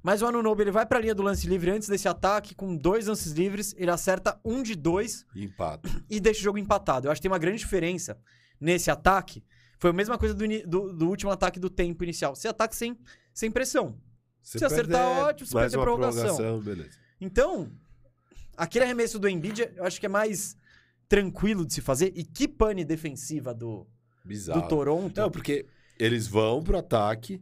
Mas o Anunobi, ele vai pra linha do lance livre antes desse ataque, com dois lances livres, ele acerta um de dois, Empata. e deixa o jogo empatado. Eu acho que tem uma grande diferença nesse ataque. Foi a mesma coisa do, do- do último ataque do tempo inicial. Você ataca sem, sem pressão. Se Se acertar, perder, ótimo, se perder, uma prorrogação. beleza. Então, aquele arremesso do Embiid, eu acho que é mais tranquilo de se fazer. E que pane defensiva do, Bizarro. do Toronto. Não, porque eles vão pro ataque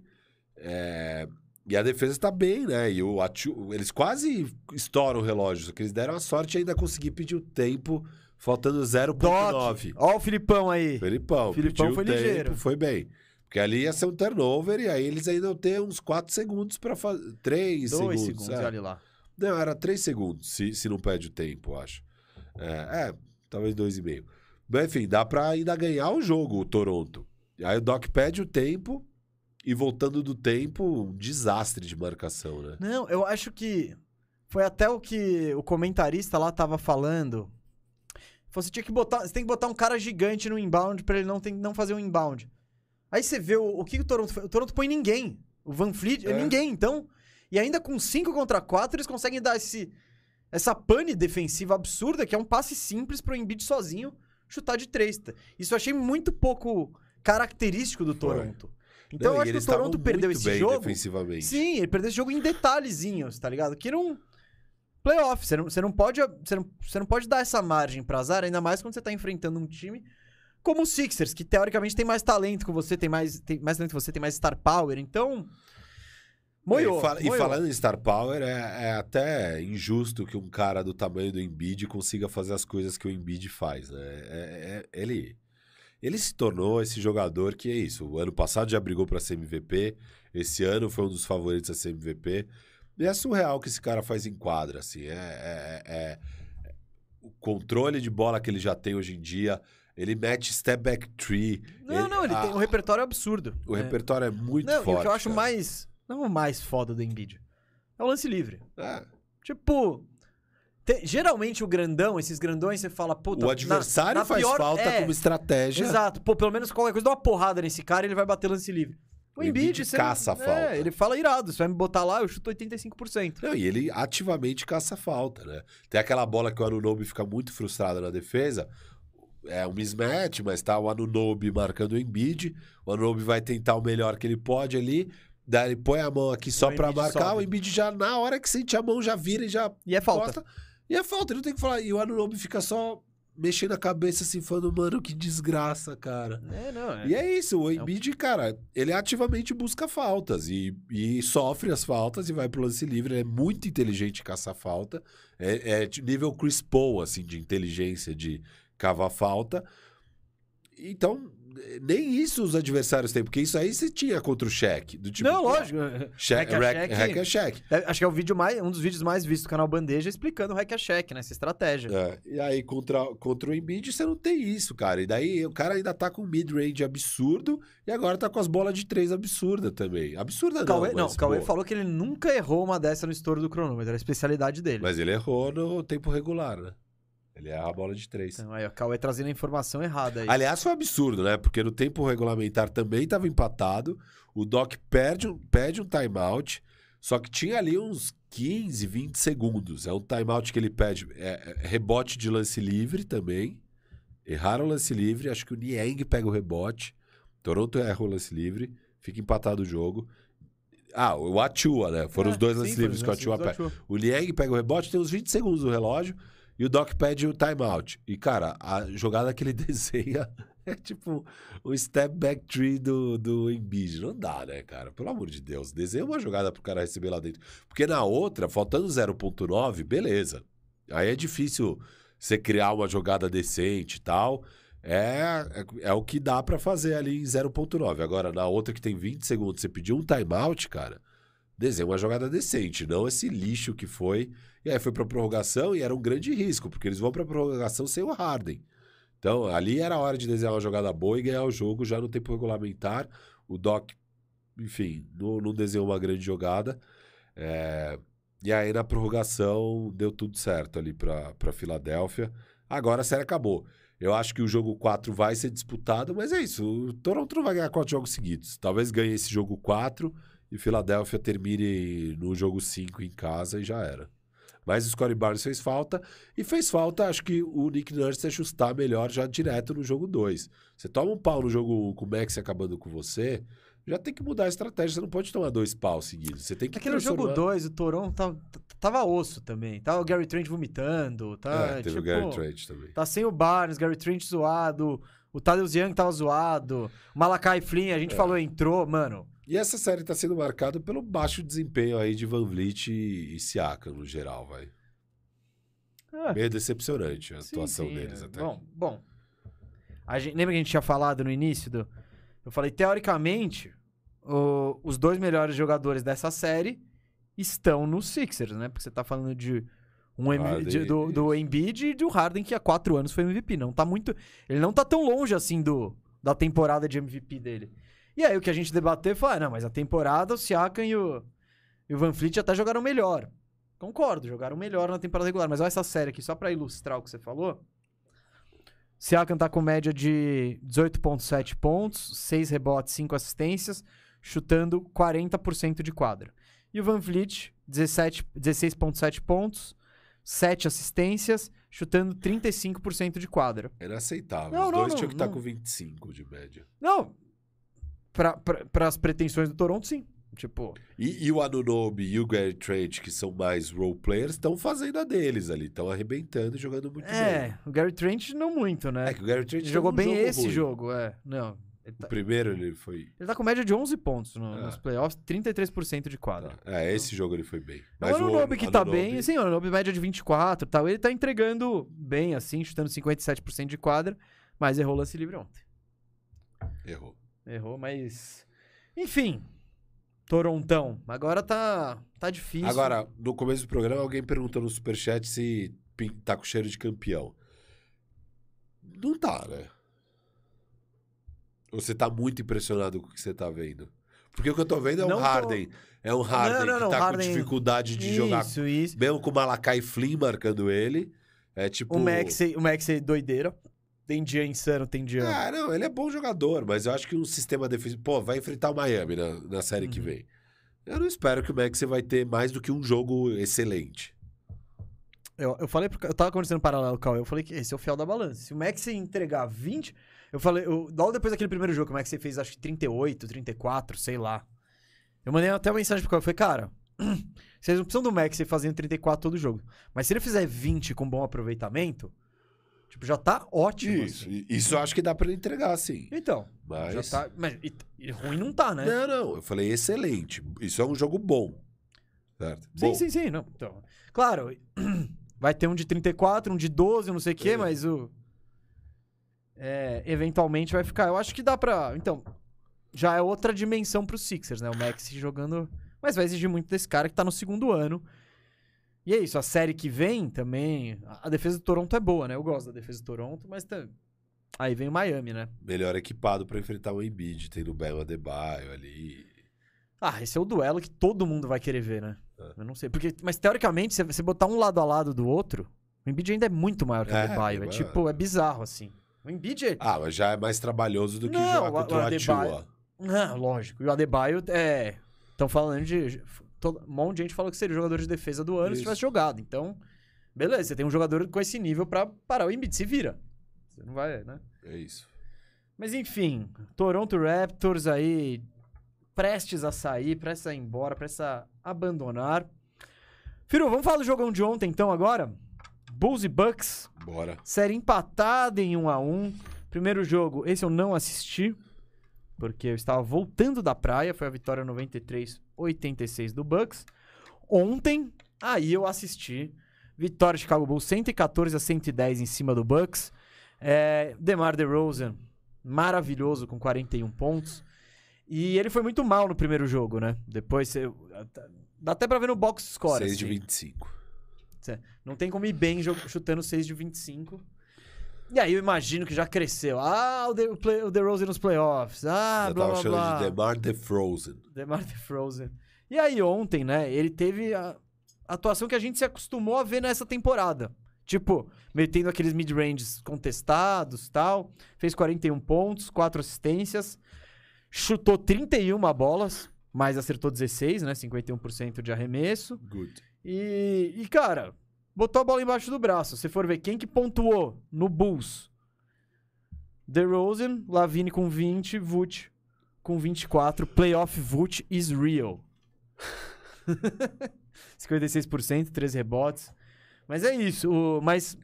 é, e a defesa está bem, né? E o Atu- eles quase estouram o relógio, só que eles deram a sorte ainda conseguir pedir o tempo, faltando 0.9. Doc, ó o Filipão aí. Filipão pediu foi o tempo, ligeiro. foi bem. Porque ali ia ser um turnover e aí eles ainda ter uns 4 segundos para fazer. 3 Dois segundos. segundos, é. olha lá. Não, era 3 segundos, se, se não perde o tempo, eu acho. É, é talvez 2,5. Mas enfim, dá pra ainda ganhar o jogo, o Toronto. Aí o Doc pede o tempo e voltando do tempo, um desastre de marcação, né? Não, eu acho que foi até o que o comentarista lá tava falando. Você tinha que botar, você tem que botar um cara gigante no inbound pra ele não, tem, não fazer um inbound. Aí você vê o, o que o Toronto fez. O Toronto põe ninguém. O Van Fleet, é. Ninguém. Então, E ainda com 5 contra 4, eles conseguem dar esse, essa pane defensiva absurda, que é um passe simples pro Embiid sozinho chutar de 3. Isso eu achei muito pouco característico do Foi. Toronto. Então Não, eu acho que o Toronto perdeu esse jogo. defensivamente. Sim, ele perdeu esse jogo em detalhezinhos, tá ligado? Que não. Playoff, você não, você não pode. Você não, você não pode dar essa margem pra azar, ainda mais quando você tá enfrentando um time como o Sixers, que teoricamente tem mais talento que você, tem mais, tem mais talento que você, tem mais star power, então. Moiou. É, e, fala- e falando em Star Power, é, é até injusto que um cara do tamanho do Embiid consiga fazer as coisas que o Embiid faz, né? É- é- ele, ele se tornou esse jogador que é isso. O ano passado já brigou para ser MVP, esse ano foi um dos favoritos a ser MVP. E é surreal que esse cara faz em quadra, assim. É, é- é- é- o controle de bola que ele já tem hoje em dia. Ele mete step back tree. Não, não, ele a- tem um repertório absurdo. O É. repertório é muito Não, forte. e o que eu acho cara. mais. Não o mais foda do Embiid. É o lance livre. É. Tipo. te- geralmente o grandão, esses grandões, você fala, puta. O na- adversário na faz pior- falta é, como estratégia. Exato. Pô, pelo menos qualquer coisa, dá uma porrada nesse cara ele vai bater lance livre. O, Embiid, você caça a é, falta. ele fala irado, você vai me botar lá, eu chuto 85%. Não, e ele ativamente caça falta, né? Tem aquela bola que o Anunobi fica muito frustrado na defesa. É um mismatch, mas tá o Anunobi marcando o Embiid. O Anunobi vai tentar o melhor que ele pode ali. Daí ele põe a mão aqui só Embiid marcar. sobe. O Embiid já, na hora que sente a mão, já vira e já E é falta. E é falta, ele não tem que falar. E o Anunobi fica só mexendo a cabeça assim, falando, mano, que desgraça, cara. É, não, é. E é isso, o Embiid, cara, ele ativamente busca faltas e, e sofre as faltas e vai pro lance livre. Ele é muito inteligente caçar falta. É, é nível Chris Paul, assim, de inteligência de cavar falta. Então, nem isso os adversários têm, porque isso aí você tinha contra o Shaq. Do tipo, não, lógico. Shaq, Hack a hack, a Shaq. É, Acho que é o vídeo mais, um dos vídeos mais vistos do canal Bandeja explicando o hack a check, né? Essa estratégia. É, e aí, contra, contra o Embiid, você não tem isso, cara. E daí, o cara ainda tá com mid-range absurdo e agora tá com as bolas de três absurda também. Absurda Cauê, não, não, mas, Cauê pô, falou que ele nunca errou uma dessa no estouro do cronômetro, era a especialidade dele. Mas ele errou no tempo regular, né? Ele erra a bola de três. Então, aí, o Cauê trazendo a informação errada aí. Aliás, foi um absurdo, né? Porque no tempo regulamentar também estava empatado. O Doc perde, um- pede um timeout, só que tinha ali uns 15, 20 segundos. É um timeout que ele pede. é- é rebote de lance livre também. Erraram o lance livre. Acho que o Niang pega o rebote. Toronto erra o lance livre. Fica empatado o jogo. Ah, o Atua, né? Foram É, os dois lances livres que o Atua pega. O Liang pega o rebote, tem uns 20 segundos no relógio e o Doc pede o timeout. E, cara, a jogada que ele desenha é tipo o step back tree do, do Embiid. Não dá, né, cara? Pelo amor de Deus. Desenha uma jogada pro cara receber lá dentro. Porque na outra, faltando 0.9, beleza. Aí é difícil você criar uma jogada decente e tal. É, é, é o que dá pra fazer ali em 0.9. Agora, na outra que tem 20 segundos, você pediu um timeout, cara, desenha uma jogada decente, não esse lixo que foi. E aí foi pra prorrogação e era um grande risco, porque eles vão pra prorrogação sem o Harden. Então, ali era a hora de desenhar uma jogada boa e ganhar o jogo já no tempo regulamentar. O Doc, enfim, não, não desenhou uma grande jogada. É, E aí, na prorrogação, deu tudo certo ali pra Filadélfia. Agora a série acabou. Eu acho que o jogo 4 vai ser disputado, mas é isso. O Toronto não vai ganhar quatro jogos seguidos. Talvez ganhe esse jogo 4 e Filadélfia termine no jogo 5 em casa e já era. Mas o Scottie Barnes fez falta. E fez falta, acho que o Nick Nurse ajustar melhor já direto no jogo 2. Você toma um pau no jogo 1 com o Max acabando com você, já tem que mudar a estratégia. Você não pode tomar dois paus seguidos. Você tem que Aquele jogo transformar- 2, o Toronto tava, tava osso também. Tava o Gary Trent vomitando. Tá, É, teve tipo, o Gary Trent também. Tá sem o Barnes, Gary Trent zoado. O Tadeusz Young tava zoado. Malakai Flynn, a gente É. falou, entrou. Mano, E essa série tá sendo marcada pelo baixo desempenho aí de Van Vliet e, e Siaka, no geral, vai. É. Meio decepcionante a Sim, atuação sim, deles é. até. Bom, bom. Gente, lembra que a gente tinha falado no início do. Eu falei, teoricamente, o- os dois melhores jogadores dessa série estão no Sixers, né? Porque você tá falando de um de- do, do Embiid e do Harden, que há quatro anos foi MVP. Não tá muito. Ele não tá tão longe assim do, da temporada de MVP dele. E aí o que a gente debateu foi: ah, não, mas a temporada, o Siakam e o, e o Van Fleet até jogaram melhor. Concordo, jogaram melhor na temporada regular. Mas olha essa série aqui, só pra ilustrar o que você falou. Siakam tá com média de 18,7 pontos, 6 rebotes, 5 assistências, chutando 40% de quadra. E o Van Vliet, 17 16,7 pontos, 7 assistências, chutando 35% de quadra. Era aceitável. Não, Os não, dois não, tinham que estar não. com 25 de média. Não, para as pretensões do Toronto, sim. Tipo, E, e o Anunobi e o Gary Trent, que são mais role players, estão fazendo a deles ali. Estão arrebentando e jogando muito bem. é, o Gary Trent não muito, né? É que o Gary Trent Ele jogou bem esse ruim. jogo, é. Não, ele O tá, primeiro ele foi. ele tá com média de 11 pontos no- É. nos playoffs, 33% de quadra. É, esse jogo ele foi bem. Mas o Anunobi que tá Anunobi- bem, sim, o Anunobi média de 24 e tal, ele tá entregando bem, assim, chutando 57% de quadra, mas errou lance livre ontem. Errou. Errou, mas... Enfim, Torontão, agora tá, tá difícil. Agora, no começo do programa, alguém perguntou no superchat se tá com cheiro de campeão. Não tá, né? Ou você tá muito impressionado com o que você tá vendo? Porque o que eu tô vendo é um Não tô- Harden. É um Harden não, que não, tá Harden- com dificuldade de jogar. Isso, isso. Mesmo com o Malakai Flynn marcando ele. É tipo. O Maxey, o Maxey doideira. Tem dia insano, tem dia... Ah, não, ele é bom jogador, mas eu acho que um sistema defensivo. Pô, vai enfrentar o Miami na, na série que Uhum. vem. Eu não espero que o Maxey vai ter mais do que um jogo excelente. Eu, eu falei, pro, eu tava conversando em paralelo com eu falei que esse é o fiel da balança. Se o Maxey entregar 20, eu falei, eu, logo depois daquele primeiro jogo, que o Maxey fez acho que 38, 34, sei lá. Eu mandei até uma mensagem pro Cauê, eu falei, cara, vocês não precisam do Maxey fazendo 34 todo jogo. Mas se ele fizer 20 com bom aproveitamento, tipo, já tá ótimo. Isso, assim. isso eu acho que dá pra ele entregar, sim. Então, Mas. já tá. Mas e- e ruim não tá, né? Não, não, eu falei excelente. Isso é um jogo bom. Certo? Sim, Bom. sim, sim. Não. Então, claro, vai ter um de 34, um de 12, não sei o quê, É. mas o. é, eventualmente vai ficar. Eu acho que dá pra. Então, já é outra dimensão pro Sixers, né? O Max jogando. Mas vai exigir muito desse cara que tá no segundo ano. E é isso, a série que vem também. A defesa do Toronto é boa, né? Eu gosto da defesa do Toronto, mas tá- aí vem o Miami, né? Melhor equipado pra enfrentar o Embiid. Tem o Belo Adebayo ali. Ah, esse é o duelo que todo mundo vai querer ver, né? É. Eu não sei. Porque, mas teoricamente, se você botar um lado a lado do outro, o Embiid ainda é muito maior que o É, Adebayo. É, bem tipo, é bizarro, assim. O Embiid é... Ah, mas já é mais trabalhoso do que Não, jogar o- contra o o Adebayo-. Não, lógico. E o Adebayo é... Estão falando de... todo- Um monte de gente falou que seria o jogador de defesa do ano Isso. se tivesse jogado. Então, beleza. Você tem um jogador com esse nível pra parar o Embiid. Se vira. Você não vai, né? É isso. Mas enfim, Toronto Raptors aí prestes a sair, prestes a ir embora, prestes a abandonar. Firu, vamos falar do jogão de ontem então agora? Bulls e Bucks, Bora. série empatada em 1 a 1 Primeiro jogo, esse eu não assisti, porque eu estava voltando da praia, foi a vitória 93-86 do Bucks. Ontem, aí eu assisti, vitória Chicago Bulls 114 a 110 em cima do Bucks. É, DeMar DeRozan, maravilhoso com 41 pontos. E ele foi muito mal no primeiro jogo, né? Depois você... Dá até pra ver no box score. 6 de assim. 25. Não tem como ir bem chutando 6 de 25. E aí eu imagino que já cresceu. Ah, o, De, o, play, o DeRozan nos playoffs. Ah, Eu blá, tava blá, chamando blá. de DeMar DeFrozen. DeMar DeRozan. E aí ontem, né, ele teve a atuação que a gente se acostumou a ver nessa temporada. Tipo, metendo aqueles mid-ranges contestados tal. Fez 41 pontos, 4 assistências. Chutou 31 bolas, mas acertou 16, né? 51% de arremesso. Good. E, e, cara, botou a bola embaixo do braço. Se for ver quem que pontuou no Bulls. DeRozan, Lavine com 20, Vult com 24. Playoff Vult is real. 56%, 3 rebotes. Mas é isso. o- mas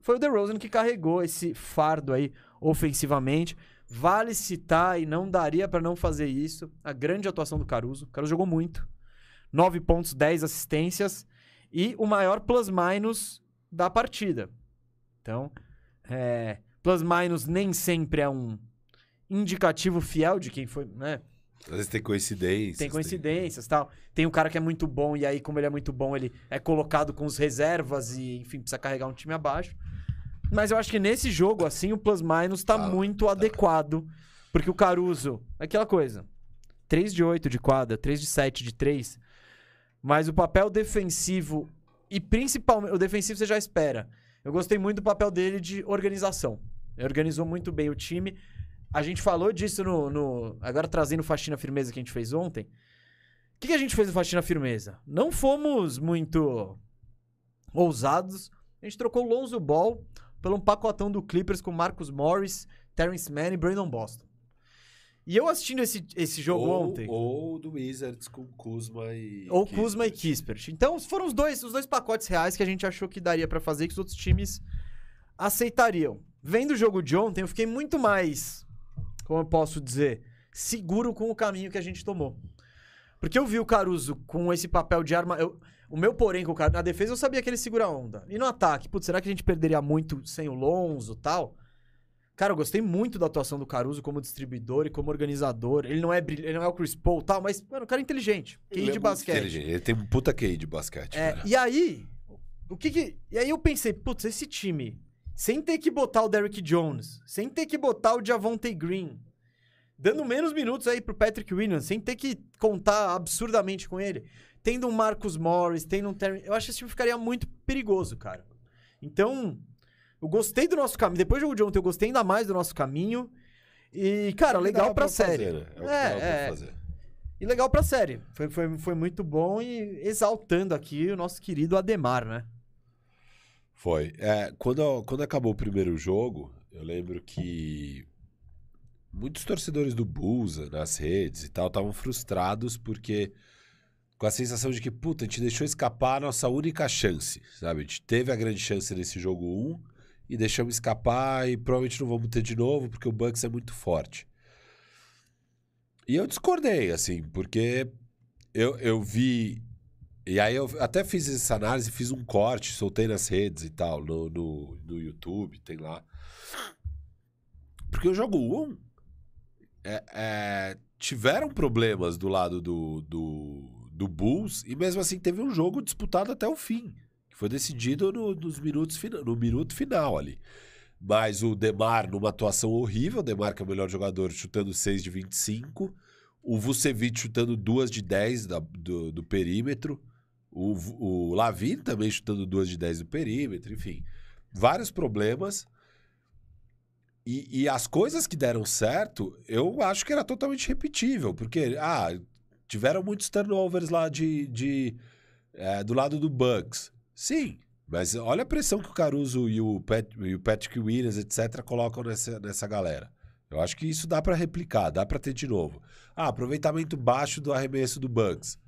foi o DeRozan que carregou esse fardo aí ofensivamente. Vale citar e não daria pra não fazer isso. A grande atuação do Caruso. O Caruso jogou muito. 9 pontos, 10 assistências e o maior plus-minus da partida. Então, é, plus-minus nem sempre é um indicativo fiel de quem foi, né? Às vezes tem coincidências. Tem coincidências tal. Tem um cara que é muito bom e aí, como ele é muito bom, ele é colocado com os reservas e, enfim, precisa carregar um time abaixo. Mas eu acho que nesse jogo, assim, o plus-minus tá Tá, muito adequado. Porque o Caruso, é aquela coisa. 3 de 8 de quadra, 3 de 7 de 3. Mas o papel defensivo, e principalmente, o defensivo você já espera. Eu gostei muito do papel dele de organização. Ele organizou muito bem o time. A gente falou disso no, no- Agora trazendo faxina firmeza que a gente fez ontem. que, que a gente fez no Faxina Firmeza? Não fomos muito ousados. A gente trocou o Lonzo Ball pelo um pacotão do Clippers com Marcus Morris, Terrence Mann e Brandon Boston. E eu assistindo esse, esse jogo ou, ontem. Ou do Wizards com Kuzma e. Ou Kuzma e Kispert. Kispert. Então, foram os dois, os dois pacotes reais que a gente achou que daria pra fazer que os outros times aceitariam. Vendo o jogo de ontem, eu fiquei muito mais, como eu posso dizer, seguro com o caminho que a gente tomou. Porque eu vi o Caruso com esse papel de arma. eu- o meu porém com o Caruso. Na defesa eu sabia que ele segura a onda. E no ataque, putz, será que a gente perderia muito sem o Lonzo e tal? Cara, eu gostei muito da atuação do Caruso como distribuidor e como organizador. Ele não é, brilh- ele não é o Chris Paul e tal, mas, mano, o cara é inteligente. QI Ele é de muito basquete. inteligente, Ele tem um puta QI de basquete. É, cara. e aí, o que que. E aí eu pensei, putz, esse time, sem ter que botar o Derrick Jones, sem ter que botar o Javonte Green, dando menos minutos aí pro Patrick Williams, sem ter que contar absurdamente com ele, tendo um Marcus Morris, tendo um Terry. Eu acho que esse time ficaria muito perigoso, cara. Então, eu gostei do nosso caminho. Depois do jogo de ontem, eu gostei ainda mais do nosso caminho. E, cara, É que legal pra, fazer, série. né? É o que É, pra é. fazer. E legal pra série. Foi, foi, foi muito bom e exaltando aqui o nosso querido Ademar, né? Foi. É, quando, quando acabou o primeiro jogo, eu lembro que muitos torcedores do Bulls nas redes e tal estavam frustrados porque com a sensação de que, puta, a gente deixou escapar a nossa única chance, sabe? A gente teve a grande chance nesse jogo 1 e deixamos escapar e provavelmente não vamos ter de novo porque o Bucks é muito forte. E eu discordei, assim, porque eu, eu vi e aí eu até fiz essa análise, fiz um corte, soltei nas redes e tal, no, no, no YouTube, tem lá. Porque o jogo 1 é, é, tiveram problemas do lado do, do, do Bulls e mesmo assim teve um jogo disputado até o fim. Foi decidido no, nos minutos, no minuto final ali. Mas o Demar numa atuação horrível, o Demar que é o melhor jogador chutando 6 de 25, o Vucevic chutando 2 de 10 da- do, do perímetro, o, o Lavine também chutando 2 de 10 do perímetro, enfim. Vários problemas. E, e as coisas que deram certo, eu acho que era totalmente repetível, porque, ah, tiveram muitos turnovers lá de, de é, do lado do Bucks. Sim, mas olha a pressão que o Caruso e o, Pat, e o Patrick Williams, etc., colocam nessa, nessa galera. Eu acho que isso dá pra replicar, dá pra ter de novo. Ah, aproveitamento baixo do arremesso do Bucks.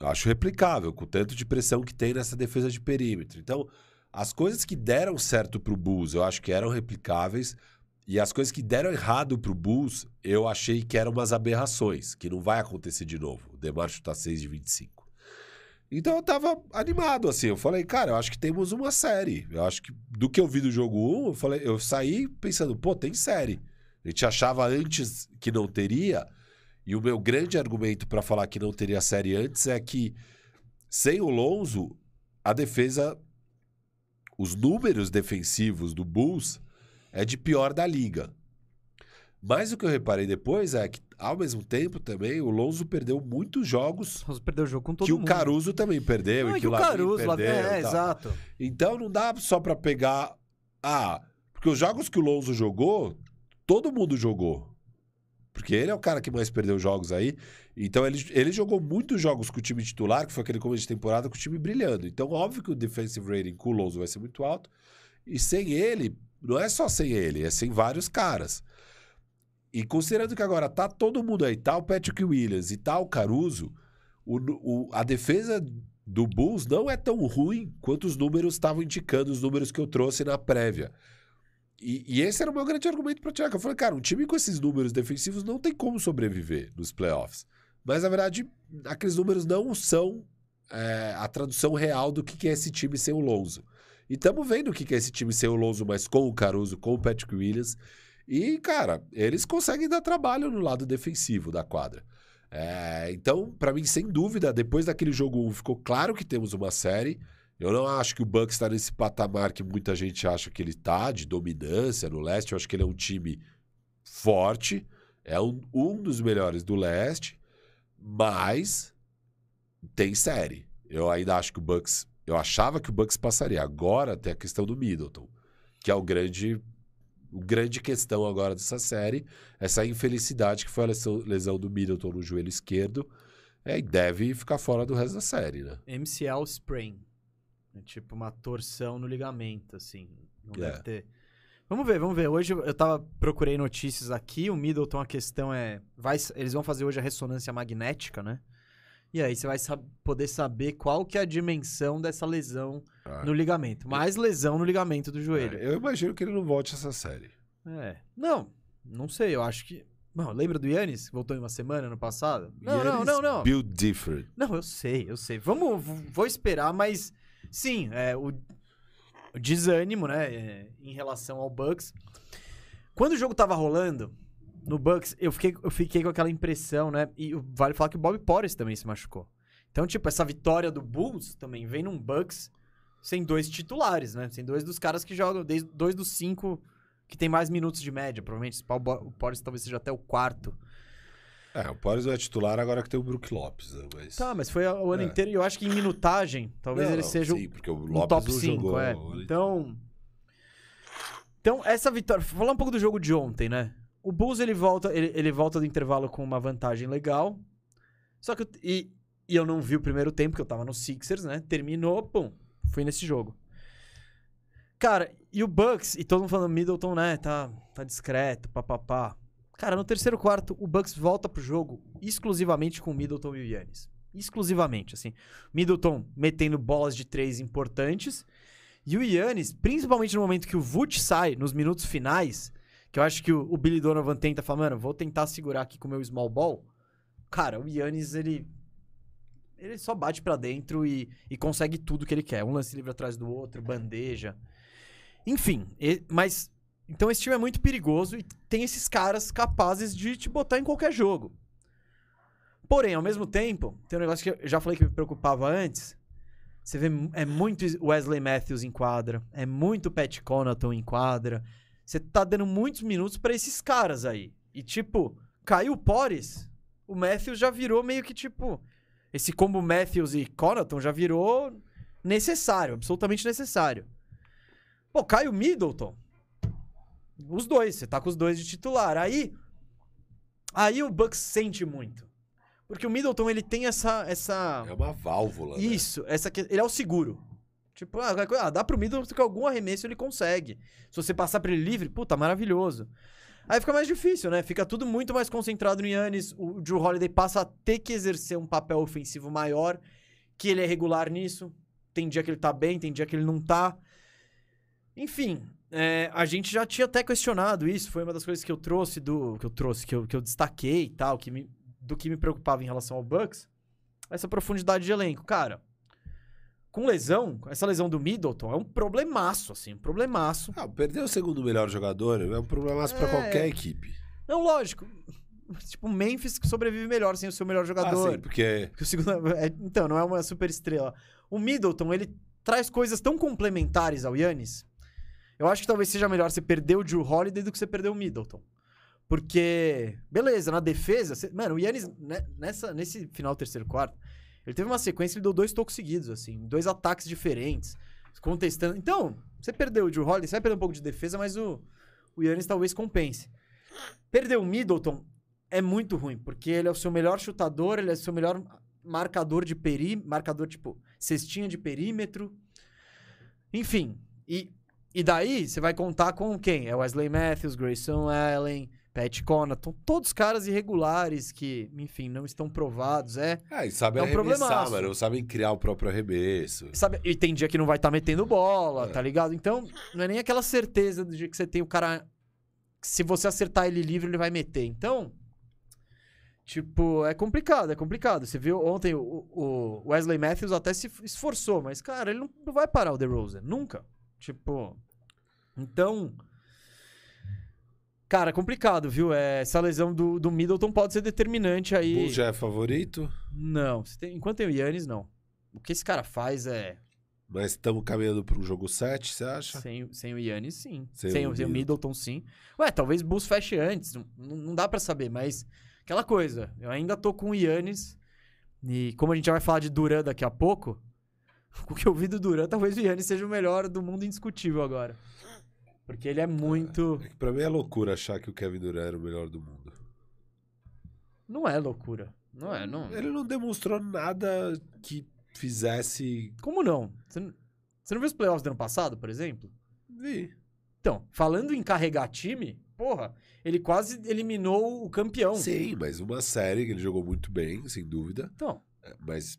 Eu acho replicável, com o tanto de pressão que tem nessa defesa de perímetro. Então, as coisas que deram certo pro Bulls, eu acho que eram replicáveis. E as coisas que deram errado pro Bulls, eu achei que eram umas aberrações, que não vai acontecer de novo. O Demar chutar 6 de 25. Então eu tava animado, assim. Eu falei, cara, eu acho que temos uma série. Eu acho que do que eu vi do jogo 1, eu, falei, eu saí pensando, pô, tem série. A gente achava antes que não teria. E o meu grande argumento para falar que não teria série antes é que sem o Lonzo, a defesa, os números defensivos do Bulls é de pior da liga. Mas o que eu reparei depois é que, ao mesmo tempo, também o Lonzo perdeu muitos jogos Nós perdeu o jogo com todo que mundo. o Caruso também perdeu Não, e é que, que o Caruso, lá- perdeu. é, tal. exato. Então não dá só pra pegar. Ah, porque os jogos que o Lonzo jogou, todo mundo jogou. Porque ele é o cara que mais perdeu jogos aí. Então ele, ele jogou muitos jogos com o time titular, que foi aquele começo de temporada com o time brilhando. Então, óbvio que o defensive rating com o Lonzo vai ser muito alto. E sem ele, não é só sem ele, é sem vários caras. E considerando que agora tá todo mundo aí, tá o Patrick Williams e tá o Caruso, o, o- a defesa do Bulls não é tão ruim quanto os números estavam indicando, os números que eu trouxe na prévia. E, e esse era o meu grande argumento para. Que eu falei, cara, um time com esses números defensivos não tem como sobreviver nos playoffs. Mas, na verdade, aqueles números não são é, a tradução real do que que é esse time sem o Lonzo. E estamos vendo o que que é esse time sem o Lonzo, mas com o Caruso, com o Patrick Williams. E, cara, eles conseguem dar trabalho no lado defensivo da quadra. É, então, para mim, sem dúvida, depois daquele jogo 1, ficou claro que temos uma série. Eu não acho que o Bucks está nesse patamar que muita gente acha que ele tá, de dominância no leste. Eu acho que ele é um time forte, é um, um dos melhores do leste, mas tem série. Eu ainda acho que o Bucks. Eu achava que o Bucks passaria. Agora tem a questão do Middleton, que é o grande. O grande questão agora dessa série, essa infelicidade que foi a lesão, lesão do Middleton no joelho esquerdo. É, e deve ficar fora do resto da série, né? MCL sprain. É tipo uma torção no ligamento, assim. Não É. deve ter. Vamos ver, vamos ver. Hoje eu tava procurei notícias aqui. O Middleton, a questão é. Vai, eles vão fazer hoje a ressonância magnética, né? E aí você vai sab- poder saber qual que é a dimensão dessa lesão Ah. no ligamento. Mais lesão no ligamento do joelho. É, eu imagino que ele não volte essa série. É. Não, não sei. Eu acho que. Não, lembra do Yannis? que Voltou em uma semana no passado? Não, não, não, não. Build different. Não, eu sei, eu sei. Vamos, vou esperar, mas sim, é, o, o desânimo, né, é, em relação ao Bucks. Quando o jogo tava rolando no Bucks, eu fiquei, eu fiquei com aquela impressão, né? E vale falar que o Bob Porres também se machucou. Então, tipo, essa vitória do Bulls também vem num Bucks sem dois titulares, né? Sem dois dos caras que jogam, desde dois dos cinco que tem mais minutos de média. Provavelmente o Porres talvez seja até o quarto. É, o Porres é titular agora que tem o Brook Lopes, né? Mas... Tá, mas foi o ano É. inteiro e eu acho que em minutagem, talvez Não, ele não, seja o Sim, porque o Lopes top não 5, jogou. é. Então. Então, essa vitória. Falar um pouco do jogo de ontem, né? O Bulls ele volta, ele, ele volta do intervalo com uma vantagem legal. Só que. E, e eu não vi o primeiro tempo, porque eu tava no Sixers, né? Terminou, pum. Fui nesse jogo. Cara, e o Bucks, e todo mundo falando Middleton, né? Tá, tá discreto, papapá. Cara, no terceiro quarto, o Bucks volta pro jogo exclusivamente com o Middleton e o Yannis. Exclusivamente, assim. Middleton metendo bolas de três importantes. E o Yannis, principalmente no momento que o Vult sai, nos minutos finais, que eu acho que o, o Billy Donovan tenta falar, mano, vou tentar segurar aqui com o meu small ball. Cara, o Yannis, ele. Ele só bate pra dentro e, e consegue tudo que ele quer. Um lance livre atrás do outro, bandeja. Enfim, mas. Então esse time é muito perigoso e tem esses caras capazes de te botar em qualquer jogo. Porém, ao mesmo tempo, tem um negócio que eu já falei que me preocupava antes. Você vê, é muito Wesley Matthews em quadra, é muito Pat Connaughton em quadra. Você tá dando muitos minutos pra esses caras aí. E tipo, caiu o Pores, o Matthews já virou meio que tipo. Esse combo Matthews e Connaughton já virou necessário, absolutamente necessário. Pô, cai o Middleton. Os dois, você tá com os dois de titular. Aí. Aí o Bucks sente muito. Porque o Middleton, ele tem essa. essa... É uma válvula. né? Isso, essa que... ele é o seguro. Tipo, ah, ah, dá pro Middleton que algum arremesso ele consegue. Se você passar pra ele livre, puta, maravilhoso. Aí fica mais difícil, né? Fica tudo muito mais concentrado no Yannis. O Drew Holiday passa a ter que exercer um papel ofensivo maior, que ele é regular nisso. Tem dia que ele tá bem, tem dia que ele não tá. Enfim, é, a gente já tinha até questionado isso. Foi uma das coisas que eu trouxe do. Que eu trouxe, que eu, que eu destaquei e tal, que me- do que me preocupava em relação ao Bucks. Essa profundidade de elenco. Cara, com lesão, essa lesão do Middleton é um problemaço, assim, um problemaço. Ah, perder o segundo melhor jogador é um problema pra É. qualquer equipe. Não, lógico. Tipo, o Memphis sobrevive melhor sem o seu melhor Ah, jogador. sim, porque Porque o segundo é- então, não é uma super estrela. O Middleton, ele traz coisas tão complementares ao Yannis. Eu acho que talvez seja melhor você perder o Drew Holiday do que você perder o Middleton. Porque, beleza, na defesa, você- mano, o Yannis, né, nessa, nesse final terceiro quarto, ele teve uma sequência, ele deu dois tocos seguidos, assim, dois ataques diferentes, contestando. Então, você perdeu o Drew Holiday, você vai perder um pouco de defesa, mas o, o Yannis talvez compense. Perder o Middleton é muito ruim, porque ele é o seu melhor chutador, ele é o seu melhor marcador de perímetro, marcador tipo cestinha de perímetro. Enfim, e, e daí você vai contar com quem? É Wesley Matthews, Grayson Allen, Pat Connaughton, todos caras irregulares que, enfim, não estão provados, é. Ah, e sabem É um arremessar, mano. Não sabem criar o próprio arremesso. Sabe, e tem dia que não vai estar metendo bola, É. tá ligado? Então, não é nem aquela certeza do dia que você tem o cara. Se você acertar ele livre, ele vai meter. Então. Tipo, é complicado, é complicado. Você viu ontem o, o Wesley Matthews até se esforçou, mas, cara, ele não, não vai parar o DeRozan. Nunca. Tipo. Então. Cara, complicado, viu? É, essa lesão do, do Middleton pode ser determinante aí. Bulls já é favorito, Não. tem- enquanto tem o Yannis, não. O que esse cara faz é. mas estamos caminhando para um jogo 7, você acha? Sem, sem o Yannis, sim. Sem Sem, o o, sem o Middleton, sim. Ué, talvez Bulls feche antes. Não, não dá pra saber, mas... Aquela coisa. Eu ainda tô com o Yannis. E como a gente já vai falar de Duran daqui a pouco... Com o que eu vi do Duran, talvez o Yannis seja o melhor do mundo indiscutível agora. Porque ele é muito... É que pra mim é loucura achar que o Kevin Durant era o melhor do mundo. Não é loucura. Não é, não. Ele não demonstrou nada que fizesse. Como não? Você não, você não viu os playoffs do ano passado, por exemplo? Vi. Então, falando em carregar time, porra, ele quase eliminou o campeão. Sim, mas uma série que ele jogou muito bem, sem dúvida. Então, É, Mas.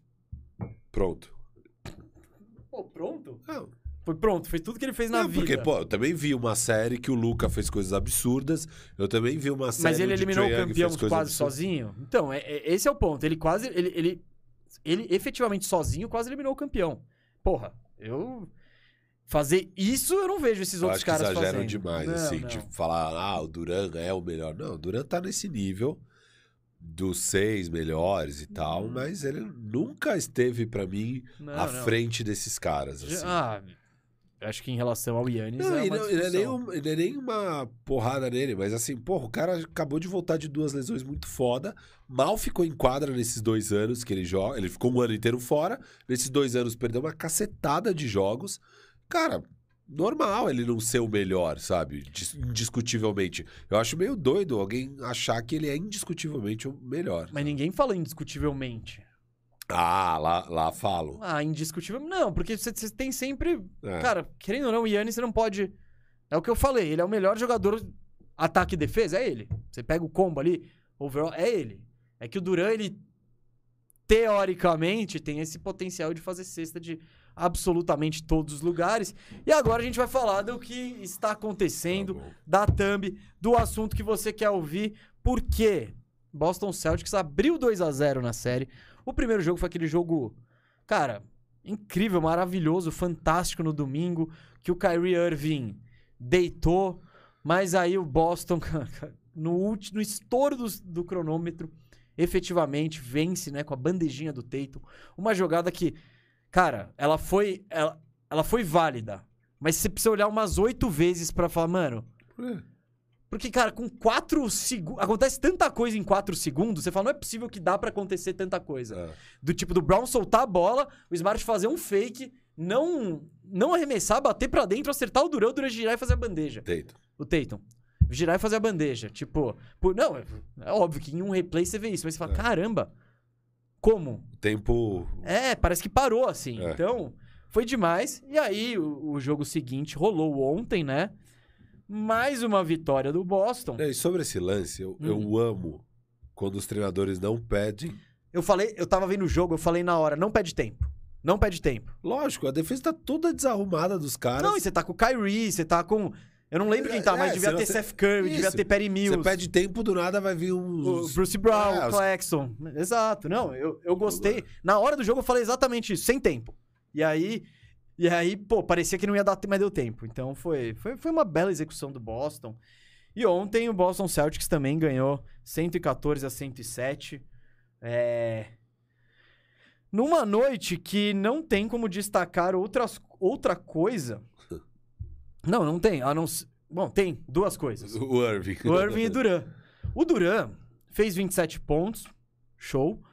Pronto. pô, pronto? Não, Foi pronto, foi tudo que ele fez na não, vida. porque, pô, eu também vi uma série que o Luca fez coisas absurdas. Eu também vi uma série. Mas ele eliminou o campeão quase absurdas. sozinho? Então, é- é- esse é o ponto. Ele quase. Ele, ele, ele efetivamente sozinho quase eliminou o campeão. Porra, eu. Fazer isso eu não vejo esses Eu outros acho que caras exageram fazendo. demais, Não, assim, não. de falar, ah, o Duran é o melhor. Não, o Duran tá nesse nível dos seis melhores e tal, mas ele nunca esteve, pra mim, Uhum. Não, à frente desses caras. Assim. Ah, acho que em relação ao Yannis Não, é não, e não é nem, um- e não é nem uma porrada nele, mas assim, porra, o cara acabou de voltar de duas lesões muito foda, mal ficou em quadra nesses dois anos que ele joga, ele ficou um ano inteiro fora, nesses dois anos perdeu uma cacetada de jogos. Cara, normal ele não ser o melhor, sabe? Dis- Indiscutivelmente. Eu acho meio doido alguém achar que ele é indiscutivelmente o melhor. Mas ninguém fala indiscutivelmente. Ah, lá, lá falo. Ah, indiscutível. Não, porque você tem sempre. É. Cara, querendo ou não, o Yannis você não pode. É o que eu falei, ele é o melhor jogador ataque e defesa, é ele. Você pega o combo ali, overall, é ele. É que o Duran, ele teoricamente tem esse potencial de fazer cesta de absolutamente todos os lugares. E agora a gente vai falar do que está acontecendo, Tá da thumb, do assunto que você quer ouvir. Por quê? Boston Celtics abriu 2 a 0 na série. O primeiro jogo foi aquele jogo, cara, incrível, maravilhoso, fantástico no domingo, que o Kyrie Irving deitou, mas aí o Boston, no, último, estouro do, do cronômetro, efetivamente vence, né, com a bandejinha do Tatum. Uma jogada que, cara, ela foi, ela, ela foi válida, mas você precisa olhar umas oito vezes pra falar, mano, É. porque, cara, com quatro segundos. Acontece tanta coisa em quatro segundos, você fala, não é possível que dá pra acontecer tanta coisa. É. Do tipo do Brown soltar a bola, o Smart fazer um fake, não não arremessar, bater pra dentro, acertar o Durão, o Durant girar e fazer a bandeja. Tatum. O Tatum. Girar e fazer a bandeja. Tipo, por, não, é, é óbvio que em um replay você vê isso, mas você fala, É. caramba, como? O tempo. É, parece que parou assim. É. Então, foi demais. E aí, o, o jogo seguinte rolou ontem, né? Mais uma vitória do Boston. É, E sobre esse lance, eu, Hum. eu amo quando os treinadores não pedem. Eu falei, eu tava vendo o jogo, eu falei na hora, não pede tempo. Não pede tempo. Lógico, a defesa tá toda desarrumada dos caras. Não, e você tá com o Kyrie, você tá com. Eu não lembro quem tá, É, mas devia senão ter você- Seth Curry, devia Isso. ter Perry Você Mills. pede tempo, do nada vai vir O uns. Bruce Brown, É, o os- Claxton. Exato. Não, eu, eu gostei. Na hora do jogo eu falei exatamente isso, sem tempo. E aí. E aí, pô, parecia que não ia dar tempo, mas deu tempo. Então foi, foi, foi uma bela execução do Boston. E ontem o Boston Celtics também ganhou 114 a 107. É. Numa noite que não tem como destacar outras, outra coisa. Não, não tem. A não... Bom, tem duas coisas. O Irving. O Irving e Duran. O Duran fez 27 pontos, show,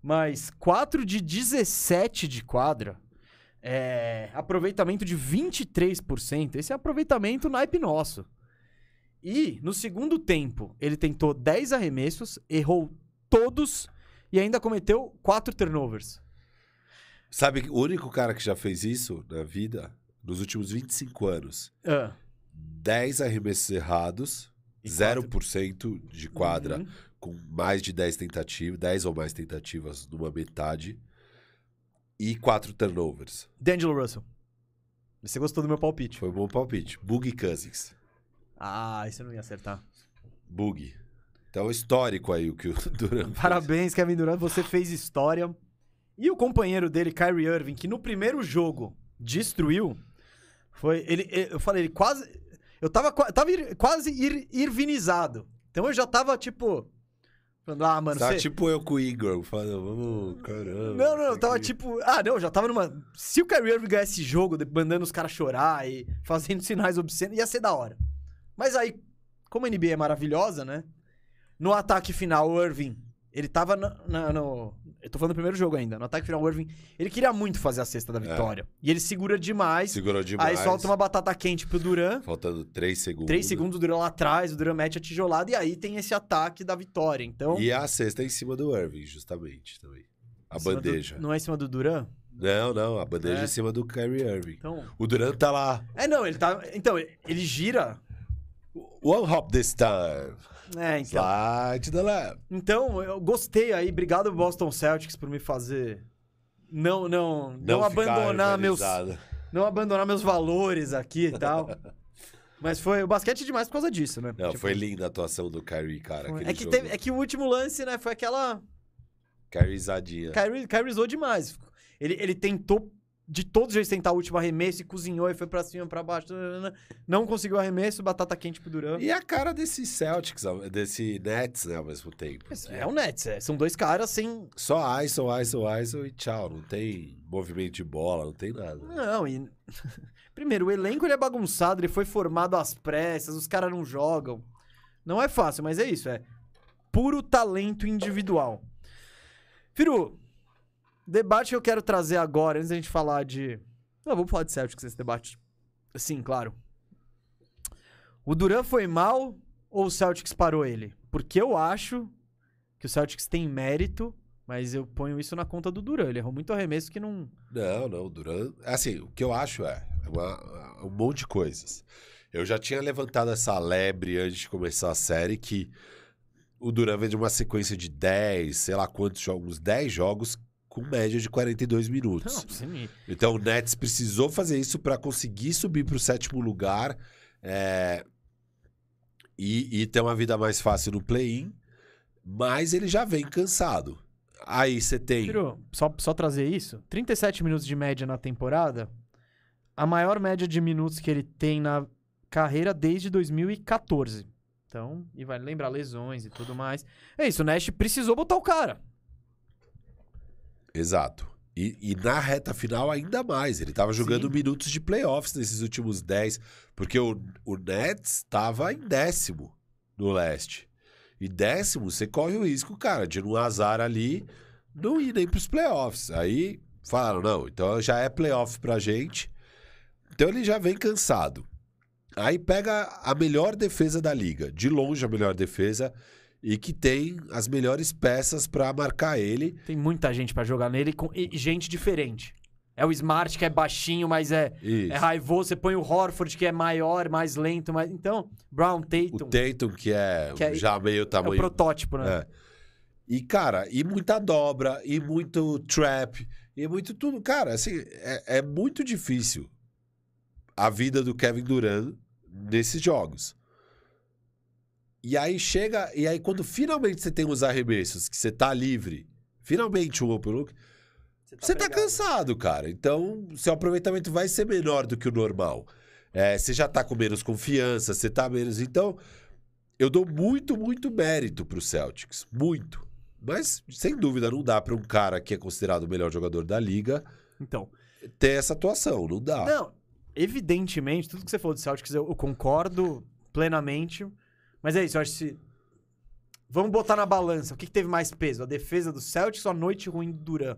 mas 4 de 17 de quadra, é, aproveitamento de 23%. Esse é aproveitamento naipe nosso. E no segundo tempo, ele tentou 10 arremessos, errou todos e ainda cometeu 4 turnovers. Sabe, o único cara que já fez isso na vida, nos últimos 25 anos, Ah, 10 arremessos errados, E 0% de quadra, uhum. com mais de 10 tentativas, 10 ou mais tentativas numa metade, e 4 turnovers. D'Angelo Russell. Você gostou do meu palpite? Foi um bom palpite. Boogie Cousins. Ah, isso eu não ia acertar. Boogie. Então, histórico aí o que o Duran fez. Parabéns, Kevin Durant, você fez história. E o companheiro dele, Kyrie Irving, que no primeiro jogo destruiu, foi ele, eu falei, ele quase eu tava, tava quase ir, irvinizado. Então eu já tava tipo ah, mano, você tipo eu com o Igor, falando, vamos, caramba. Não, não, tava que- tipo, ah, não, já tava numa Se o Kyrie Irving ganhar esse jogo, mandando os caras chorar e fazendo sinais obscenos, ia ser da hora. Mas aí, como a NBA é maravilhosa, né? No ataque final, o Irving, ele tava na- na- no. Eu tô falando do primeiro jogo ainda. No ataque final, o Irving, ele queria muito fazer a cesta da vitória. E ele segura demais. Segurou demais. Aí solta uma batata quente pro Duran. Faltando 3 segundos. Três segundos, o Duran lá atrás, o Duran mete a tijolada e aí tem esse ataque da vitória. Então. E a cesta é em cima do Irving, justamente, também. A cima do- bandeja. não é em cima do Duran? Não, não, a bandeja É. em cima do Kyrie Irving. Então. O Durant tá lá. É, não, ele tá. Então, ele gira. One hop this time. É, então. Slide the left. Então, eu gostei aí. Obrigado, Boston Celtics, por me fazer. Não, não, não, ficar abandonar meus, não abandonar meus valores aqui e tal. Mas foi o basquete é demais por causa disso, né? Não, Tipo, foi linda a atuação do Kyrie, cara. É que, teve- é que o último lance, né? Foi aquela. Kyrieizadinha. Kyrie, Kyrie zoou demais. Ele, ele tentou de todos os jeitos tentar o último arremesso e cozinhou e foi pra cima, pra baixo. Não conseguiu arremesso, batata quente pro Duran. E a cara desse Celtics, desse Nets, né, ao mesmo tempo. É o Nets, é. são dois caras sem. Só ISO, ISO, ISO e tchau. Não tem movimento de bola, não tem nada. Não, e. Primeiro, o elenco ele é bagunçado, ele foi formado às pressas, os caras não jogam. Não é fácil, mas é isso, é puro talento individual. Firu, debate que eu quero trazer agora, antes da gente falar de. Não, vamos falar de Celtics esse debate. Sim, claro. O Duran foi mal ou o Celtics parou ele? Porque eu acho que o Celtics tem mérito, mas eu ponho isso na conta do Duran. Ele errou muito arremesso que não. Não, não, o Duran. Assim, o que eu acho é, é uma- um monte de coisas. Eu já tinha levantado essa lebre antes de começar a série que o Duran vem de uma sequência de 10, sei lá quantos jogos, 10 jogos com média de 42 minutos. Não. Então o Nets precisou fazer isso para conseguir subir para o sétimo lugar é, e, e ter uma vida mais fácil no play-in, mas ele já vem cansado. Aí você tem. Só, só trazer isso: 37 minutos de média na temporada. A maior média de minutos que ele tem na carreira desde 2014. Então, e vai lembrar lesões e tudo mais. É isso, o Nash precisou botar o cara. Exato. E, e na reta final, ainda mais. Ele tava jogando Sim. minutos de playoffs nesses últimos 10, porque o, o Nets estava em décimo no leste. E décimo, você corre o risco, cara, de num azar ali não ir nem pros playoffs. Aí falaram, não, então já é playoff pra gente. Então ele já vem cansado. Aí pega a melhor defesa da liga, de longe a melhor defesa, e que tem as melhores peças pra marcar ele. Tem muita gente pra jogar nele com, e gente diferente. É o Smart que é baixinho, mas é, Isso. é raivoso. Você põe o Horford que é maior, mais lento. Mais... Então, Brown, O Tatum. Tatum, que é, Que é- já meio É o tamanho. protótipo, né? É. E, cara, e muita dobra, e muito trap, e muito tudo. Cara, assim, é, é muito difícil a vida do Kevin Durant nesses jogos. E aí chega, e aí quando finalmente você tem os arremessos, que você tá livre, finalmente um open look, você tá pegado. cansado, cara. Então, seu aproveitamento vai ser menor do que o normal. É, você já tá com menos confiança, você tá menos. Então, eu dou muito, muito mérito pro Celtics. Muito. Mas, sem dúvida, não dá pra um cara que é considerado o melhor jogador da liga Então, ter essa atuação. Não dá. Não, evidentemente, tudo que você falou do Celtics eu, eu concordo plenamente. Mas é isso, eu acho que. Vamos botar na balança. O que, que teve mais peso? A defesa do Celtics ou a noite ruim do Duran?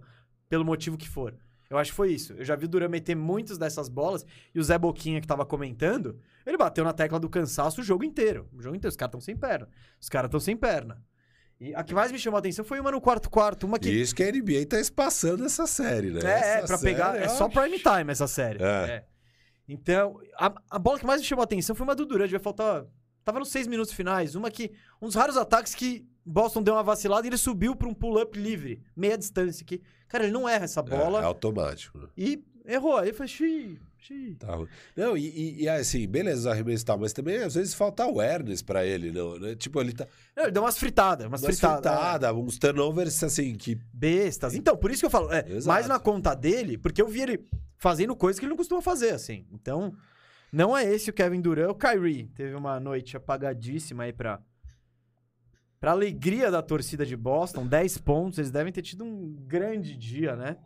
Pelo motivo que for. Eu acho que foi isso. Eu já vi o Duran meter muitas dessas bolas. E o Zé Boquinha, que tava comentando, ele bateu na tecla do cansaço o jogo inteiro. O jogo inteiro. Os caras estão sem perna. Os caras estão sem perna. E a que mais me chamou a atenção foi uma no quarto-quarto. Uma que isso que a NBA tá espaçando essa série, né? é, é, Essa pra série, pegar. É só prime time essa série. É. É. Então, a, a bola que mais me chamou a atenção foi uma do Durant. Vai faltar. Tava nos seis minutos finais. Uma que. Um dos raros ataques que Boston deu uma vacilada e ele subiu pra um pull-up livre. Meia distância. Que, cara, ele não erra essa É, bola. é automático. né? E errou. Aí falei, xiii, xiii. Tá ruim. Não, e, e- assim, beleza, os arremessos e tal, mas também às vezes falta awareness pra ele, não, né? Tipo, ele tá. Não, ele deu umas fritadas. Umas, Umas fritadas. é. fritadas, uns turnovers assim, que. Bestas. Então, por isso que eu falo, é, mais na conta dele, porque eu vi ele fazendo coisas que ele não costuma fazer, assim. Então, não é esse o Kevin Durant. O Kyrie teve uma noite apagadíssima aí pra, pra alegria da torcida de Boston. 10 pontos, eles devem ter tido um grande dia, né?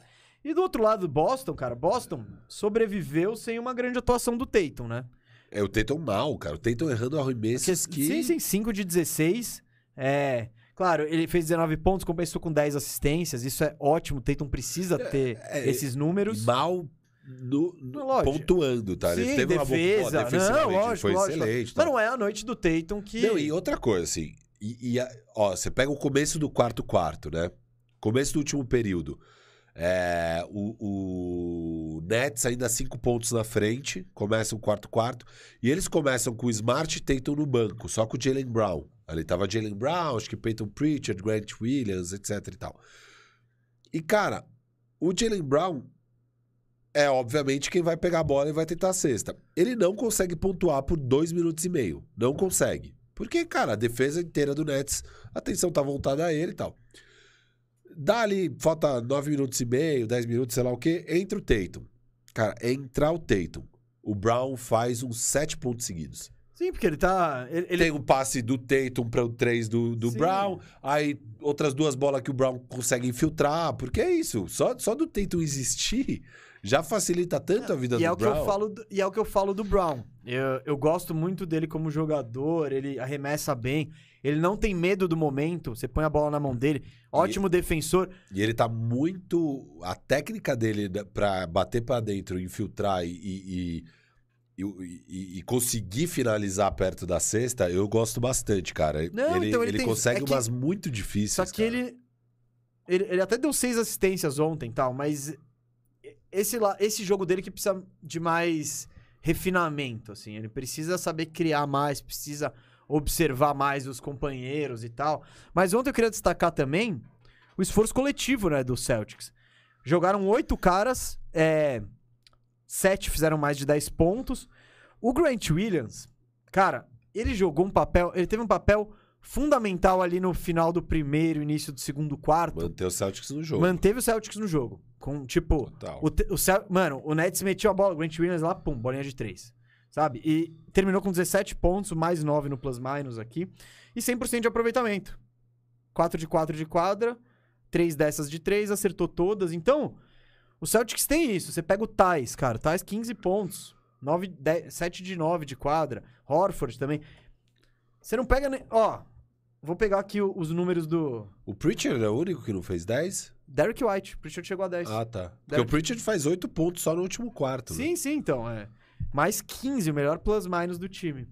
E do outro lado do Boston, cara, Boston sobreviveu sem uma grande atuação do Tatum, né? É o Tatum mal, cara. O Tatum errando arremessos Porque, que. Sim, sim, 5 de 16. É, Claro, ele fez 19 pontos, compensou com 10 assistências. Isso é ótimo. O Tatum precisa ter é, esses números. Mal no- no- pontuando, tá? Ele Sim, teve uma boa defesa. não, ele lógico, foi lógico. excelente. Mas tá? não é a noite do Tatum que... Não, e outra coisa, assim. E, e ó, você pega o começo do quarto quarto, né? Começo do último período. É, o, o Nets ainda cinco pontos na frente, começa o quarto quarto. E eles começam com o Smart e Tatum no banco, só com o Jalen Brown. Ali tava Jalen Brown, acho que Peyton Pritchard, Grant Williams, etc e tal. E, cara, o Jalen Brown é, obviamente, quem vai pegar a bola e vai tentar a cesta. Ele não consegue pontuar por dois minutos e meio. Não consegue. Porque, cara, a defesa inteira do Nets, a atenção tá voltada a ele e tal. Dá ali, falta nove minutos e meio, dez minutos, sei lá o quê, entra o Tatum. Cara, entrar o Tatum. O Brown faz uns sete pontos seguidos. Sim, porque ele tá... Ele, ele- Tem um passe do Tatum para o três do, do Sim. Brown, aí outras duas bolas que o Brown consegue infiltrar, porque é isso. Só, só do Tatum existir já facilita tanto a vida e do é o que Brown. eu falo do, e é o que eu falo do Brown. Eu, eu gosto muito dele como jogador, ele arremessa bem, ele não tem medo do momento, você põe a bola na mão dele, ótimo defensor. E ele tá muito. A técnica dele pra bater pra dentro, infiltrar e, e, e, e- e conseguir finalizar perto da cesta, eu gosto bastante, cara. Não, ele então ele ele tem- consegue é que- umas muito difíceis. Só que cara. ele, ele ele até deu seis assistências ontem, e tal, mas esse esse jogo dele que precisa de mais refinamento, assim, ele precisa saber criar mais, precisa observar mais os companheiros e tal. Mas ontem eu queria destacar também o esforço coletivo, né, do Celtics. Jogaram oito caras, é, sete fizeram mais de 10 pontos. O Grant Williams, cara, ele jogou um papel, ele teve um papel fundamental ali no final do primeiro, início do segundo quarto. Manter o Celtics no jogo. Manteve o Celtics no jogo. Com, tipo, Total. o, o Cel- mano, o Nets metiu a bola, o Grant Williams lá, pum, bolinha de três. Sabe? E terminou com 17 pontos, mais 9 no plus-minus aqui. E 100% de aproveitamento. 4 de 4 de quadra, 3 dessas de 3, acertou todas. Então, o Celtics tem isso. Você pega o Thais, cara. Thais 15 pontos. 9, 10, 7 de 9 de quadra. Horford também. Você não pega... nem- Ó, vou pegar aqui o- os números do... O Pritchard é o único que não fez 10? Derek White. Pritchard chegou a 10. Ah, tá. Porque Deve- o Pritchard faz 8 pontos só no último quarto. né? Sim, sim, então. É. Mais 15, o melhor plus-minus do time.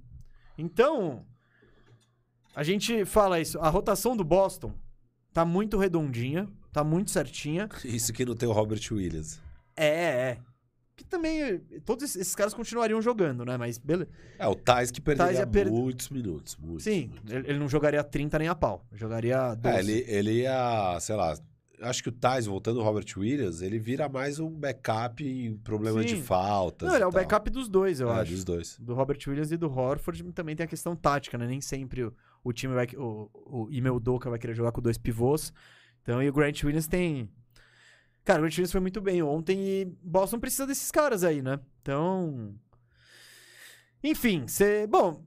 Então, a gente fala isso. A rotação do Boston tá muito redondinha, tá muito certinha. Isso que não tem o Robert Williams. É, é. Que também, todos esses- caras continuariam jogando, né? Mas, beleza. É, o Thais que perderia per- muitos minutos. Muitos, Sim, muitos. ele, não jogaria 30 nem a pau. Jogaria 12. É, ele, ele ia, sei lá, acho que o Thais, voltando ao Robert Williams, ele vira mais um backup em problema Sim. de faltas. Não, ele é o tal. backup dos dois, eu É, acho. dos dois. do Robert Williams e do Horford também tem a questão tática, né? Nem sempre o, o time vai. O, o Ime Udoka vai querer jogar com dois pivôs. Então, e o Grant Williams tem. Cara, o Williams foi muito bem ontem e Boston precisa desses caras aí, né? Então. Enfim, você. Bom,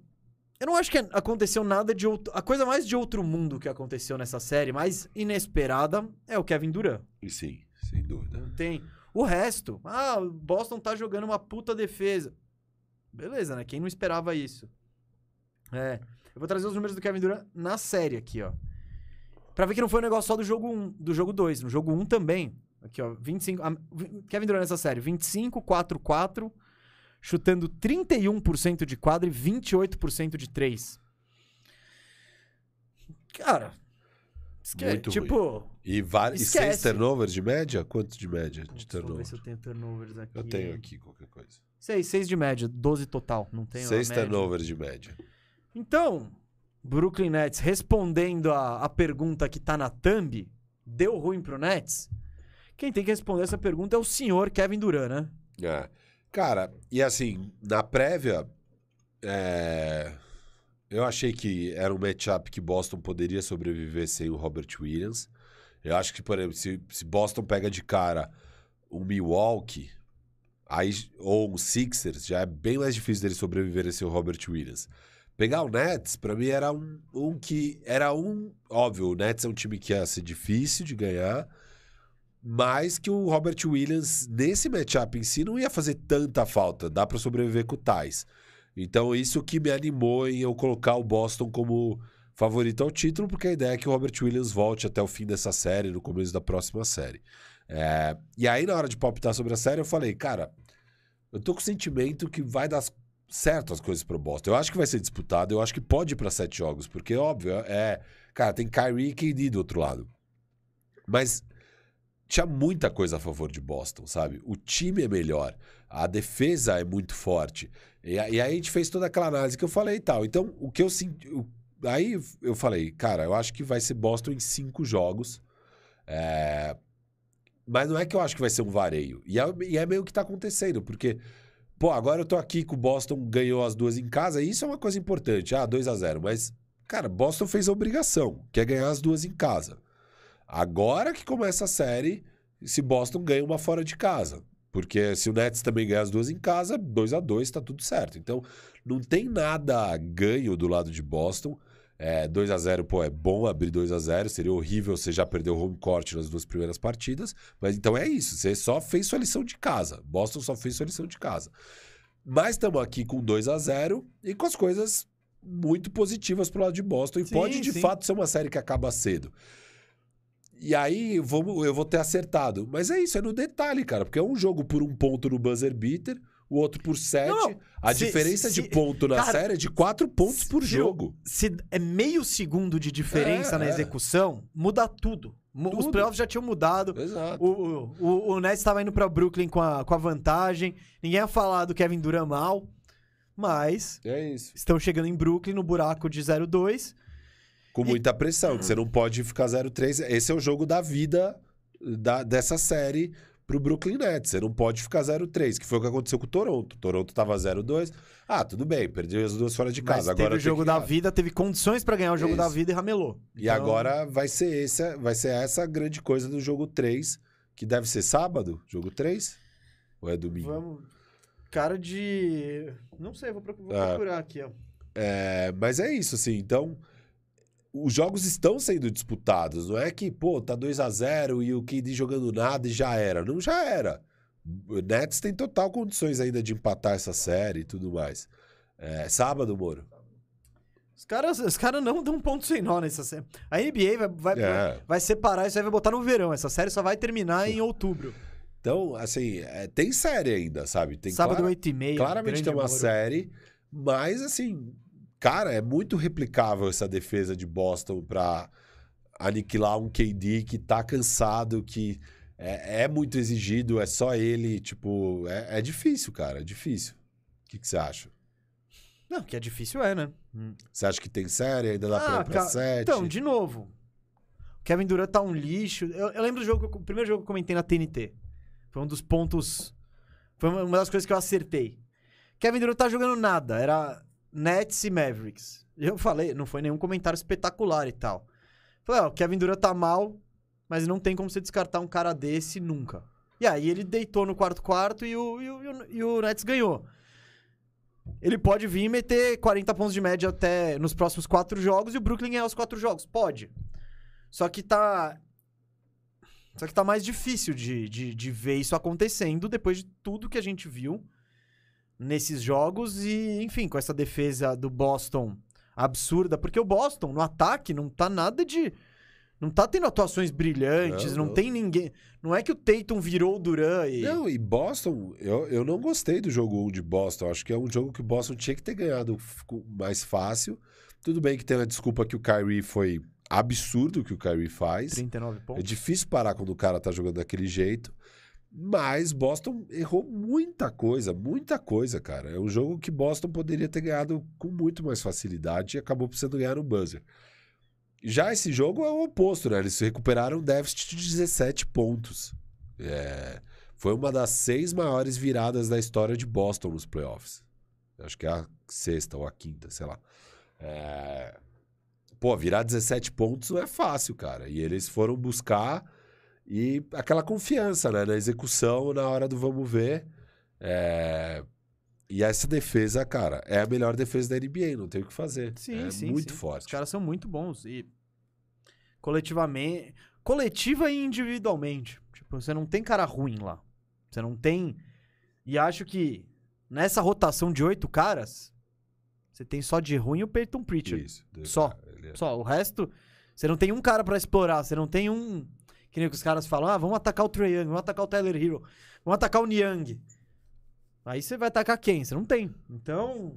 eu não acho que aconteceu nada de outro. A coisa mais de outro mundo que aconteceu nessa série, mais inesperada, é o Kevin Durant. Sim, sem dúvida. Não tem. O resto, ah, o Boston tá jogando uma puta defesa. Beleza, né? Quem não esperava isso? É. Eu vou trazer os números do Kevin Durant na série aqui, ó. Pra ver que não foi um negócio só do jogo 1, do jogo 2. No jogo 1 também. Aqui, ó. 25. a- vi- Kevin Durant nessa série. 25, 4, 4. Chutando 31% de quadra e 28% de 3. Cara. Esque... Muito tipo. E, vari... e Esquece. seis turnovers de média? Quanto de média de Deixa eu ver turnovers? se eu tenho turnovers aqui. Eu tenho aqui qualquer coisa. 6, 6 de média, 12 total. Não tenho a Seis média. turnovers de média. Então, Brooklyn Nets respondendo a, a pergunta que tá na thumb, deu ruim pro Nets? Quem tem que responder essa pergunta é o senhor Kevin Durant, né? É. Cara, e assim, na prévia, é, eu achei que era um matchup que Boston poderia sobreviver sem o Robert Williams. Eu acho que, por exemplo, se, se Boston pega de cara um Milwaukee, aí, ou um Sixers, já é bem mais difícil deles sobreviverem sem o Robert Williams. Pegar o Nets, pra mim, era um, um que. Era um. Óbvio, o Nets é um time que ia ser difícil de ganhar. Mas que o Robert Williams, nesse matchup em si, não ia fazer tanta falta. Dá pra sobreviver com o Thais. Então, isso que me animou em eu colocar o Boston como favorito ao título, porque a ideia é que o Robert Williams volte até o fim dessa série, no começo da próxima série. É, e aí, na hora de palpitar sobre a série, eu falei, cara, eu tô com o sentimento que vai dar certo as coisas pro Boston. Eu acho que vai ser disputado, eu acho que pode ir pra sete jogos, porque, óbvio, é. Cara, tem Kyrie e KD do outro lado. Mas tinha muita coisa a favor de Boston, sabe? O time é melhor, a defesa é muito forte. E, e aí a gente fez toda aquela análise que eu falei e tal. Então, o que eu senti. o- Aí eu falei, cara, eu acho que vai ser Boston em cinco jogos. É, Mas não é que eu acho que vai ser um vareio. E é, e é meio que tá acontecendo, porque, pô, agora eu tô aqui que o Boston ganhou as duas em casa, e isso é uma coisa importante. Ah, 2 a 0 Mas, cara, Boston fez a obrigação, que é ganhar as duas em casa. Agora que começa a série, se Boston ganha uma fora de casa. Porque se o Nets também ganhar as duas em casa, 2 a 2 tá tudo certo. Então, não tem nada ganho do lado de Boston. É, 2 a 0 pô, é bom abrir 2 a 0 Seria horrível você já perder o home court nas duas primeiras partidas. Mas então é isso. Você só fez sua lição de casa. Boston só fez sua lição de casa. Mas estamos aqui com 2 a 0 e com as coisas muito positivas pro lado de Boston. E Sim, pode, de sim. fato, ser uma série que acaba cedo. E aí vamos, eu vou ter acertado. Mas é isso, é no detalhe, cara. Porque é um jogo por um ponto no buzzer beater, o outro por sete. Não. A Se- diferença se- de ponto na cara, série é de quatro pontos por se- jogo. Se é meio segundo de diferença É, na é. execução, muda tudo. Mu- Os Tudo. playoffs já tinham mudado. Exato. O, o, o, Nets estava indo pra Brooklyn com a, com a vantagem. Ninguém ia falar do Kevin Durant mal. Mas É isso. estão chegando em Brooklyn no buraco de 0-2. Com muita pressão, que você não pode ficar 0-3. Esse é o jogo da vida da- dessa série pro Brooklyn Nets. Você não pode ficar 0-3, que foi o que aconteceu com o Toronto. O Toronto tava 0-2. Ah, tudo bem, perdeu as duas fora de Mas casa. teve Agora o tem jogo da vida, teve condições pra ganhar o jogo da Isso. vida e ramelou. E Então, agora vai ser, esse, vai ser essa grande coisa do jogo 3, que deve ser sábado, jogo 3? Ou é domingo? Vamos. Cara de. Não sei, vou, vou Ah. procurar aqui, ó. É, mas é isso, assim. Então, os jogos estão sendo disputados. Não é que, pô, tá 2 a 0 e o KD jogando nada e já era. Não já era. O Nets tem total condições ainda de empatar essa série e tudo mais. É, sábado, Moro. Os caras, os caras não dão ponto sem nó nessa série. A NBA vai, vai, É. vai separar isso aí, vai botar no verão. Essa série só vai terminar em outubro. Então, assim, é, tem série ainda, sabe? Tem Sábado, clara- 8h30. Claramente tem uma Moro. série, mas assim, cara, é muito replicável essa defesa de Boston pra aniquilar um KD que tá cansado, que é, é muito exigido, é só ele, tipo, é, é difícil, cara, é difícil. O que, que você acha? Não, que é difícil, é, né? Você acha que tem série? Ainda dá pra Ah, ir pra sete? Então, de novo. O Kevin Durant tá um lixo. Eu, eu lembro do jogo, eu- o primeiro jogo que eu comentei na TNT. Foi um dos pontos. Foi uma uma das coisas que eu acertei. Kevin Durant tá jogando nada. Era Nets e Mavericks. Eu falei, não foi nenhum comentário espetacular e tal. Falei, ó, o Kevin Durant tá mal, mas não tem como você descartar um cara desse nunca. E aí ele deitou no quarto quarto e e o- e o Nets ganhou. Ele pode vir e meter 40 pontos de média até nos próximos quatro jogos e o Brooklyn ganhar os quatro jogos. Pode. Só que tá. Só que tá mais difícil de, de, de ver isso acontecendo depois de tudo que a gente viu nesses jogos e, enfim, com essa defesa do Boston absurda. Porque o Boston, no ataque, não tá nada de. Não tá tendo atuações brilhantes, Não, não, não. tem ninguém. Não é que o Tatum virou o Duran e. Não, e Boston, eu, eu não gostei do jogo 1 de Boston. Acho que é um jogo que o Boston tinha que ter ganhado mais fácil. Tudo bem que tem a desculpa que o Kyrie foi absurdo o que o Kyrie faz. 39 É pontos. difícil parar quando o cara tá jogando daquele jeito. Mas Boston errou muita coisa, muita coisa, cara. É um jogo que Boston poderia ter ganhado com muito mais facilidade e acabou precisando ganhar no buzzer. Já esse jogo é o oposto, né? Eles recuperaram um déficit de 17 pontos. É, Foi uma das seis maiores viradas da história de Boston nos playoffs. Acho que é a sexta ou a quinta, sei lá. É, Pô, virar 17 pontos não é fácil, cara. E eles foram buscar e aquela confiança, né? Na execução, na hora do vamos ver. É, E essa defesa, cara, é a melhor defesa da NBA, não tem o que fazer. Sim, é sim. muito sim. forte. Os caras são muito bons. E coletivamente. Coletiva e individualmente. Tipo, você não tem cara ruim lá. Você não tem. E acho que nessa rotação de oito caras, Você tem só de ruim o Peyton Pritchard. Isso. Só. É- Só. O resto, você não tem um cara pra explorar. Você não tem um. Que nem que os caras falam: ah, vamos atacar o Trae Young, vamos atacar o Tyler Hero, vamos atacar o Niang. Aí você vai atacar quem? Você não tem. Então.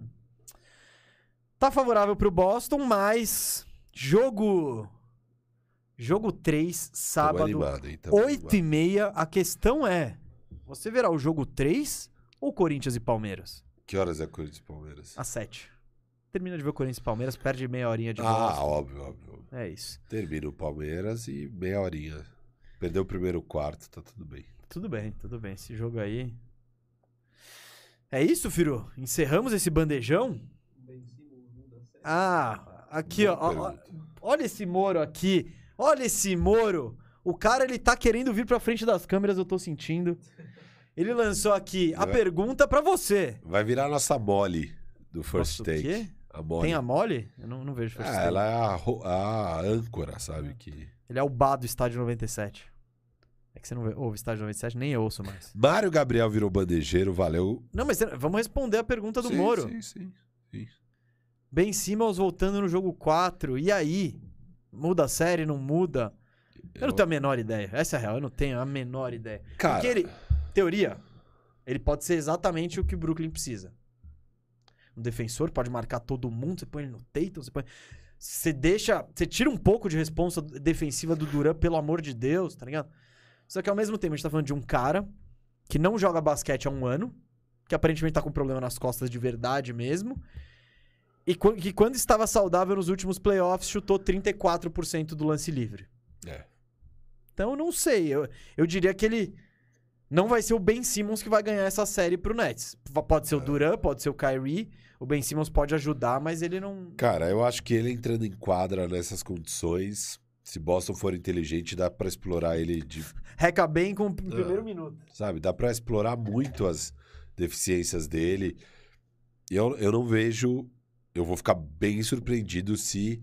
Tá favorável pro Boston, mas. Jogo. Jogo 3, Tamo sábado, animado, hein? Tamo 8 e animado. meia. A questão é: você verá o jogo 3 ou Corinthians e Palmeiras? Que horas é Corinthians e Palmeiras? Às 7. Termina de ver o Corinthians e Palmeiras, perde meia horinha de Ah, óbvio, óbvio. É isso. Termina o Palmeiras e meia horinha. Perdeu o primeiro quarto, tá tudo bem. Tudo bem, tudo bem. Esse jogo aí. É isso, Firu? Encerramos esse bandejão? Ah, aqui, ó, ó. Olha esse Moro aqui. Olha esse Moro. O cara, ele tá querendo vir pra frente das câmeras, eu tô sentindo. Ele lançou aqui a Vai- pergunta pra você. Vai virar a nossa mole do First Nossa, o Take. quê? A. Tem a mole? Eu não, não vejo first Ah, ela é a, ro- a âncora, sabe? Que... Ele é o bar do estádio 97. É que você não vê, ouve estádio 97, nem eu ouço mais. Mário Gabriel virou bandejeiro, valeu. Não, mas vamos responder a pergunta do Sim, Moro. Sim, sim, sim. Ben Simmons voltando no jogo 4. E aí? Muda a série, não muda? Eu, não tenho a menor ideia. Essa é a real, eu não tenho a menor ideia. Cara, Porque ele, teoria, ele pode ser exatamente o que o Brooklyn precisa. Um defensor pode marcar todo mundo, você põe ele no Tatum, você põe... Você deixa... Você tira um pouco de responsa defensiva do Duran, pelo amor de Deus, tá ligado? Só que ao mesmo tempo a gente tá falando de um cara que não joga basquete há um ano, que aparentemente tá com problema nas costas de verdade mesmo, e qu- que quando estava saudável nos últimos playoffs chutou 34% do lance livre. É. Então eu não sei. Eu, eu diria que ele não vai ser o Ben Simmons que vai ganhar essa série pro Nets. Pode ser o Duran, pode ser o Kyrie. O Ben Simmons pode ajudar, mas ele não. Cara, eu acho que ele entrando em quadra nessas condições, se Boston for inteligente, dá pra explorar ele de Reca bem com o Ah. primeiro minuto. sabe? Dá pra explorar muito as deficiências dele. E Eu, eu não vejo. Eu vou ficar bem surpreendido se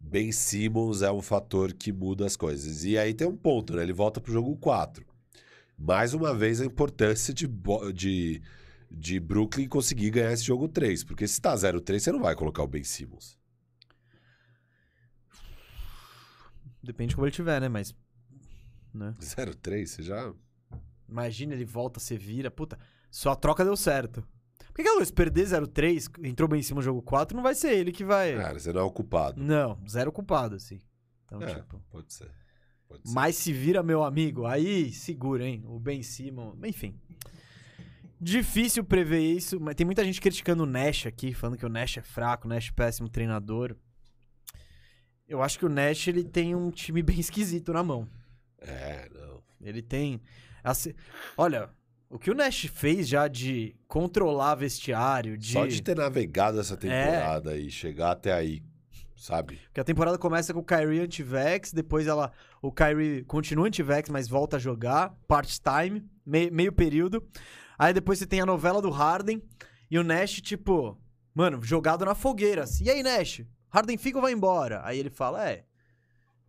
Ben Simmons é um fator que muda as coisas. E aí tem um ponto, né? Ele volta pro jogo 4. Mais uma vez a importância de, de, de Brooklyn conseguir ganhar esse jogo 3. Porque se tá 0-3, você não vai colocar o Ben Simmons. Depende de como ele tiver, né? Mas. Né? 0-3, você já. Imagina, ele volta, você vira. Puta, só a troca deu certo. Por que, que a Luz perder 0-3, entrou bem em cima no jogo 4, não vai ser ele que vai. Cara, você não é o culpado. Não, zero culpado, assim. Então, É, tipo. pode ser. Pode ser. Mas se vira, meu amigo, aí segura, hein? O Ben Simmons. Enfim. Difícil prever isso, mas tem muita gente criticando o Nash aqui, falando que o Nash é fraco, o Nash é péssimo treinador. Eu acho que o Nash ele tem um time bem esquisito na mão. É, não. Ele tem. assim, olha, o que o Nash fez já de controlar vestiário, de. Só de ter navegado essa temporada e chegar até aí, sabe? Porque a temporada começa com o Kyrie anti-vax, depois ela, o Kyrie continua anti-vax, mas volta a jogar, part-time, me- meio período. Aí depois você tem a novela do Harden e o Nash, tipo, mano, jogado na fogueira. assim, E aí, Nash? Harden fica ou vai embora? Aí ele fala, é,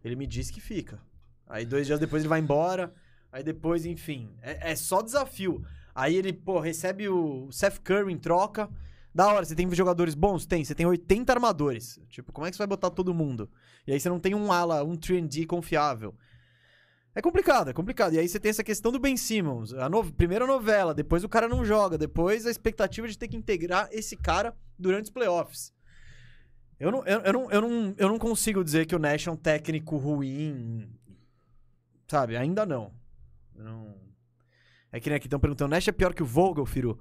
ele me disse que fica. Aí dois dias depois ele vai embora. Aí depois, enfim, é, é só desafio. Aí ele, pô, recebe o Seth Curry em troca. Da hora, você tem jogadores bons? Tem. Você tem 80 armadores. Tipo, como é que você vai botar todo mundo? E aí você não tem um ala, um 3D confiável. É complicado, é complicado. E aí você tem essa questão do Ben Simmons. A no... Primeira novela, depois o cara não joga, depois a expectativa de ter que integrar esse cara durante os playoffs. Eu não, eu, eu não, eu, não, eu não consigo dizer que o Nash é um técnico ruim. Sabe? Ainda não. Não... É que nem aqui estão perguntando: o Nash é pior que o Vogel, Firu?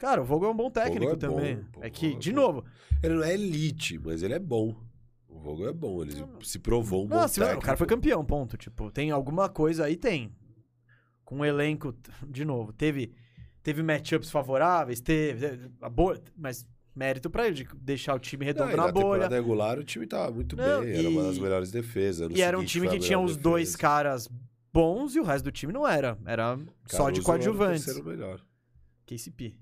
Cara, o Vogel é um bom técnico é também. bom, é que, é de bom. novo, Ele não é elite, mas ele é bom. O Vogel é bom, ele se provou um bom Nossa, técnico. o cara foi campeão, ponto. Tipo, tem alguma coisa aí, tem. Com o elenco, de novo, teve teve matchups favoráveis, teve a boa, mas mérito pra ele de deixar o time Não, redondo e na na bolha. temporada regular o time tava muito Não, bem, era uma e- das melhores defesas. E era um time que tinha os dois defesa. caras bons e o resto do time não era. Era só de Caruso era o melhor. KCP.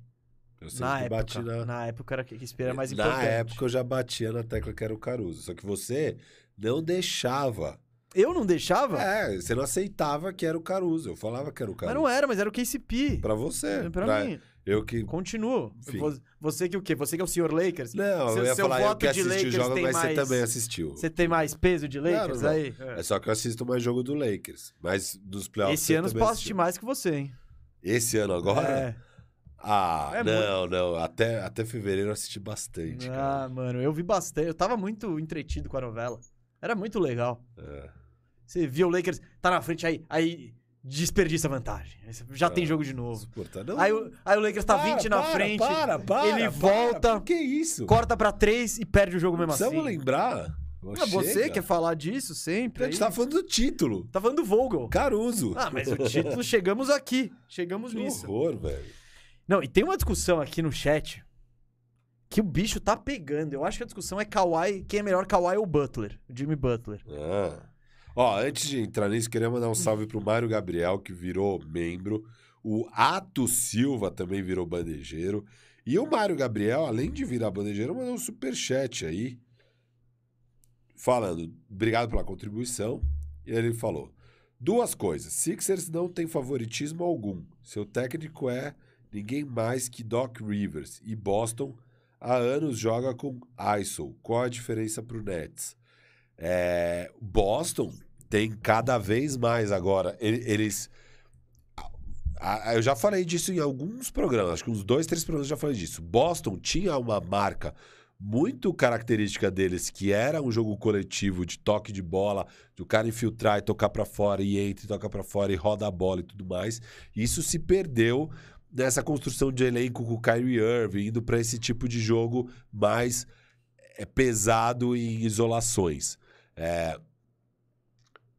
Eu sempre Na época, bati na... na época era KCP era mais Na importante. época eu já batia na tecla que era o Caruso. Só que você não deixava. Eu não deixava? É, você não aceitava que era o Caruso. Eu falava que era o mas Caruso. não era, mas era o KCP. Pra você. Pra, Pra- mim. Eu que. Continuo. Enfim. Vo- Você que o quê? Você que é o senhor Lakers? Não, Seu- eu ia seu falar, eu voto que de Lakers jogo, tem mas mais- você também assistiu. Você tem mais peso de Lakers não, não. aí? É só que eu assisto mais jogo do Lakers. Mas dos playoffs. Esse eu ano eu posso assisti. assistir mais que você, hein? Esse ano agora? É. Ah, É não, não. Até, até fevereiro eu assisti bastante, cara. Ah, mano, eu vi bastante. Eu tava muito entretido com a novela. Era muito legal. É. Você viu o Lakers, tá na frente aí, aí desperdiça a vantagem. Já É. tem jogo de novo. Suportar. Não, Aí, o- aí o Lakers tá para, 20 na para, frente, Para, para, ele para. volta, que isso? corta pra 3 e perde o jogo mesmo Precisamos assim. lembrar. Ah, você quer falar disso sempre? A gente aí? tá falando do título. Tá falando do Vogel. Caruso. Ah, mas o título, chegamos aqui. Chegamos Que nisso. horror, velho. Não, e tem uma discussão aqui no chat que o bicho tá pegando. Eu acho que a discussão é Kawhi, quem é melhor, Kawhi ou Butler? Jimmy Butler. Ah. Ó, antes de entrar nisso, queria mandar um salve pro Mário Gabriel, que virou membro. O Ato Silva também virou bandejeiro. E o Mário Gabriel, além de virar bandejeiro, mandou um superchat aí. Falando, obrigado pela contribuição. E ele falou: duas coisas. Sixers não tem favoritismo algum. Seu técnico é ninguém mais que Doc Rivers. E Boston há anos joga com ISO. Qual a diferença pro Nets? É, Boston tem cada vez mais agora. ele- Eles. eu já falei disso em alguns programas, acho que uns dois, três programas eu já falei disso. Boston tinha uma marca muito característica deles, que era um jogo coletivo de toque de bola, de o cara infiltrar e tocar pra fora, e entra e toca pra fora e roda a bola e tudo mais. Isso se perdeu nessa construção de elenco com o Kyrie Irving, indo pra esse tipo de jogo mais é, pesado em isolações. É,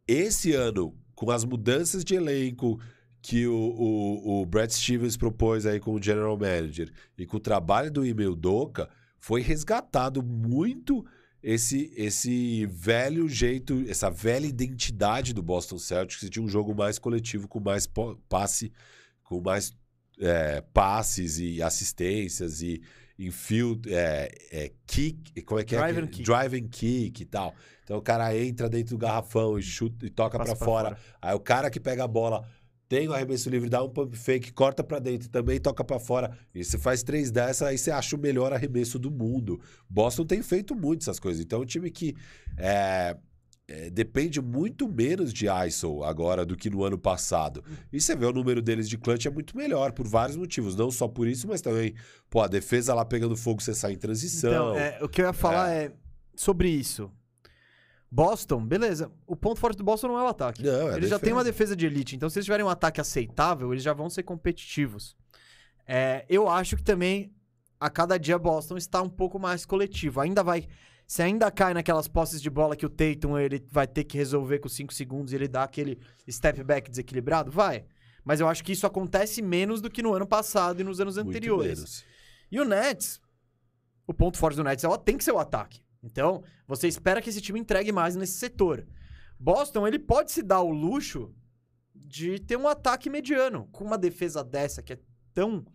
esse ano, com as mudanças de elenco que o, o, o Brad Stevens propôs aí com o General Manager e com o trabalho do Emil Doca, foi resgatado muito esse, esse velho jeito, essa velha identidade do Boston Celtics, tinha um jogo mais coletivo, com mais passe, com mais é, passes e assistências e infil, é, é, kick, como é que Drive é? and kick. Drive and kick e tal. Então o cara entra dentro do garrafão e chuta e toca pra fora. fora. Aí o cara que pega a bola tem o arremesso livre, dá um pump fake, corta pra dentro, também toca pra fora. E você faz três dessas, aí você acha o melhor arremesso do mundo. Boston tem feito muito essas coisas. Então é um time que é, é, depende muito menos de ISO agora do que no ano passado. E você vê o número deles de clutch é muito melhor, por vários motivos. Não só por isso, mas também, pô, a defesa lá pegando fogo, você sai em transição. Então, é, o que eu ia falar é. sobre isso. Boston, beleza. O ponto forte do Boston não é o ataque. Não, é eles já têm uma defesa. defesa de elite, então se eles tiverem um ataque aceitável, eles já vão ser competitivos. É, eu acho que também a cada dia Boston está um pouco mais coletivo. Ainda vai. Se ainda cai naquelas posses de bola que o Tatum ele vai ter que resolver com 5 segundos e ele dá aquele step back desequilibrado, vai. Mas eu acho que isso acontece menos do que no ano passado e nos anos Muito anteriores. menos. E o Nets, o ponto forte do Nets é, tem que ser o ataque. Então, você espera que esse time entregue mais nesse setor. Boston, ele pode se dar o luxo de ter um ataque mediano, com uma defesa dessa que é tão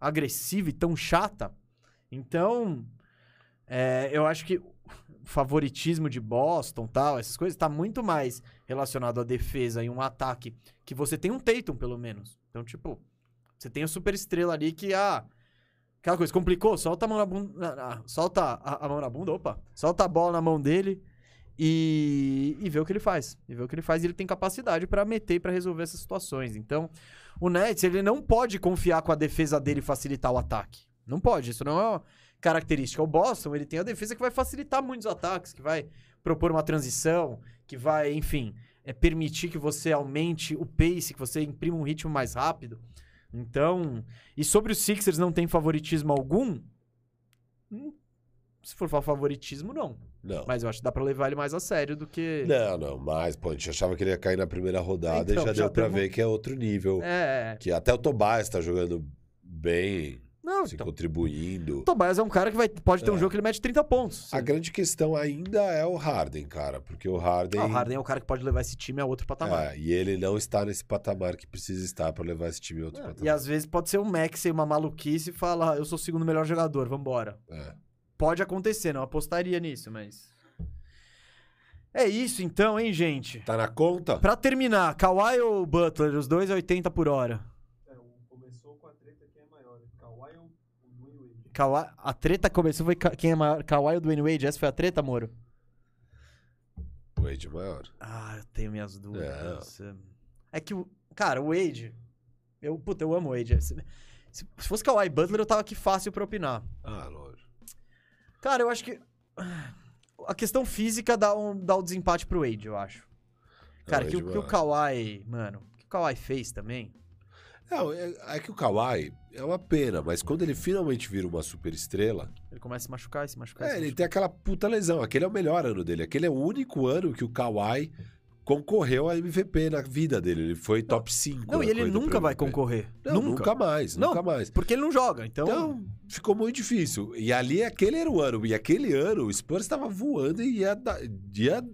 agressiva e tão chata. Então, é, eu acho que favoritismo de Boston tal, essas coisas, tá muito mais relacionado à defesa e um ataque que você tem um Tatum, pelo menos. Então, tipo, você tem a super estrela ali que, ah, aquela coisa, complicou, solta a mão na bunda, ah, solta a, a mão na bunda, opa, solta a bola na mão dele e, e vê o que ele faz. E vê o que ele faz e ele tem capacidade pra meter e pra resolver essas situações. Então, o Nets, ele não pode confiar com a defesa dele facilitar o ataque. Não pode, isso não é característica. O Boston, ele tem a defesa que vai facilitar muitos ataques, que vai propor uma transição, que vai, enfim, é, permitir que você aumente o pace, que você imprima um ritmo mais rápido. Então, e sobre os Sixers não tem favoritismo algum? Hum, se for falar favoritismo, não. Não. Mas eu acho que dá pra levar ele mais a sério do que. Não, não, mas, pô, a gente achava que ele ia cair na primeira rodada Então, e já, já deu pra tamo- ver que é outro nível. É. Que até o Tobias tá jogando bem, Não, se então. contribuindo. Tobias é um cara que vai, pode ter um É. jogo que ele mete 30 pontos. A grande questão ainda é o Harden, cara, porque o Harden. Ah, o Harden é o cara que pode levar esse time a outro patamar. É, e ele não está nesse patamar que precisa estar pra levar esse time a outro É, patamar. e às vezes pode ser um Max e uma maluquice e falar, eu sou o segundo melhor jogador, vambora. É. Pode acontecer, não apostaria nisso, mas. É isso então, hein, gente? Tá na conta? Pra terminar, Kawhi ou Butler, os dois a 80 por hora? É, o- começou com a treta que é maior. Kawhi, a treta começou, foi Ka- quem é maior, Kawhi ou Dwayne Wade? Essa foi a treta, Moro? O Wade é maior. Ah, eu tenho minhas dúvidas. É que, o cara, o Wade... Eu, puta, eu amo o Wade. Se, se fosse Kawhi Butler, eu tava aqui fácil pra opinar. Ah, lógico. Cara, eu acho que... A questão física dá, um, dá o desempate pro Wade, eu acho. Cara, Não, que, o- que o. Kawhi... Mano, o que o Kawhi fez também... Não, é, é que o Kawhi é uma pena, mas quando ele finalmente vira uma super estrela, Ele começa a se machucar, se machucar, é, se ele machucar. tem aquela puta lesão. Aquele é o melhor ano dele. Aquele é o único ano que o Kawhi concorreu a MVP na vida dele. Ele foi top 5. Não, e ele nunca vai concorrer. Não, nunca. nunca. mais, Não, nunca mais. Porque ele não joga, então... Então, ficou muito difícil. E ali, aquele era o ano. E aquele ano, o Spurs estava voando e ia, ia...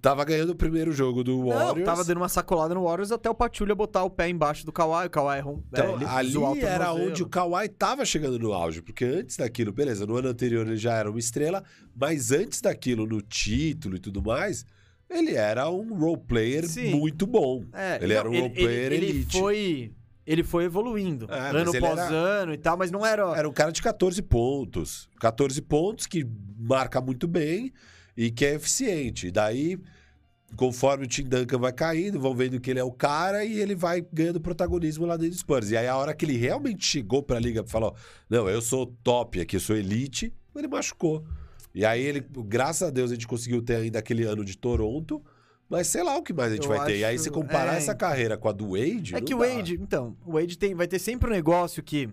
Tava ganhando o primeiro jogo do Não, Warriors. tava dando uma sacolada no Warriors até o Patrulha botar o pé embaixo do Kawhi. O Kawhi rom- Então, é, ele ali era tornozelo. onde o Kawhi tava chegando no auge, porque antes daquilo, beleza, no ano anterior ele já era uma estrela, mas antes daquilo, no título e tudo mais, ele era um role player Sim. muito bom. É, ele não, era um role player ele, ele elite. foi Ele foi evoluindo. É, ano ele após era- ano e tal, mas não era. Era um cara de 14 pontos. 14 pontos que marca muito bem e que é eficiente. Daí, conforme o Tim Duncan vai caindo, vão vendo que ele é o cara e ele vai ganhando protagonismo lá dentro do Spurs. E aí, a hora que ele realmente chegou pra liga e falou: Não, eu sou top aqui, eu sou elite, ele machucou. E aí, ele, graças a Deus, a gente conseguiu ter ainda aquele ano de Toronto. Mas sei lá o que mais a gente Eu vai ter. E aí, acho- se comparar é, essa carreira com a do Wade. É que o. Wade, então, o Wade tem, vai ter sempre um negócio que.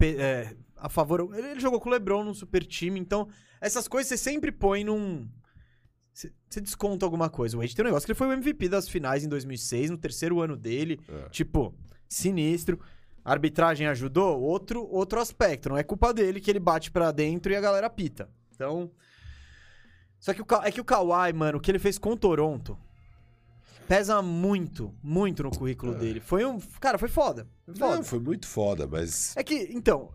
é, a favor. Ele, ele jogou com o LeBron num super time, então essas coisas você sempre põe num. Você desconta alguma coisa. O Wade tem um negócio que ele foi o MVP das finais em 2006, no terceiro ano dele. É. Tipo, sinistro. A arbitragem ajudou? Outro, outro aspecto. Não é culpa dele que ele bate pra dentro e a galera pita. Então. Só que o, é que o Kawhi, mano, o que ele fez com o Toronto pesa muito, muito no currículo É. dele. Foi um. Cara, foi foda. Foi foda. Não, foi muito foda, mas. É que, então,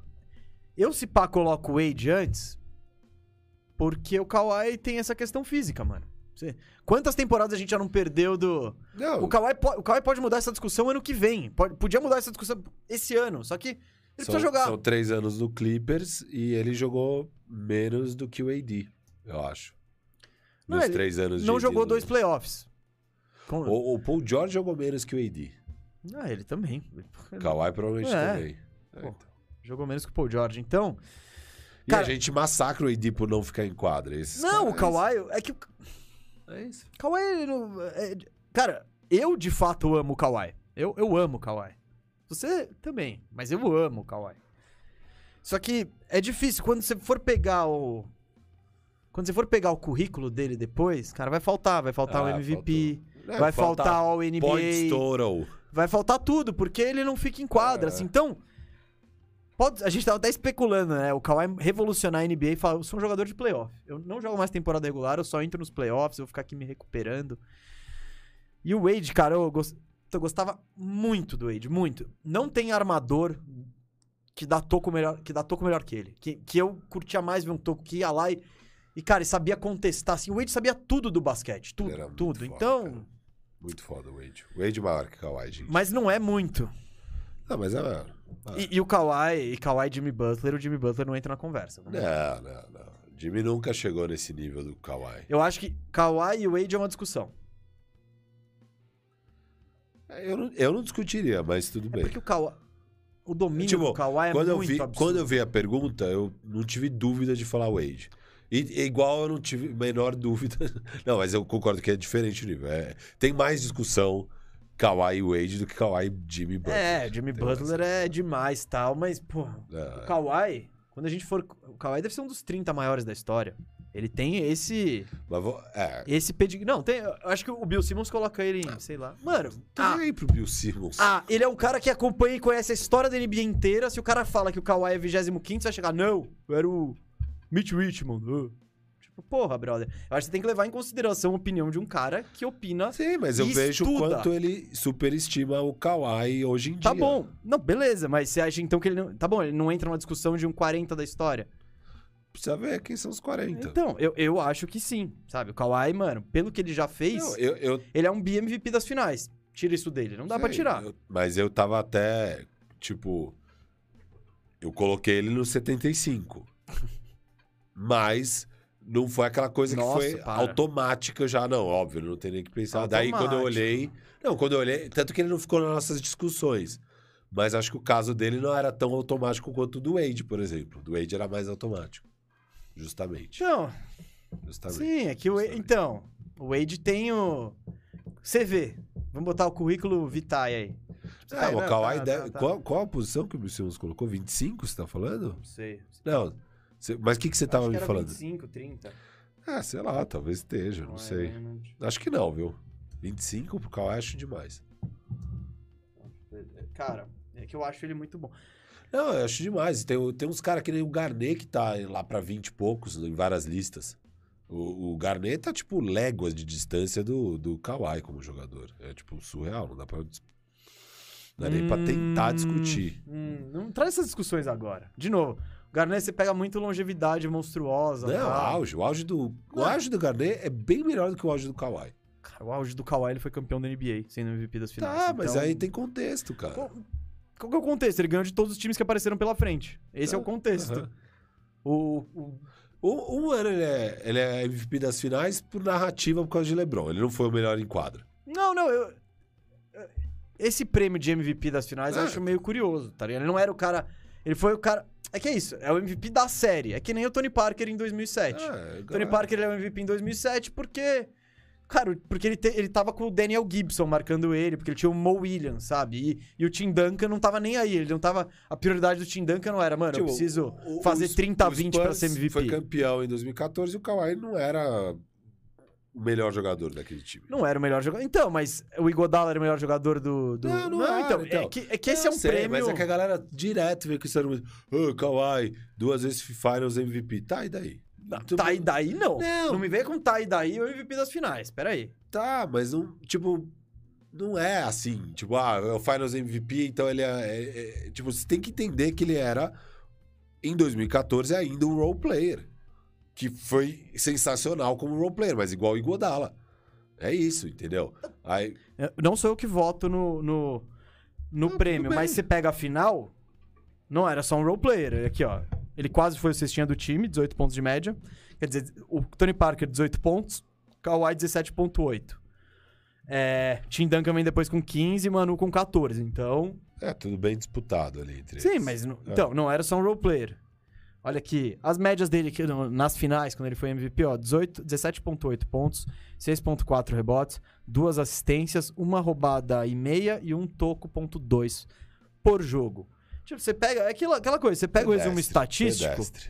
eu se pá coloco o Wade antes, porque o Kawhi tem essa questão física, mano. Você- Quantas temporadas a gente já não perdeu do. Não, O Kawhi, po- o Kawhi pode mudar essa discussão ano que vem. Pode, podia mudar essa discussão esse ano. Só que ele são, precisa jogar. São três anos no Clippers e ele jogou menos do que o AD, eu acho. Não, Nos três anos de Não jogou dois playoffs. Com- O, o Paul George jogou menos que o AD. Ah, ele também. Kawhi provavelmente É. também. É, Pô. então. Jogou menos que o Paul George. Então. E Cara- a gente massacra o AD por não ficar em quadra. Esses Não, o caras- Kawhi. É que o É isso. Kawhi. ele não- é- cara, eu de fato amo o Kawhi. Eu, eu amo o Kawhi. Você também, mas eu amo o Kawhi. Só que é difícil. Quando você for pegar o. Quando você for pegar o currículo dele depois, cara, vai faltar. Vai faltar Ah, o MVP. É, vai falta faltar o NBA. Total. Vai faltar tudo, porque ele não fica em quadra, É. assim. Então, pode, a gente tava até especulando, né? O Kawhi revolucionar a NBA e falar, eu sou um jogador de playoff. Eu não jogo mais temporada regular, eu só entro nos playoffs, eu vou ficar aqui me recuperando. E o Wade, cara, eu, gos- eu gostava muito do Wade, muito. Não tem armador que dá toco melhor que, dá toco melhor que ele. Que, que eu curtia mais ver um toco que ia lá e, e, cara, e sabia contestar. Assim, o Wade sabia tudo do basquete, tudo, Ele era tudo. foda, então, cara. Muito foda o Wade. O Wade maior que o Kawhi, gente. mas não é muito. Não, mas é maior. Ah. E, e o Kawhi, e Kawhi Jimmy Butler, o Jimmy Butler não entra na conversa. né? Não, não, não. Jimmy nunca chegou nesse nível do Kawhi. Eu acho que Kawhi e Wade é uma discussão. Eu não, eu não discutiria, mas tudo É bem. porque o Kawhi, o domínio Tipo, do Kawhi é quando, eu muito vi, absurdo. quando eu vi a pergunta, eu não tive dúvida de falar Wade. E igual eu não tive menor dúvida. Não, mas eu concordo que é diferente o nível. É, tem mais discussão Kawhi Wade do que Kawhi Jimmy Butler. É, Jimmy Tem Butler é demais tal, mas, o É. Kawhi, quando a gente for... O Kawhi deve ser um dos 30 maiores da história. Ele tem esse... Vou, é. Esse pedigree... Não, tem... Eu acho que o Bill Simmons coloca ele em, sei lá... Mano, ah, Caguei pro Bill Simmons. ah, ele é um cara que acompanha e conhece a história da NBA inteira. Se o cara fala que o Kawhi é 25 você vai chegar, não, eu era o Mitch Richmond. ah." Tipo, porra, brother. Eu acho que você tem que levar em consideração a opinião de um cara que opina. Sim, mas eu vejo o quanto ele superestima o Kawhi hoje em Tá dia. bom. Não, beleza, mas você acha então que ele não. Tá bom, ele não entra numa discussão de um 40 da história. Precisa ver quem são os 40. Então, eu, eu acho que sim, sabe? O Kawhi, mano, pelo que ele já fez, Não, eu, eu ele é um BMVP das finais. Tira isso dele, não dá pra sei, tirar. eu- mas eu tava até, tipo... eu coloquei ele no 75. Mas não foi aquela coisa Nossa, que foi para. automática já, não. Óbvio, não tem nem que pensar. Daí quando eu Automático. olhei. Não, quando eu olhei. Tanto que ele não ficou nas nossas discussões. Mas acho que o caso dele não era tão automático quanto o do Wade, por exemplo. O do Wade era mais automático. Justamente. Então, Justamente. sim, é que o Wade, então, o Wade tem o CV. Vamos botar o currículo Vitae aí. É, Tá, o não, Kawhi. tá, tá, tá. Qual, qual a posição que o Simmons colocou? 25, você tá falando? Não sei. Não. Cê- Mas o que, que você tava Acho que me falando? 25, 30. Ah, sei lá, talvez esteja, não é sei. menos. Acho que não, viu? 25 pro Kawhi acho demais. Cara, é que eu acho ele muito bom. Não, eu acho demais. Tem, tem uns caras que nem o Garnet que tá lá pra 20 e poucos em várias listas. O, o Garnet tá, tipo, léguas de distância do, do Kawhi como jogador. É, tipo, surreal. Não dá pra, não dá nem pra tentar Hum, discutir. hum, não traz essas discussões agora. De novo, Garnet você pega muito longevidade monstruosa. Não, o tal. auge. O auge do, o auge do Garnet é bem melhor do que o auge do Kawhi. Cara, o auge do Kawhi ele foi campeão da NBA, sendo MVP das finais. Tá, mas Então, aí tem contexto, cara. Qual, qual é o contexto? Ele ganhou de todos os times que apareceram pela frente. Esse é o Ah, contexto. aham. O, o- Um, um ano ele é, ele é MVP das finais por narrativa por causa de LeBron. Ele não foi o melhor em quadra. Não, não, eu. Esse prêmio de MVP das finais eu É. acho meio curioso, tá ligado? Ele não era o cara. Ele foi o cara. É que é isso, é o MVP da série. É que nem o Tony Parker em 2007. É, Tony galera- Parker ele é o MVP em 2007 porque. Cara, porque ele, te- ele tava com o Daniel Gibson marcando ele, porque ele tinha o Mo Williams, sabe? E, e o Tim Duncan não tava nem aí. Ele não tava. A prioridade do Tim Duncan não era, mano, eu Tipo, preciso o- fazer o- 30 a o 20 pra ser MVP. Foi campeão em 2014 e o Kawhi não era o melhor jogador daquele time. Não era o melhor jogador. Então, mas o Iguodala era o melhor jogador do. do... Não, não era, então, então. É que, é que esse é um sei, prêmio. Mas é que a galera direto vem com esse argumento. Ô, Kawhi, duas vezes Finals MVP. Tá, e daí? Tipo, Tá e daí, não. Não. Não me venha com tá e daí o MVP das finais. Pera aí. Tá, mas não, tipo, não é assim. Tipo, ah, é o Finals MVP, então ele é, é- é- Tipo, você tem que entender que ele era, em 2014, ainda um role player. Que foi sensacional como role player, mas igual o Iguodala. É isso, entendeu? Aí, É, Não sou eu que voto no, no, no Não, prêmio, mas você pega a final, não era só um role player. Aqui, ó. Ele quase foi o cestinha do time, 18 pontos de média. Quer dizer, o Tony Parker, 18 pontos. Kawhi, 17,8. É, Tim Duncan vem depois com 15 e Manu com 14. Então, é tudo bem disputado ali entre Sim, eles. mas não- É. então, não era só um role player. Olha aqui, as médias dele nas finais, quando ele foi MVP, ó, 18, 17.8 pontos, 6.4 rebotes, duas assistências, uma roubada e meia e um toco ponto dois por jogo. Tipo, você pega, é aquela, aquela coisa, você pega o resumo Pedestre, estatístico, pedestre.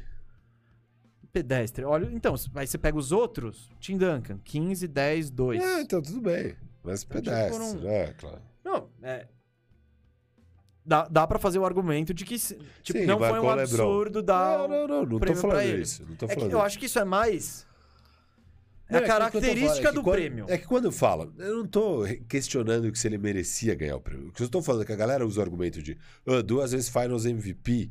pedestre. Olha, então, aí você pega os outros, Tim Duncan, 15, 10, 2. É, então tudo bem. Mas Então, tipo, pedestre, né? Claro. Não, é. Dá, dá pra fazer o argumento de que tipo, Sim, não foi um absurdo dar. Não, não, não, não tô falando isso. Não tô É que falando eu acho que isso é mais. É Não, a que eu tô característica falando é do quando- prêmio. É que quando fala, eu não tô re- questionando que se ele merecia ganhar o prêmio. O que eu estou falando é que a galera usa o argumento de "Ah, duas vezes Finals MVP,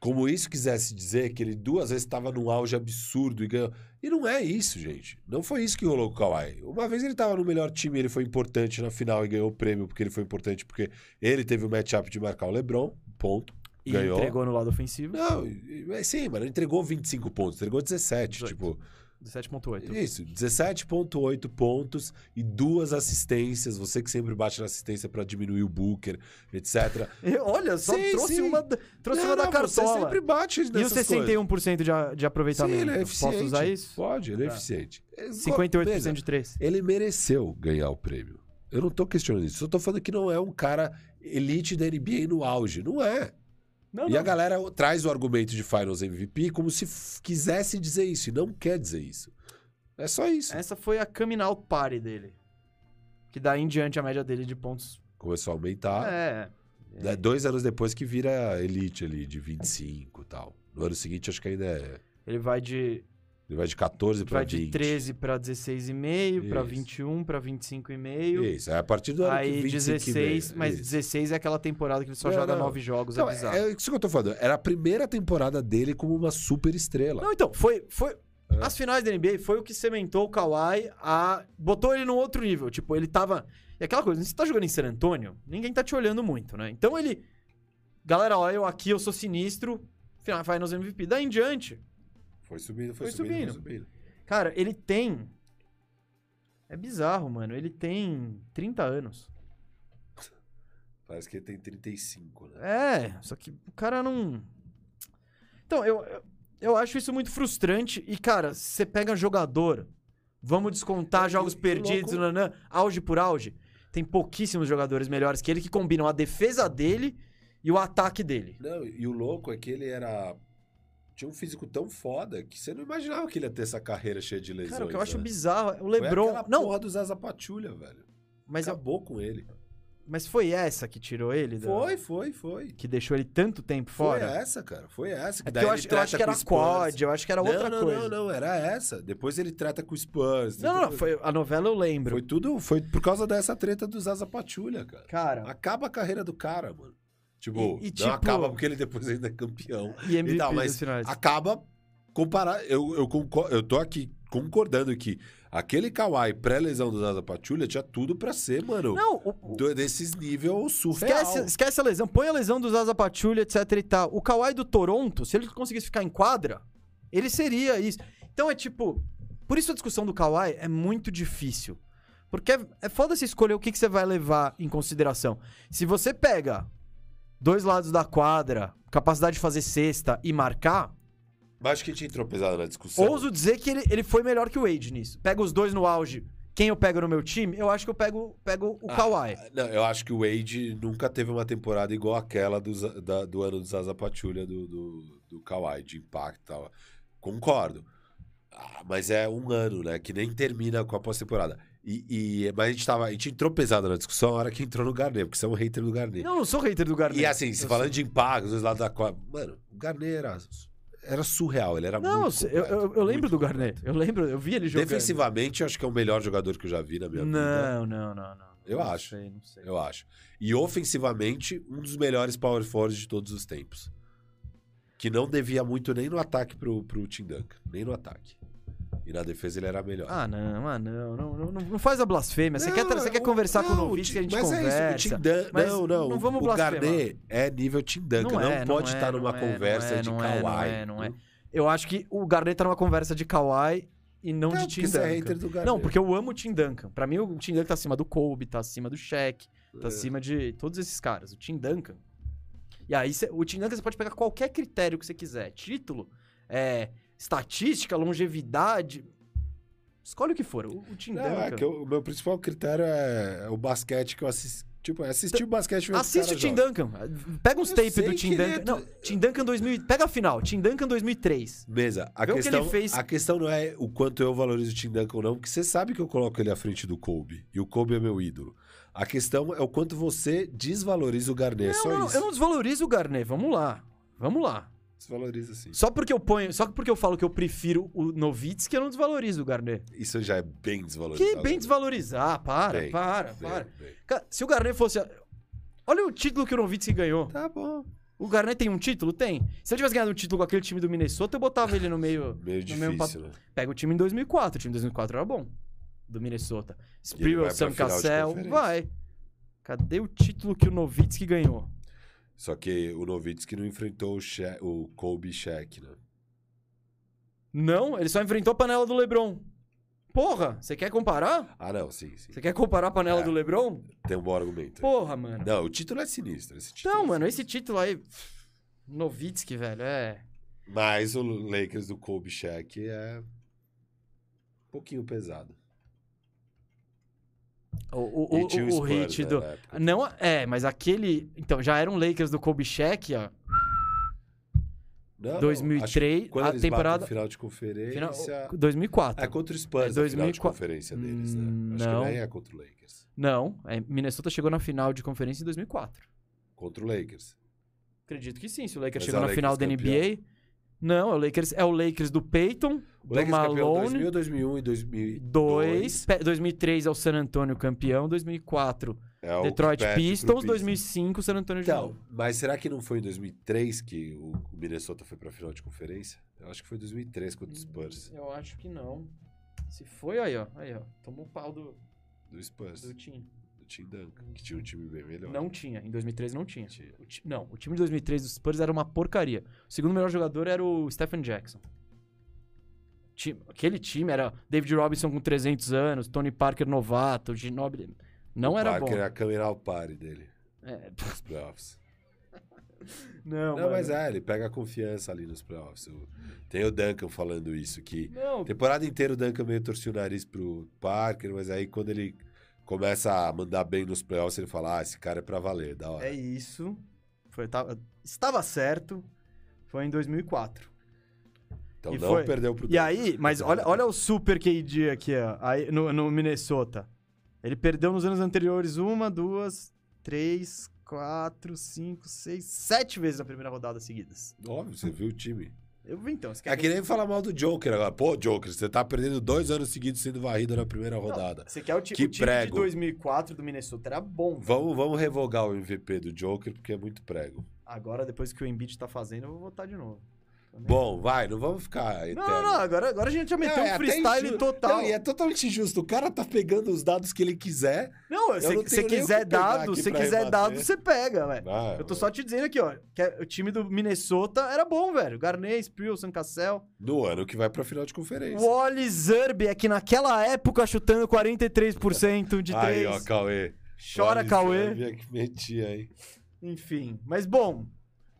como isso quisesse dizer que ele duas vezes estava num auge absurdo e ganhou. E não é isso, gente. Não foi isso que rolou com o Kawhi. Uma vez ele estava no melhor time, ele foi importante na final e ganhou o prêmio porque ele foi importante porque ele teve o matchup de marcar o LeBron, ponto. E ganhou. entregou no lado ofensivo. Não, sim, mas não entregou 25 pontos, entregou 17, 18. tipo... 17.8. Isso, 17,8 pontos e duas assistências. Você que sempre bate na assistência pra diminuir o Booker, etc. Olha, só Sim, trouxe sim. uma, trouxe Não, uma da não, Você cartola. sempre bate E o nessas coisas. 61% de, de Sim, aproveitamento? ele é eficiente. Posso usar isso? Pode, ele é Tá. eficiente. É, 58% beleza. de 3. Ele mereceu ganhar o prêmio. Eu não tô questionando isso. Só tô falando que não é um cara elite da NBA no auge. Não é. Não, E não. a galera traz o argumento de Finals MVP como se quisesse dizer isso. E não quer dizer isso. É só isso. Essa foi a coming out party dele. Que daí em diante a média dele de pontos. Começou a aumentar. É. É, Dois anos depois que vira elite ali, de 25 e tal. No ano seguinte, acho que ainda é. Ele vai de, Ele vai de 14 para vai 20. de 13 pra 16,5, pra Isso. 21, pra 25,5. Isso, é a partir do ano que Aí 25 e 16, meio. mas Isso. 16 é aquela temporada que ele só Não, joga não. 9 jogos, Então, é bizarro. é isso que eu tô falando. Era a primeira temporada dele como uma super estrela. Não, então, foi. foi É. As finais da NBA foi o que cementou o Kawhi a. botou ele num outro nível. Tipo, ele tava. E aquela coisa, você tá jogando em San Antônio, ninguém tá te olhando muito, né? Então ele galera, ó, eu aqui, eu sou sinistro, final- Finals MVP. Daí em diante, Foi subindo, foi, Foi subindo, subindo. foi subindo. cara, ele tem... É bizarro, mano. Ele tem 30 anos. Parece que ele tem 35, né? É, só que o cara não. Então, eu, eu, eu acho isso muito frustrante. E, cara, você pega jogador, vamos descontar É, jogos e perdidos, louco- nanã, auge por auge. Tem pouquíssimos jogadores melhores que ele que combinam a defesa dele e o ataque dele. Não, e o louco é que ele era. Tinha um físico tão foda que você não imaginava que ele ia ter essa carreira cheia de lesões. Cara, o que eu acho né? bizarro é o Foi Lebron. aquela Não, porra do Zaza Pachulia, velho. mas, eu- Acabou com ele. mas foi essa que tirou ele? da- Foi, foi, foi. Que deixou ele tanto tempo Foi fora? essa, cara. Foi essa. Que É daí eu ele acho, eu acho que era quad, eu acho que era não, outra não, coisa. Não, não, era essa. Depois ele trata com o Spurs. Não, não, Foi, foi, a novela eu lembro. foi tudo. Foi por causa dessa treta do Zaza Pachulia, cara. Cara, Acaba a carreira do cara, mano. Tipo, E- e, não tipo- acaba porque ele depois ainda é campeão. e MVP e tal, mas finais. acaba comparar. Eu, eu, eu tô aqui concordando que aquele Kawhi pré-lesão do Zaza Pachulia tinha tudo pra ser, mano, Não, o- do- desses nível surreal. Esquece, esquece a lesão, põe a lesão do Zaza Pachulia, etc e tal. O Kawhi do Toronto, se ele conseguisse ficar em quadra, ele seria isso. Então é tipo, por isso a discussão do Kawhi é muito difícil. Porque é, é foda você escolher o que, que você vai levar em consideração. Se você pega dois lados da quadra, capacidade de fazer cesta e marcar, Mas acho que a gente entrou pesado na discussão. ouso dizer que ele, ele foi melhor que o Wade nisso. Pega os dois no auge. Quem eu pego no meu time, eu acho que eu pego, pego o Ah, Kawhi. Não, eu acho que o Wade nunca teve uma temporada igual aquela do, da- do ano do Zaza Pachulia, do, do, do Kawhi, de impacto e tal. Concordo. Ah, mas é um ano, né? Que nem termina com a pós-temporada. E, e- mas a gente, tava, a gente entrou pesado na discussão na hora que entrou no Garnet, porque você é um hater do Garnet. Não, eu não sou hater do Garnett. E assim, se Eu falando de impacto, os dois lados da quadra. Mano, o Garnet era, era surreal, ele era Não, muito. eu, eu- completo, eu lembro do. Garnet. Eu lembro, eu vi ele jogando. Defensivamente, eu acho que é o melhor jogador que eu já vi na minha vida. Não, não, não, não. Eu Não acho. sei, não sei. Eu acho. E ofensivamente, um dos melhores power forwards de todos os tempos. Que não devia muito nem no ataque pro, pro Tim Duncan. Nem no ataque. E na defesa ele era melhor. Ah, não, ah, não, não, não, não faz a blasfêmia. Você Não, quer, você quer conversar com o não, Novitz que a gente mas conversa. É isso, o Tim Dun- mas não, não. não vamos o. Garnet é nível Tim Duncan. Não, é, pode é, estar numa não é, conversa não é, de não Kawhi. é, não é, não é. Eu acho que o Garnet tá numa conversa de Kawhi e não, Não, de Tim é Duncan. Garnet. Não, porque eu amo o Tim Duncan. Pra mim, o Tim Duncan tá acima do Kobe, tá acima do Shaq, tá É. acima de todos esses caras. O Tim Duncan. E aí, cê- o Tim Duncan você pode pegar qualquer critério que você quiser. Título, é, estatística, longevidade. Escolhe o que for. O, o Tim Não, Duncan. é que eu- o meu principal critério é o basquete que eu assisti. Tipo, é assistir o basquete que Assiste o Tim joga. Duncan. Pega uns Eu tapes sei do que Tim Duncan. é Não, do- Tim Duncan 2000. Pega a final. Tim Duncan 2003. Beleza. A Vê que questão, ele fez. a questão não é o quanto eu valorizo o Tim Duncan ou não, porque você sabe que eu coloco ele à frente do Kobe. E o Kobe é meu ídolo. A questão é o quanto você desvaloriza o Garnet. é Não, só não, isso. eu não desvalorizo o Garnet. Vamos lá. Vamos lá. Desvaloriza sim. Só porque eu ponho. Só porque eu falo que eu prefiro o Novitz que eu não desvalorizo o Garnet. Isso já é bem desvalorizado. Que bem desvalorizar. Para, Bem, para, Bem, para. bem. Cara, se o Garnet fosse. Olha o título que o Novitz ganhou. Tá bom. O Garnet tem um título? Tem. Se ele tivesse ganhado um título com aquele time do Minnesota, eu botava ele no meio. Meio no difícil, né? Pega o time em 2004. O time em 2004 era bom. Do Minnesota. Sprewell, Sam Cassell. Vai. Cadê o título que o Novitz ganhou? Só que o Novitsky não enfrentou o, o Kobe Shaq, né? Não, ele só enfrentou a panela do LeBron. Porra, você quer comparar? Ah, não, sim, sim. Você quer comparar a panela É. do LeBron? Tem um bom argumento. Porra, mano. Não, o título é sinistro. Esse título Então, é mano, sinistro. esse título aí. Novitsky, velho, é. Mas o Lakers do Kobe Shaq é um pouquinho pesado. O, o, o, o, hit do. Não, é, mas aquele. Então, já era um Lakers do Kobe Shaq, ó. Não, não, 2003, acho que quando a batem temporada- final de Final, conferência... 2004. É contra o Spurs, É, a final de 2004. conferência deles, né? Acho não. que nem é contra o Lakers. Não, é, Minnesota chegou na final de conferência em 2004. Contra o Lakers. Acredito que sim. Se o Lakers Mas chegou é na final da Lakers NBA. Não, é o Lakers, é o Lakers do Peyton, O do Lakers Malone. 2000, 2001 e 2002. 2, 2003 é o San Antonio campeão, 2004 É o Detroit Pistons, Pistons. 2005 San Antonio de Então, novo. mas será que não foi em 2003 que o Minnesota foi pra final de conferência? Eu acho que foi 2003 contra o Spurs. Eu acho que não. Se foi aí, ó, aí, ó, tomou o pau do, Do Spurs. do time. Tim Duncan, que tinha um time bem melhor. Não tinha, em 2013 não tinha. Tinha. O ti- não, o time de 2003 dos Spurs era uma porcaria. O segundo melhor jogador era o Stephen Jackson. Ti- aquele time era David Robinson com 300 anos, Tony Parker novato, Ginobili. Não O era Parker bom. era a câmera ao pare dele, É, nos playoffs. não, Não, mas é, ele pega a confiança ali nos playoffs. Tem o Duncan falando isso, que Não, temporada inteira o Duncan meio torcia o nariz pro Parker, mas aí quando ele começa a mandar bem nos playoffs, ele fala, ah, esse cara é pra valer, da hora. é isso. Foi, tava- estava certo. Foi em 2004. Então e não foi- perdeu pro E aí, mas olha, olha o super KD aqui, ó, aí, no, no Minnesota. Ele perdeu nos anos anteriores uma, duas, três, quatro, cinco, seis, sete vezes na primeira rodada seguidas. Óbvio, você viu o time. Eu vi então. Você É que nem falar mal do Joker agora. Pô, Joker, você tá perdendo dois anos seguidos sendo varrido na primeira rodada. Você quer o, ti- Que o time prego. de 2004 do Minnesota era bom. Vamos, vamos revogar o MVP do Joker, porque é muito prego. Agora, depois que o Embiid tá fazendo, eu vou votar de novo. Também. Bom, vai, não vamos ficar eterno. Não, não, não. Agora, agora a gente já meteu Não, um é freestyle total. Não, e é totalmente injusto. O cara tá pegando os dados que ele quiser. Não, Eu se você quiser que pegar dado, aqui se quiser rebater. dado, você pega, velho. Ah, Eu tô só te dizendo aqui, ó, que é- o time do Minnesota era bom, velho. Garnett, Sprill, Sam Cassell. No ano que vai pra final de conferência. Wally Zerbe é que naquela época chutando 43% de Aí, três. ó, Cauê. Chora, Olha, Cauê. sabia que metia, hein? Enfim, mas bom.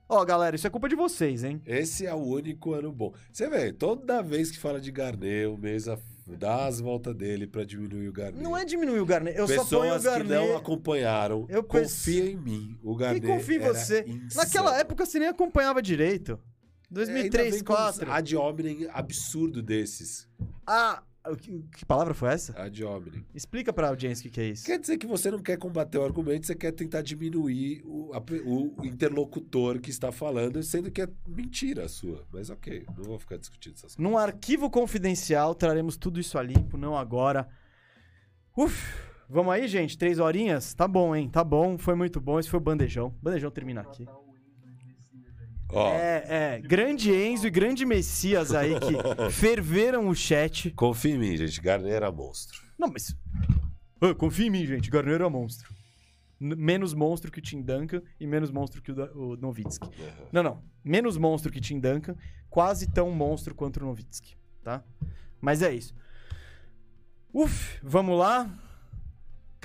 Ó, galera, isso é culpa de vocês, hein? Esse é o único ano bom. Você vê, toda vez que fala de Garnet, o Mesa dá as voltas dele pra diminuir o Garnet. Não é diminuir o Garnett, eu só ponho o Pessoas que não acompanharam, Eu confia em mim. O Garnet Quem confia em você? insano. Naquela época você nem acompanhava direito. É, ainda 2003, vem com 2004. Ad hominem absurdo desses. Ah, que, que palavra foi essa? Ad hominem. Explica pra audiência o que, que é isso. Quer dizer que você não quer combater o argumento, você quer tentar diminuir o, a o interlocutor que está falando, sendo que é mentira a sua. Mas ok, não vou ficar discutindo essas coisas. Num arquivo confidencial, traremos tudo isso a limpo, não agora. Uf, vamos aí, gente? Três horinhas? Tá bom, hein? Tá bom, foi muito bom. Esse foi o bandejão. Bandejão termina aqui. Ó, É, é. Grande Enzo e grande Messias aí que ferveram o chat. confia em mim, gente. Garnet era monstro. Não, mas. Ah, confia em mim, gente. Garneiro é monstro. N- menos monstro que o Tim Duncan e menos monstro que o, Da- o Nowitzki. Não, não. Menos monstro que Tim Duncan, quase tão monstro quanto o Nowitzki, tá? Mas é isso. Uf, vamos lá.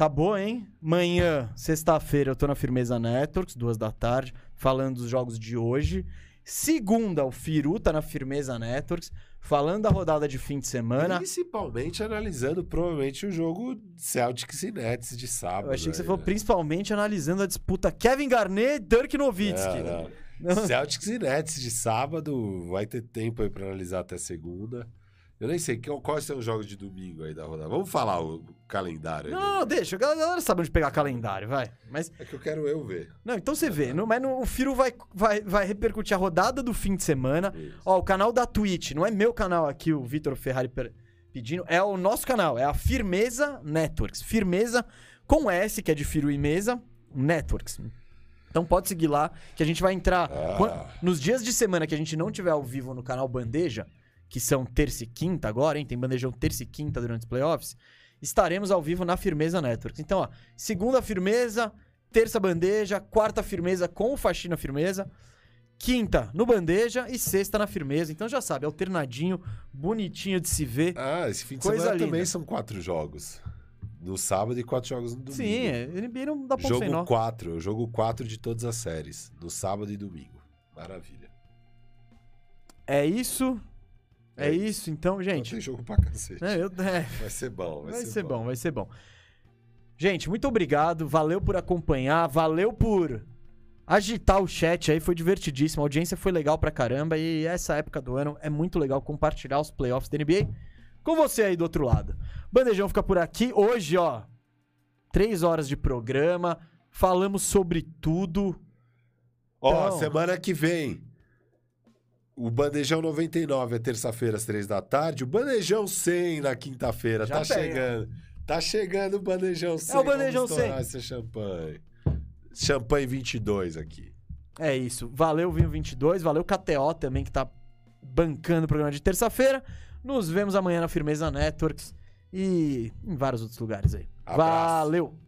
Acabou, hein? Manhã, sexta-feira, eu tô na Firmeza Networks, duas da tarde, falando dos jogos de hoje. Segunda, o Firu tá na Firmeza Networks, falando da rodada de fim de semana. Principalmente analisando provavelmente o jogo Celtics e Nets de sábado. Eu achei que você aí, falou né? principalmente analisando a disputa Kevin Garnett e Dirk Nowitzki. Não, Não. não. Celtics e Nets de sábado, vai ter tempo aí pra analisar até segunda. Eu nem sei qual- quais são os jogos de domingo aí da rodada. Vamos falar o calendário aí. Não, não, não, deixa. A galera sabe onde pegar calendário, vai. Mas, É que eu quero eu ver. não, então você vê. No, mas no, o Firo vai, vai, vai repercutir a rodada do fim de semana. Isso. Ó, o canal da Twitch, não é meu canal aqui, o Vitor Ferrari pedindo, é o nosso canal, é a Firmeza Networks. Firmeza com S, que é de Firo e Mesa, Networks. Então pode seguir lá, que a gente vai entrar. Ah. Nos dias de semana que a gente não tiver ao vivo no canal Bandeja, que são terça e quinta agora, hein? Tem bandejão terça e quinta durante os playoffs. Estaremos ao vivo na Firmeza Networks. Então, ó, segunda firmeza, terça bandeja, quarta firmeza com o faxina firmeza, quinta no bandeja e sexta na firmeza. Então já sabe, alternadinho, bonitinho de se ver. Ah, esse fim de Coisa semana também linda. são quatro jogos. No sábado e quatro jogos no domingo. Sim, é, NBA não dá ponto sem nó. Jogo 4, jogo 4 de todas as séries, no sábado e domingo. Maravilha. É isso. É, É isso, então, Então gente. tem jogo pra cacete. É, eu- é, Vai ser bom, vai, Vai ser bom, vai ser bom. Gente, muito obrigado. Valeu por acompanhar. Valeu por agitar o chat aí. Foi divertidíssimo. A audiência foi legal pra caramba. E essa época do ano é muito legal compartilhar os playoffs da NBA com você aí do outro lado. Bandejão fica por aqui. Hoje, ó, três horas de programa. Falamos sobre tudo. Ó, Então- semana que vem, o Bandejão 99 é terça-feira às três da tarde. O Bandejão 100 na quinta-feira. Tá pega. chegando. Tá chegando o Bandejão 100. É o Bandejão Vamos estourar esse champanhe. Champanhe 22 aqui. É isso. Valeu, Vinho 22. Valeu, KTO também, que tá bancando o programa de terça-feira. Nos vemos amanhã na Firmeza Networks e em vários outros lugares aí. Abraço. Valeu!